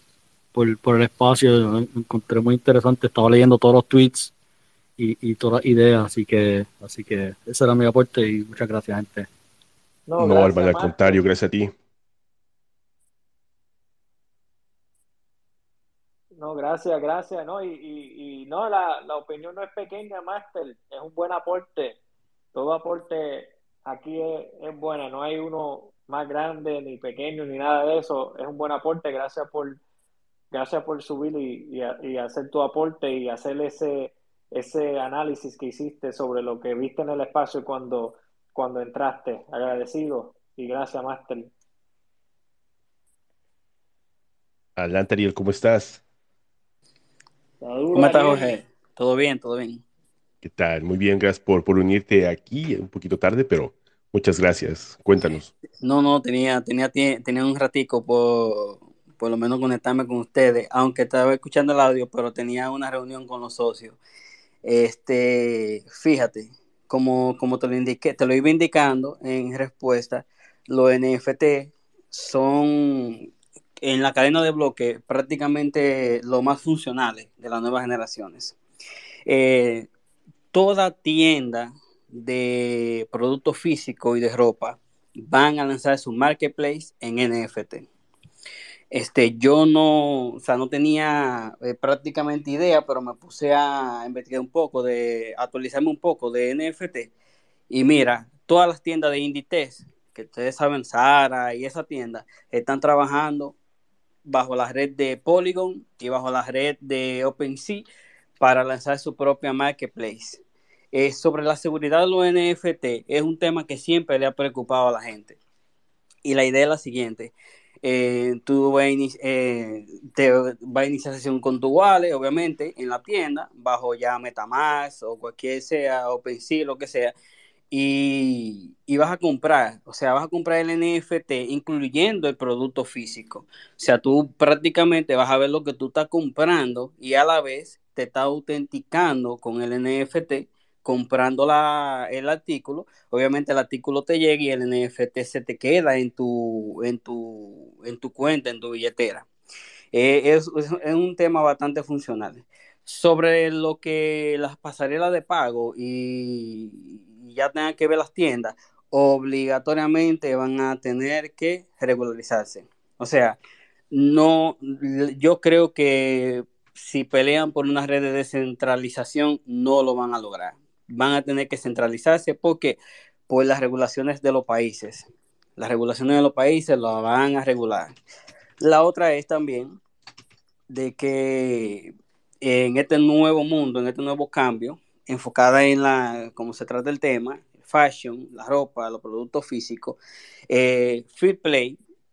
por, por el espacio. Lo encontré muy interesante. Estaba leyendo todos los tweets y, y todas las ideas, así que, así que ese era mi aporte y muchas gracias, gente. No, No, gracias, al contrario, gracias a ti. No, gracias, gracias. No, y, y, y no, la, la opinión no es pequeña, Master. Es un buen aporte. Todo aporte aquí es, es buena. No hay uno más grande, ni pequeño, ni nada de eso. Es un buen aporte. Gracias por, gracias por subir y, y hacer tu aporte y hacer ese, ese análisis que hiciste sobre lo que viste en el espacio cuando, cuando entraste. Agradecido. Y gracias, Master. Adelante, Ariel, ¿cómo estás? ¿Cómo estás, Jorge? ¿Todo bien? ¿Todo bien? ¿Qué tal? Muy bien, gracias por, por unirte aquí, un poquito tarde, pero muchas gracias. Cuéntanos. No, no, tenía, tenía, tenía un ratico por, por lo menos conectarme con ustedes, aunque estaba escuchando el audio, pero tenía una reunión con los socios. Este, fíjate, como, como te lo indiqué, te lo iba indicando en respuesta, los NFT son en la cadena de bloque prácticamente lo más funcionales de las nuevas generaciones. Eh, toda tienda de productos físicos y de ropa van a lanzar su marketplace en NFT. Este, yo no, o sea, no tenía eh, prácticamente idea, pero me puse a investigar un poco, de actualizarme un poco de NFT. Y mira, todas las tiendas de Inditex, que ustedes saben, Zara y esa tienda, están trabajando bajo la red de Polygon y bajo la red de OpenSea para lanzar su propia marketplace. Eh, sobre la seguridad de los NFT es un tema que siempre le ha preocupado a la gente. Y la idea es la siguiente. Eh, tú vas a, eh, te va a iniciar sesión con tu wallet, obviamente, en la tienda, bajo ya Metamask o cualquier sea, OpenSea, lo que sea, y, y vas a comprar, o sea, vas a comprar el NFT incluyendo el producto físico. O sea, tú prácticamente vas a ver lo que tú estás comprando y a la vez te está autenticando con el NFT, comprando la, el artículo. Obviamente el artículo te llega y el NFT se te queda en tu, en tu, en tu cuenta, en tu billetera. Eh, es, es, un tema bastante funcional. Sobre lo que las pasarelas de pago y, y ya tengan que ver las tiendas, obligatoriamente van a tener que regularizarse. O sea, no, yo creo que si pelean por una red de descentralización, no lo van a lograr. Van a tener que centralizarse porque por las regulaciones de los países. Las regulaciones de los países lo van a regular. La otra es también de que en este nuevo mundo, en este nuevo cambio, enfocada en la, como se trata el tema, fashion, la ropa, los productos físicos, eh,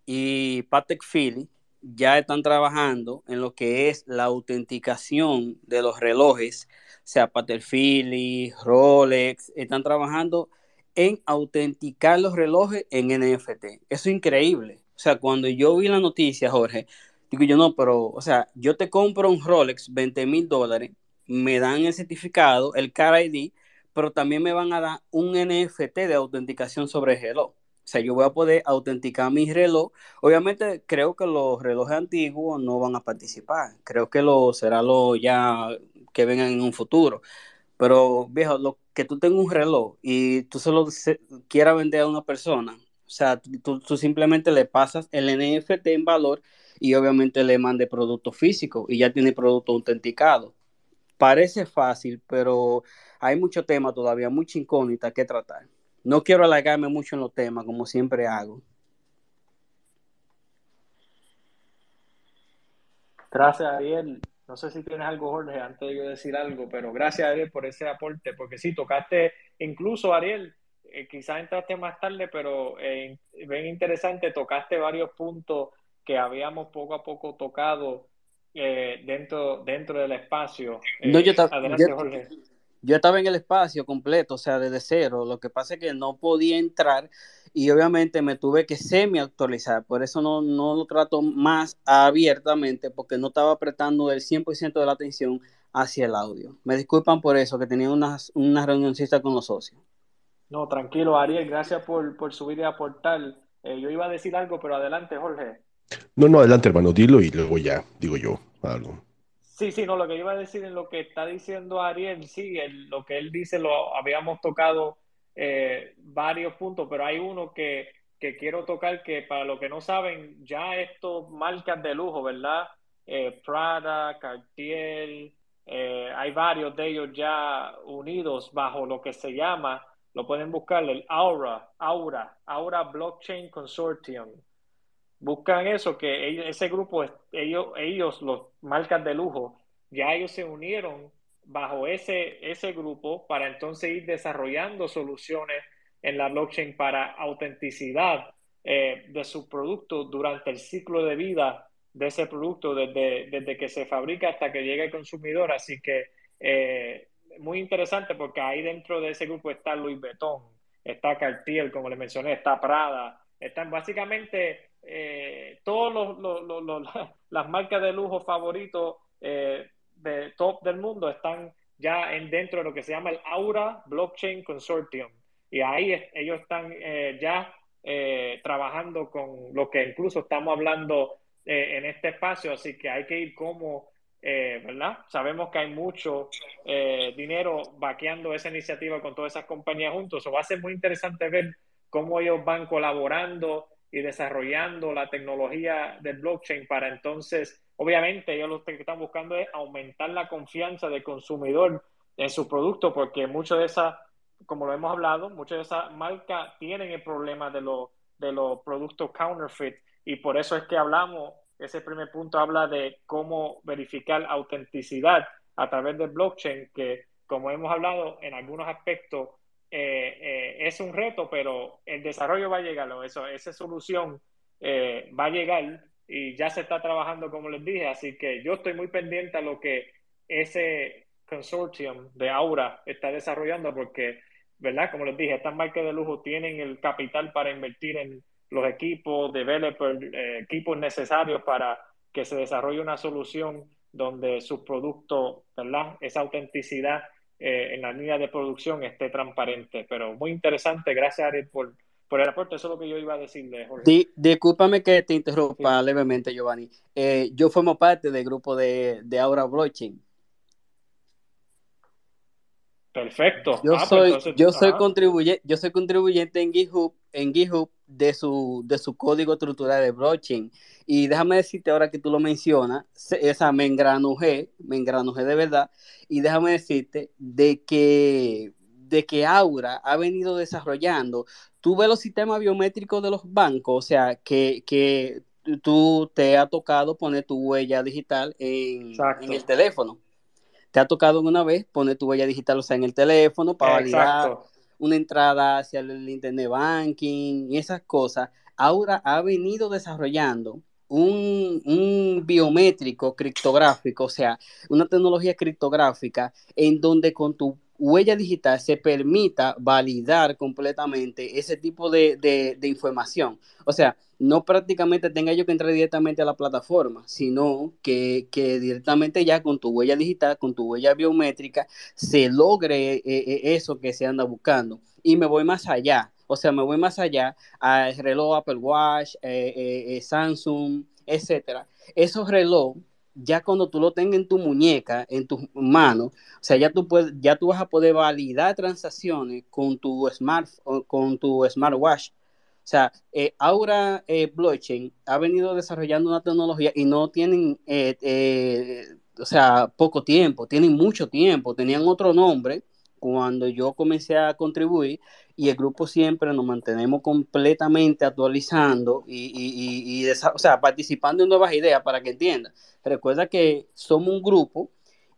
y Patek Philippe ya están trabajando en lo que es la autenticación de los relojes, sea Patek Philippe, Rolex, están trabajando en autenticar los relojes en NFT. Eso es increíble. O sea, cuando yo vi la noticia, Jorge, digo yo no, pero, o sea, yo te compro un Rolex 20 mil dólares, me dan el certificado, el Car ID, pero también me van a dar un NFT de autenticación sobre el reloj. O sea, yo voy a poder autenticar mi reloj. Obviamente, creo que los relojes antiguos no van a participar. Creo que lo será lo ya que vengan en un futuro. Pero, viejo, lo que tú tengas un reloj y tú solo quieras vender a una persona, o sea, tú, simplemente le pasas el NFT en valor y obviamente le mande producto físico y ya tiene producto autenticado. Parece fácil, pero hay mucho tema todavía, mucha incógnita que tratar. No quiero alargarme mucho en los temas, como siempre hago. Gracias, Ariel. No sé si tienes algo, Jorge, antes de yo decir algo, pero gracias, Ariel, por ese aporte, porque sí, tocaste, incluso, Ariel, eh, quizás entraste más tarde, pero eh, bien interesante, tocaste varios puntos que habíamos poco a poco tocado eh, dentro, dentro del espacio. no, yo, adelante, yo, Jorge. Yo estaba en el espacio completo, o sea, desde cero. Lo que pasa es que no podía entrar y obviamente me tuve que semi-actualizar. Por eso no, no lo trato más abiertamente, porque no estaba apretando el 100% de la atención hacia el audio. Me disculpan por eso, que tenía una, una reunioncita con los socios. No, tranquilo, Ariel, gracias por, por subir y aportar. Eh, yo iba a decir algo, pero adelante, Jorge. No, no, adelante, hermano, dilo y luego ya digo yo algo. Sí, sí, no, lo que iba a decir en lo que está diciendo Ariel, sí, el, lo que él dice lo habíamos tocado eh, varios puntos, pero hay uno que, que, quiero tocar que para los que no saben, ya estos marcas de lujo, ¿verdad? Eh, Prada, Cartier, eh, hay varios de ellos ya unidos bajo lo que se llama, lo pueden buscar, el Aura, Aura, Aura Blockchain Consortium buscan eso, que ellos, ese grupo, ellos, ellos, los marcas de lujo, ya ellos se unieron bajo ese, ese grupo para entonces ir desarrollando soluciones en la blockchain para autenticidad eh, de su producto durante el ciclo de vida de ese producto, desde, desde que se fabrica hasta que llega al consumidor. Así que eh, muy interesante porque ahí dentro de ese grupo está Louis Vuitton, está Cartier, como le mencioné, está Prada, están básicamente eh, los, los, las marcas de lujo favoritos eh, de top del mundo están ya en, dentro de lo que se llama el Aura Blockchain Consortium. Y ahí ellos están eh, ya eh, trabajando con lo que incluso estamos hablando eh, en este espacio, así que hay que ir como, ¿verdad? Sabemos que hay mucho dinero vaqueando esa iniciativa con todas esas compañías juntos. O va a ser muy interesante ver cómo ellos van colaborando y desarrollando la tecnología del blockchain para entonces, obviamente, ellos lo que están buscando es aumentar la confianza del consumidor en su producto, porque muchas de esas, como lo hemos hablado, muchas de esas marcas tienen el problema de, los de los productos counterfeit. Y por eso es que hablamos, ese primer punto habla de cómo verificar autenticidad a través del blockchain, que como hemos hablado en algunos aspectos eh, eh, es un reto, pero el desarrollo va a llegar, eso, esa solución eh, va a llegar y ya se está trabajando, como les dije, así que yo estoy muy pendiente a lo que ese consortium de Aura está desarrollando porque, ¿verdad? Como les dije, estas marcas de lujo tienen el capital para invertir en los equipos, developers, eh, equipos necesarios para que se desarrolle una solución donde su producto, ¿verdad? Esa autenticidad eh, en la línea de producción esté transparente. Pero muy interesante, gracias Ariel por, por el aporte. Eso es lo que yo iba a decirle, Jorge. Di- discúlpame que te interrumpa levemente, Giovanni. Eh, yo formo parte del grupo de, de Aura Blockchain. Perfecto. Yo Ah, pues soy, entonces, yo soy contribuyente, yo soy contribuyente en GitHub, en GitHub de su, de su código estructural de blockchain. Y déjame decirte ahora que tú lo mencionas, esa me engranujé, me engranujé de verdad. Y déjame decirte de que, de que Aura ha venido desarrollando. Tú ves los sistemas biométricos de los bancos, o sea, que, que tú te ha tocado poner tu huella digital en, el teléfono. Te ha tocado una vez poner tu huella digital, o sea, en el teléfono para validar una entrada hacia el internet banking y esas cosas. Ahora ha venido desarrollando un, un biométrico criptográfico, o sea, una tecnología criptográfica en donde con tu huella digital se permita validar completamente ese tipo de, de- información. O sea, no prácticamente tenga yo que entrar directamente a la plataforma, sino que, que directamente ya con tu huella digital, con tu huella biométrica, se logre eh, eh, eso que se anda buscando. Y me voy más allá, o sea, me voy más allá al reloj Apple Watch, eh, Samsung, etcétera. Esos relojes, ya cuando tú lo tengas en tu muñeca, en tus manos, o sea, ya tú puedes, ya tú vas a poder validar transacciones con tu smart, con tu smartwatch. O sea, eh, Aura eh, Blockchain ha venido desarrollando una tecnología y no tienen, eh, eh, o sea, poco tiempo, tienen mucho tiempo, tenían otro nombre cuando yo comencé a contribuir y el grupo siempre nos mantenemos completamente actualizando y, y- y- y o sea, participando en nuevas ideas para que entiendan. Recuerda que somos un grupo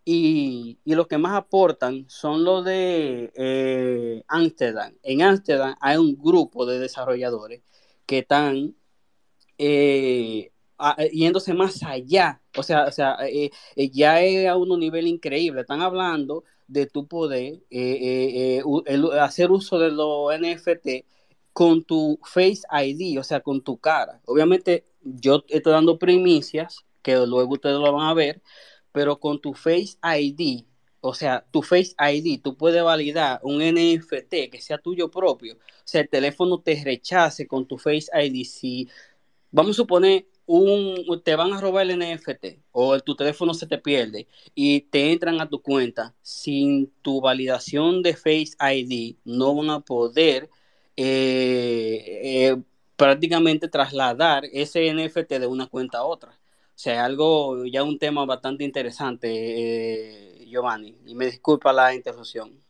y, los que más aportan son los de eh, Amsterdam. En Amsterdam hay un grupo de desarrolladores que están eh, a- yéndose más allá. O sea, o sea eh, eh, ya es a un nivel increíble. Están hablando de tu poder eh, eh, eh, hacer uso de los NFT con tu Face ID, o sea, con tu cara. Obviamente, yo estoy dando primicias que luego ustedes lo van a ver, pero con tu Face ID, o sea, tu Face ID, tú puedes validar un NFT que sea tuyo propio. O sea, el teléfono te rechace con tu Face ID si vamos a suponer un, te van a robar el NFT o tu teléfono se te pierde y te entran a tu cuenta sin tu validación de Face ID, no van a poder eh, eh, prácticamente trasladar ese NFT de una cuenta a otra. O sea, algo, ya un tema bastante interesante, eh, Giovanni, y me disculpa la interrupción.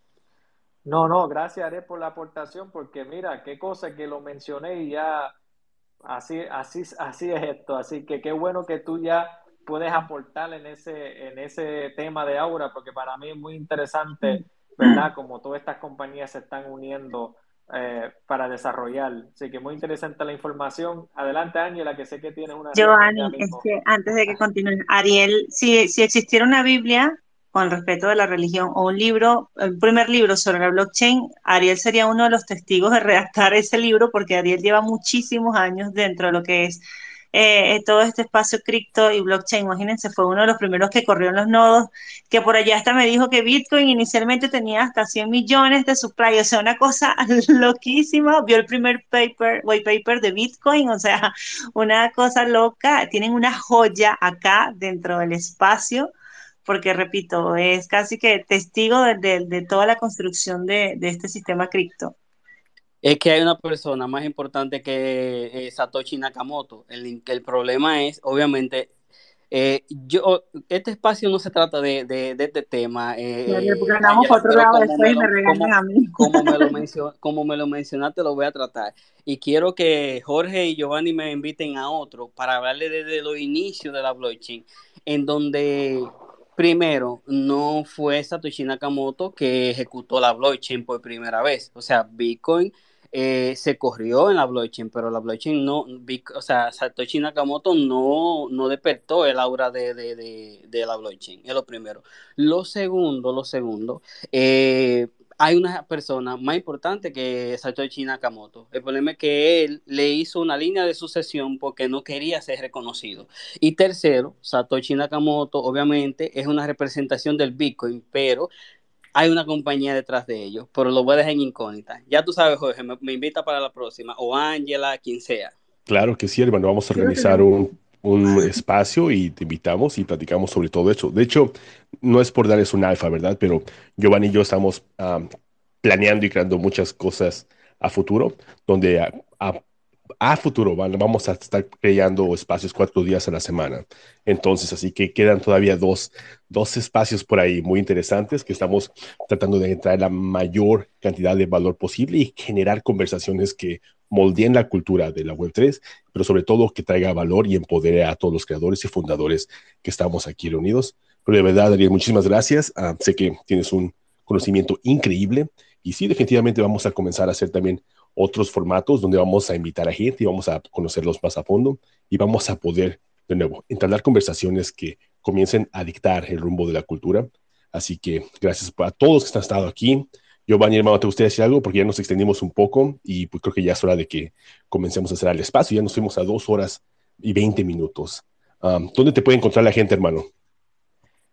No, no, gracias, por la aportación, porque mira, qué cosa que lo mencioné y ya así, así, así es esto. Así que qué bueno que tú ya puedes aportar en ese, en ese tema de Aura, porque para mí es muy interesante, ¿verdad? Como todas estas compañías se están uniendo eh, para desarrollar. Así que muy interesante la información. Adelante, Ángela, que sé que tienes una Giovanni, ya es que antes de que continúes, Ariel, si, si existiera una Biblia con respecto de la religión o un libro, el primer libro sobre la blockchain, Ariel sería uno de los testigos de redactar ese libro porque Ariel lleva muchísimos años dentro de lo que es eh, todo este espacio cripto y blockchain. Imagínense, fue uno de los primeros que corrió en los nodos, que por allá hasta me dijo que Bitcoin inicialmente tenía hasta 100 millones de supply, o sea, una cosa loquísima. Vio el primer paper, white paper de Bitcoin, o sea, una cosa loca. Tienen una joya acá dentro del espacio, porque repito, es casi que testigo de, de- de toda la construcción de, de este sistema cripto. Es que hay una persona más importante que eh, Satoshi Nakamoto. El, el problema es, obviamente, eh, yo, este espacio no se trata de, este tema, eh, otro lado como después me y lo, me como, regañan a mí. como me lo mencio- como me lo mencionaste, lo voy a tratar. Y quiero que Jorge y Giovanni me inviten a otro para hablarle desde los inicios de la blockchain, en donde primero no fue Satoshi Nakamoto que ejecutó la blockchain por primera vez. O sea, Bitcoin eh, se corrió en la blockchain, pero la blockchain no, o sea, Satoshi Nakamoto no, no despertó el aura de, de, de, de la blockchain, es lo primero. Lo segundo, lo segundo, eh, hay una persona más importante que Satoshi Nakamoto. El problema es que él le hizo una línea de sucesión porque no quería ser reconocido. Y tercero, Satoshi Nakamoto obviamente es una representación del Bitcoin, pero hay una compañía detrás de ellos, pero lo voy a dejar en incógnita. Ya tú sabes, Jorge, me, me invita para la próxima, o Ángela, quien sea. Claro que sí, hermano. Vamos a organizar un, un espacio y te invitamos y platicamos sobre todo eso. De hecho, no es por darles un alfa, ¿verdad? Pero Giovanni y yo estamos ah, planeando y creando muchas cosas a futuro, donde a, a- a futuro van- vamos a estar creando espacios cuatro días a la semana. Entonces, así que quedan todavía dos, dos espacios por ahí muy interesantes que estamos tratando de entrar la mayor cantidad de valor posible y generar conversaciones que moldeen la cultura de la Web3, pero sobre todo que traiga valor y empodere a todos los creadores y fundadores que estamos aquí reunidos. Pero de verdad, Ariel, muchísimas gracias. Ah, sé que tienes un conocimiento increíble y sí, definitivamente vamos a comenzar a hacer también otros formatos donde vamos a invitar a gente y vamos a conocerlos más a fondo y vamos a poder, de nuevo, entablar conversaciones que comiencen a dictar el rumbo de la cultura. Así que gracias a todos que han estado aquí. Giovanni, hermano, ¿te gustaría decir algo? Porque ya nos extendimos un poco y pues creo que ya es hora de que comencemos a cerrar el espacio. Ya nos fuimos a dos horas y 20 minutos. Um, ¿Dónde te puede encontrar la gente, hermano?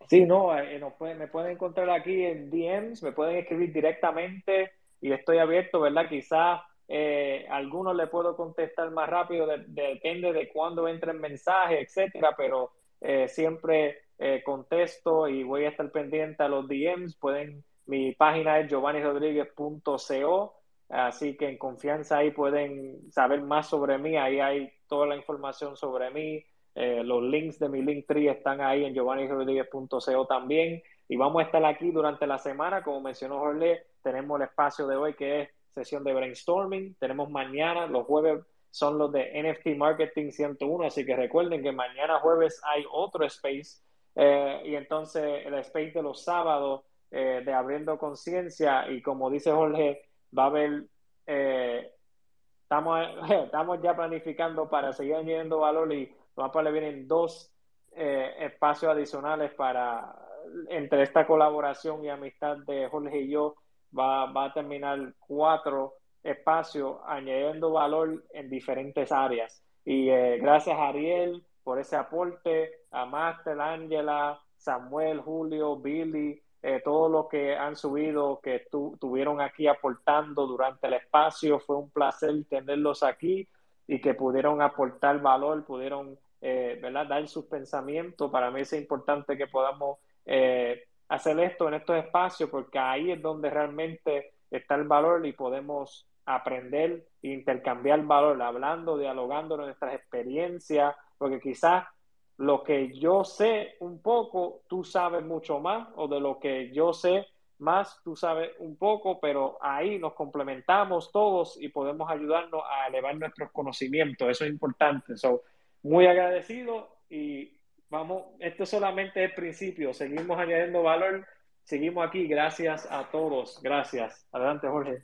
Sí, no, eh, nos pueden- me pueden encontrar aquí en DMs, me pueden escribir directamente y estoy abierto, ¿verdad? Quizás eh, algunos le puedo contestar más rápido, de- depende de cuándo entre el mensaje, etcétera, pero eh, siempre eh, contesto y voy a estar pendiente a los DMs. Pueden, mi página es giovannirodríguez.co, así que en confianza ahí pueden saber más sobre mí, ahí hay toda la información sobre mí. Eh, los links de mi Linktree están ahí en giovannirodríguez.co también. Y vamos a estar aquí durante la semana. Como mencionó Jorge, tenemos el espacio de hoy que es sesión de brainstorming. Tenemos mañana, los jueves son los de NFT Marketing 101. Así que recuerden que mañana jueves hay otro space. Eh, y entonces el space de los sábados eh, de Abriendo Conciencia. Y como dice Jorge, va a haber eh, estamos, estamos ya planificando para seguir añadiendo valor y a le vienen dos eh, espacios adicionales para entre esta colaboración y amistad de Jorge y yo va, va a terminar cuatro espacios añadiendo valor en diferentes áreas y eh, gracias a Ariel por ese aporte a Master, Ángela, Samuel, Julio, Billy eh, todos los que han subido, que tu, tuvieron aquí aportando durante el espacio. Fue un placer tenerlos aquí y que pudieron aportar valor, pudieron eh, ¿verdad? dar sus pensamientos. Para mí es importante que podamos eh, hacer esto en estos espacios porque ahí es donde realmente está el valor y podemos aprender e intercambiar valor, hablando, dialogando nuestras experiencias, porque quizás lo que yo sé un poco, tú sabes mucho más, o de lo que yo sé más, tú sabes un poco, pero ahí nos complementamos todos y podemos ayudarnos a elevar nuestros conocimientos. Eso es importante. So, muy agradecido y vamos, esto solamente es el principio. Seguimos añadiendo valor, seguimos aquí. Gracias a todos. Gracias. Adelante, Jorge.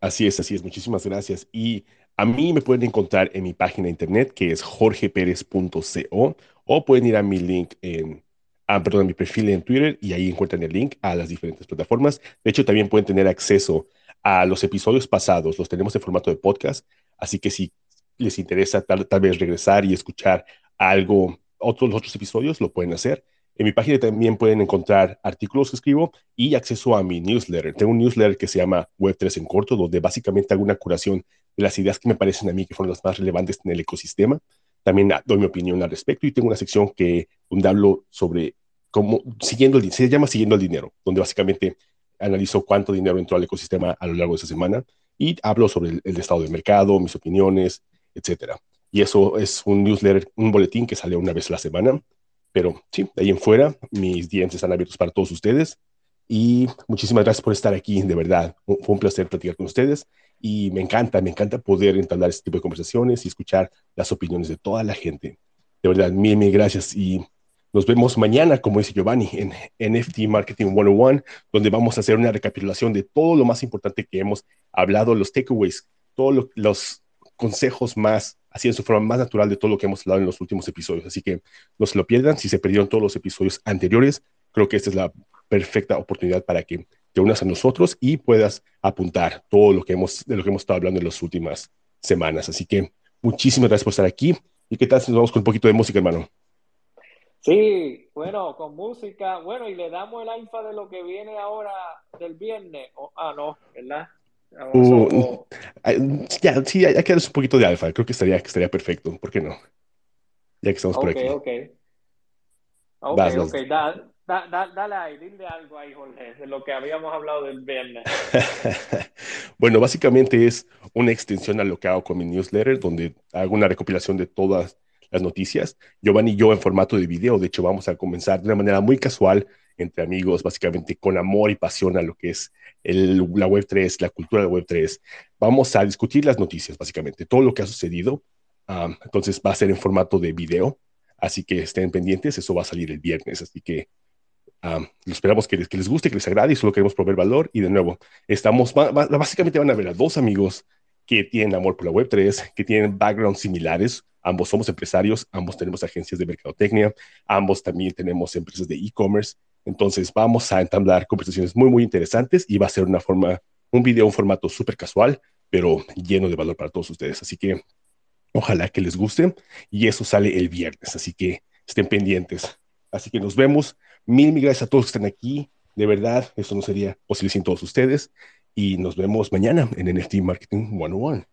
Así es, así es. Muchísimas gracias. Y a mí me pueden encontrar en mi página de internet que es jorgeperez.co o pueden ir a mi link en, ah, perdón, mi perfil en Twitter y ahí encuentran el link a las diferentes plataformas. De hecho, también pueden tener acceso a los episodios pasados. Los tenemos en formato de podcast, así que si les interesa tal vez regresar y escuchar algo, otros, los otros episodios, lo pueden hacer. En mi página también pueden encontrar artículos que escribo y acceso a mi newsletter. Tengo un newsletter que se llama Web3 en corto, donde básicamente hago una curación de las ideas que me parecen a mí que fueron las más relevantes en el ecosistema. También doy mi opinión al respecto y tengo una sección que, donde hablo sobre cómo, siguiendo el, se llama Siguiendo el Dinero, donde básicamente analizo cuánto dinero entró al ecosistema a lo largo de esa semana y hablo sobre el, el estado del mercado, mis opiniones, etcétera. Y eso es un newsletter, un boletín que sale una vez a la semana. Pero sí, de ahí en fuera, mis dientes están abiertos para todos ustedes. Y muchísimas gracias por estar aquí, de verdad. Fue un placer platicar con ustedes. Y me encanta, me encanta poder entablar este tipo de conversaciones y escuchar las opiniones de toda la gente. De verdad, mil, mil gracias. Y nos vemos mañana, como dice Giovanni, en NFT Marketing 101, donde vamos a hacer una recapitulación de todo lo más importante que hemos hablado, los takeaways, todos lo, los consejos más, así en su forma más natural de todo lo que hemos hablado en los últimos episodios. Así que no se lo pierdan. Si se perdieron todos los episodios anteriores, creo que esta es la perfecta oportunidad para que te unas a nosotros y puedas apuntar todo lo que hemos, de lo que hemos estado hablando en las últimas semanas. Así que muchísimas gracias por estar aquí. ¿Y qué tal si nos vamos con un poquito de música, hermano? Sí, bueno, con música, bueno, y le damos el alfa de lo que viene ahora del viernes. Oh, ah, no, ¿verdad? Uh, ya, sí, hay que darles un poquito de alfa. Creo que estaría, que estaría perfecto. ¿Por qué no? Ya que estamos por ok, aquí. ok. Ok, Vas, vas. ok, da, da, da- dale ahí, dile algo ahí, Jorge, de lo que habíamos hablado del viernes. Bueno, básicamente es una extensión a lo que hago con mi newsletter, donde hago una recopilación de todas las noticias. Giovanni y yo en formato de video, de hecho, vamos a comenzar de una manera muy casual, entre amigos, básicamente con amor y pasión a lo que es el- la Web3, la cultura de Web3. Vamos a discutir las noticias, básicamente, todo lo que ha sucedido. Um, entonces va a ser en formato de video, así que estén pendientes, eso va a salir el viernes, así que Um, esperamos que les, que les guste, que les agrade y solo queremos proveer valor. Y de nuevo, estamos, ba- ba- básicamente van a ver a dos amigos que tienen amor por la Web3, que tienen backgrounds similares. Ambos somos empresarios, ambos tenemos agencias de mercadotecnia, ambos también tenemos empresas de e-commerce. Entonces vamos a entablar conversaciones muy, muy interesantes y va a ser una forma, un video, un formato súper casual, pero lleno de valor para todos ustedes. Así que ojalá que les guste y eso sale el viernes. Así que estén pendientes. Así que nos vemos. Mil, mil gracias a todos que están aquí. De verdad, eso no sería posible sin todos ustedes. Y nos vemos mañana en NFT Marketing 101.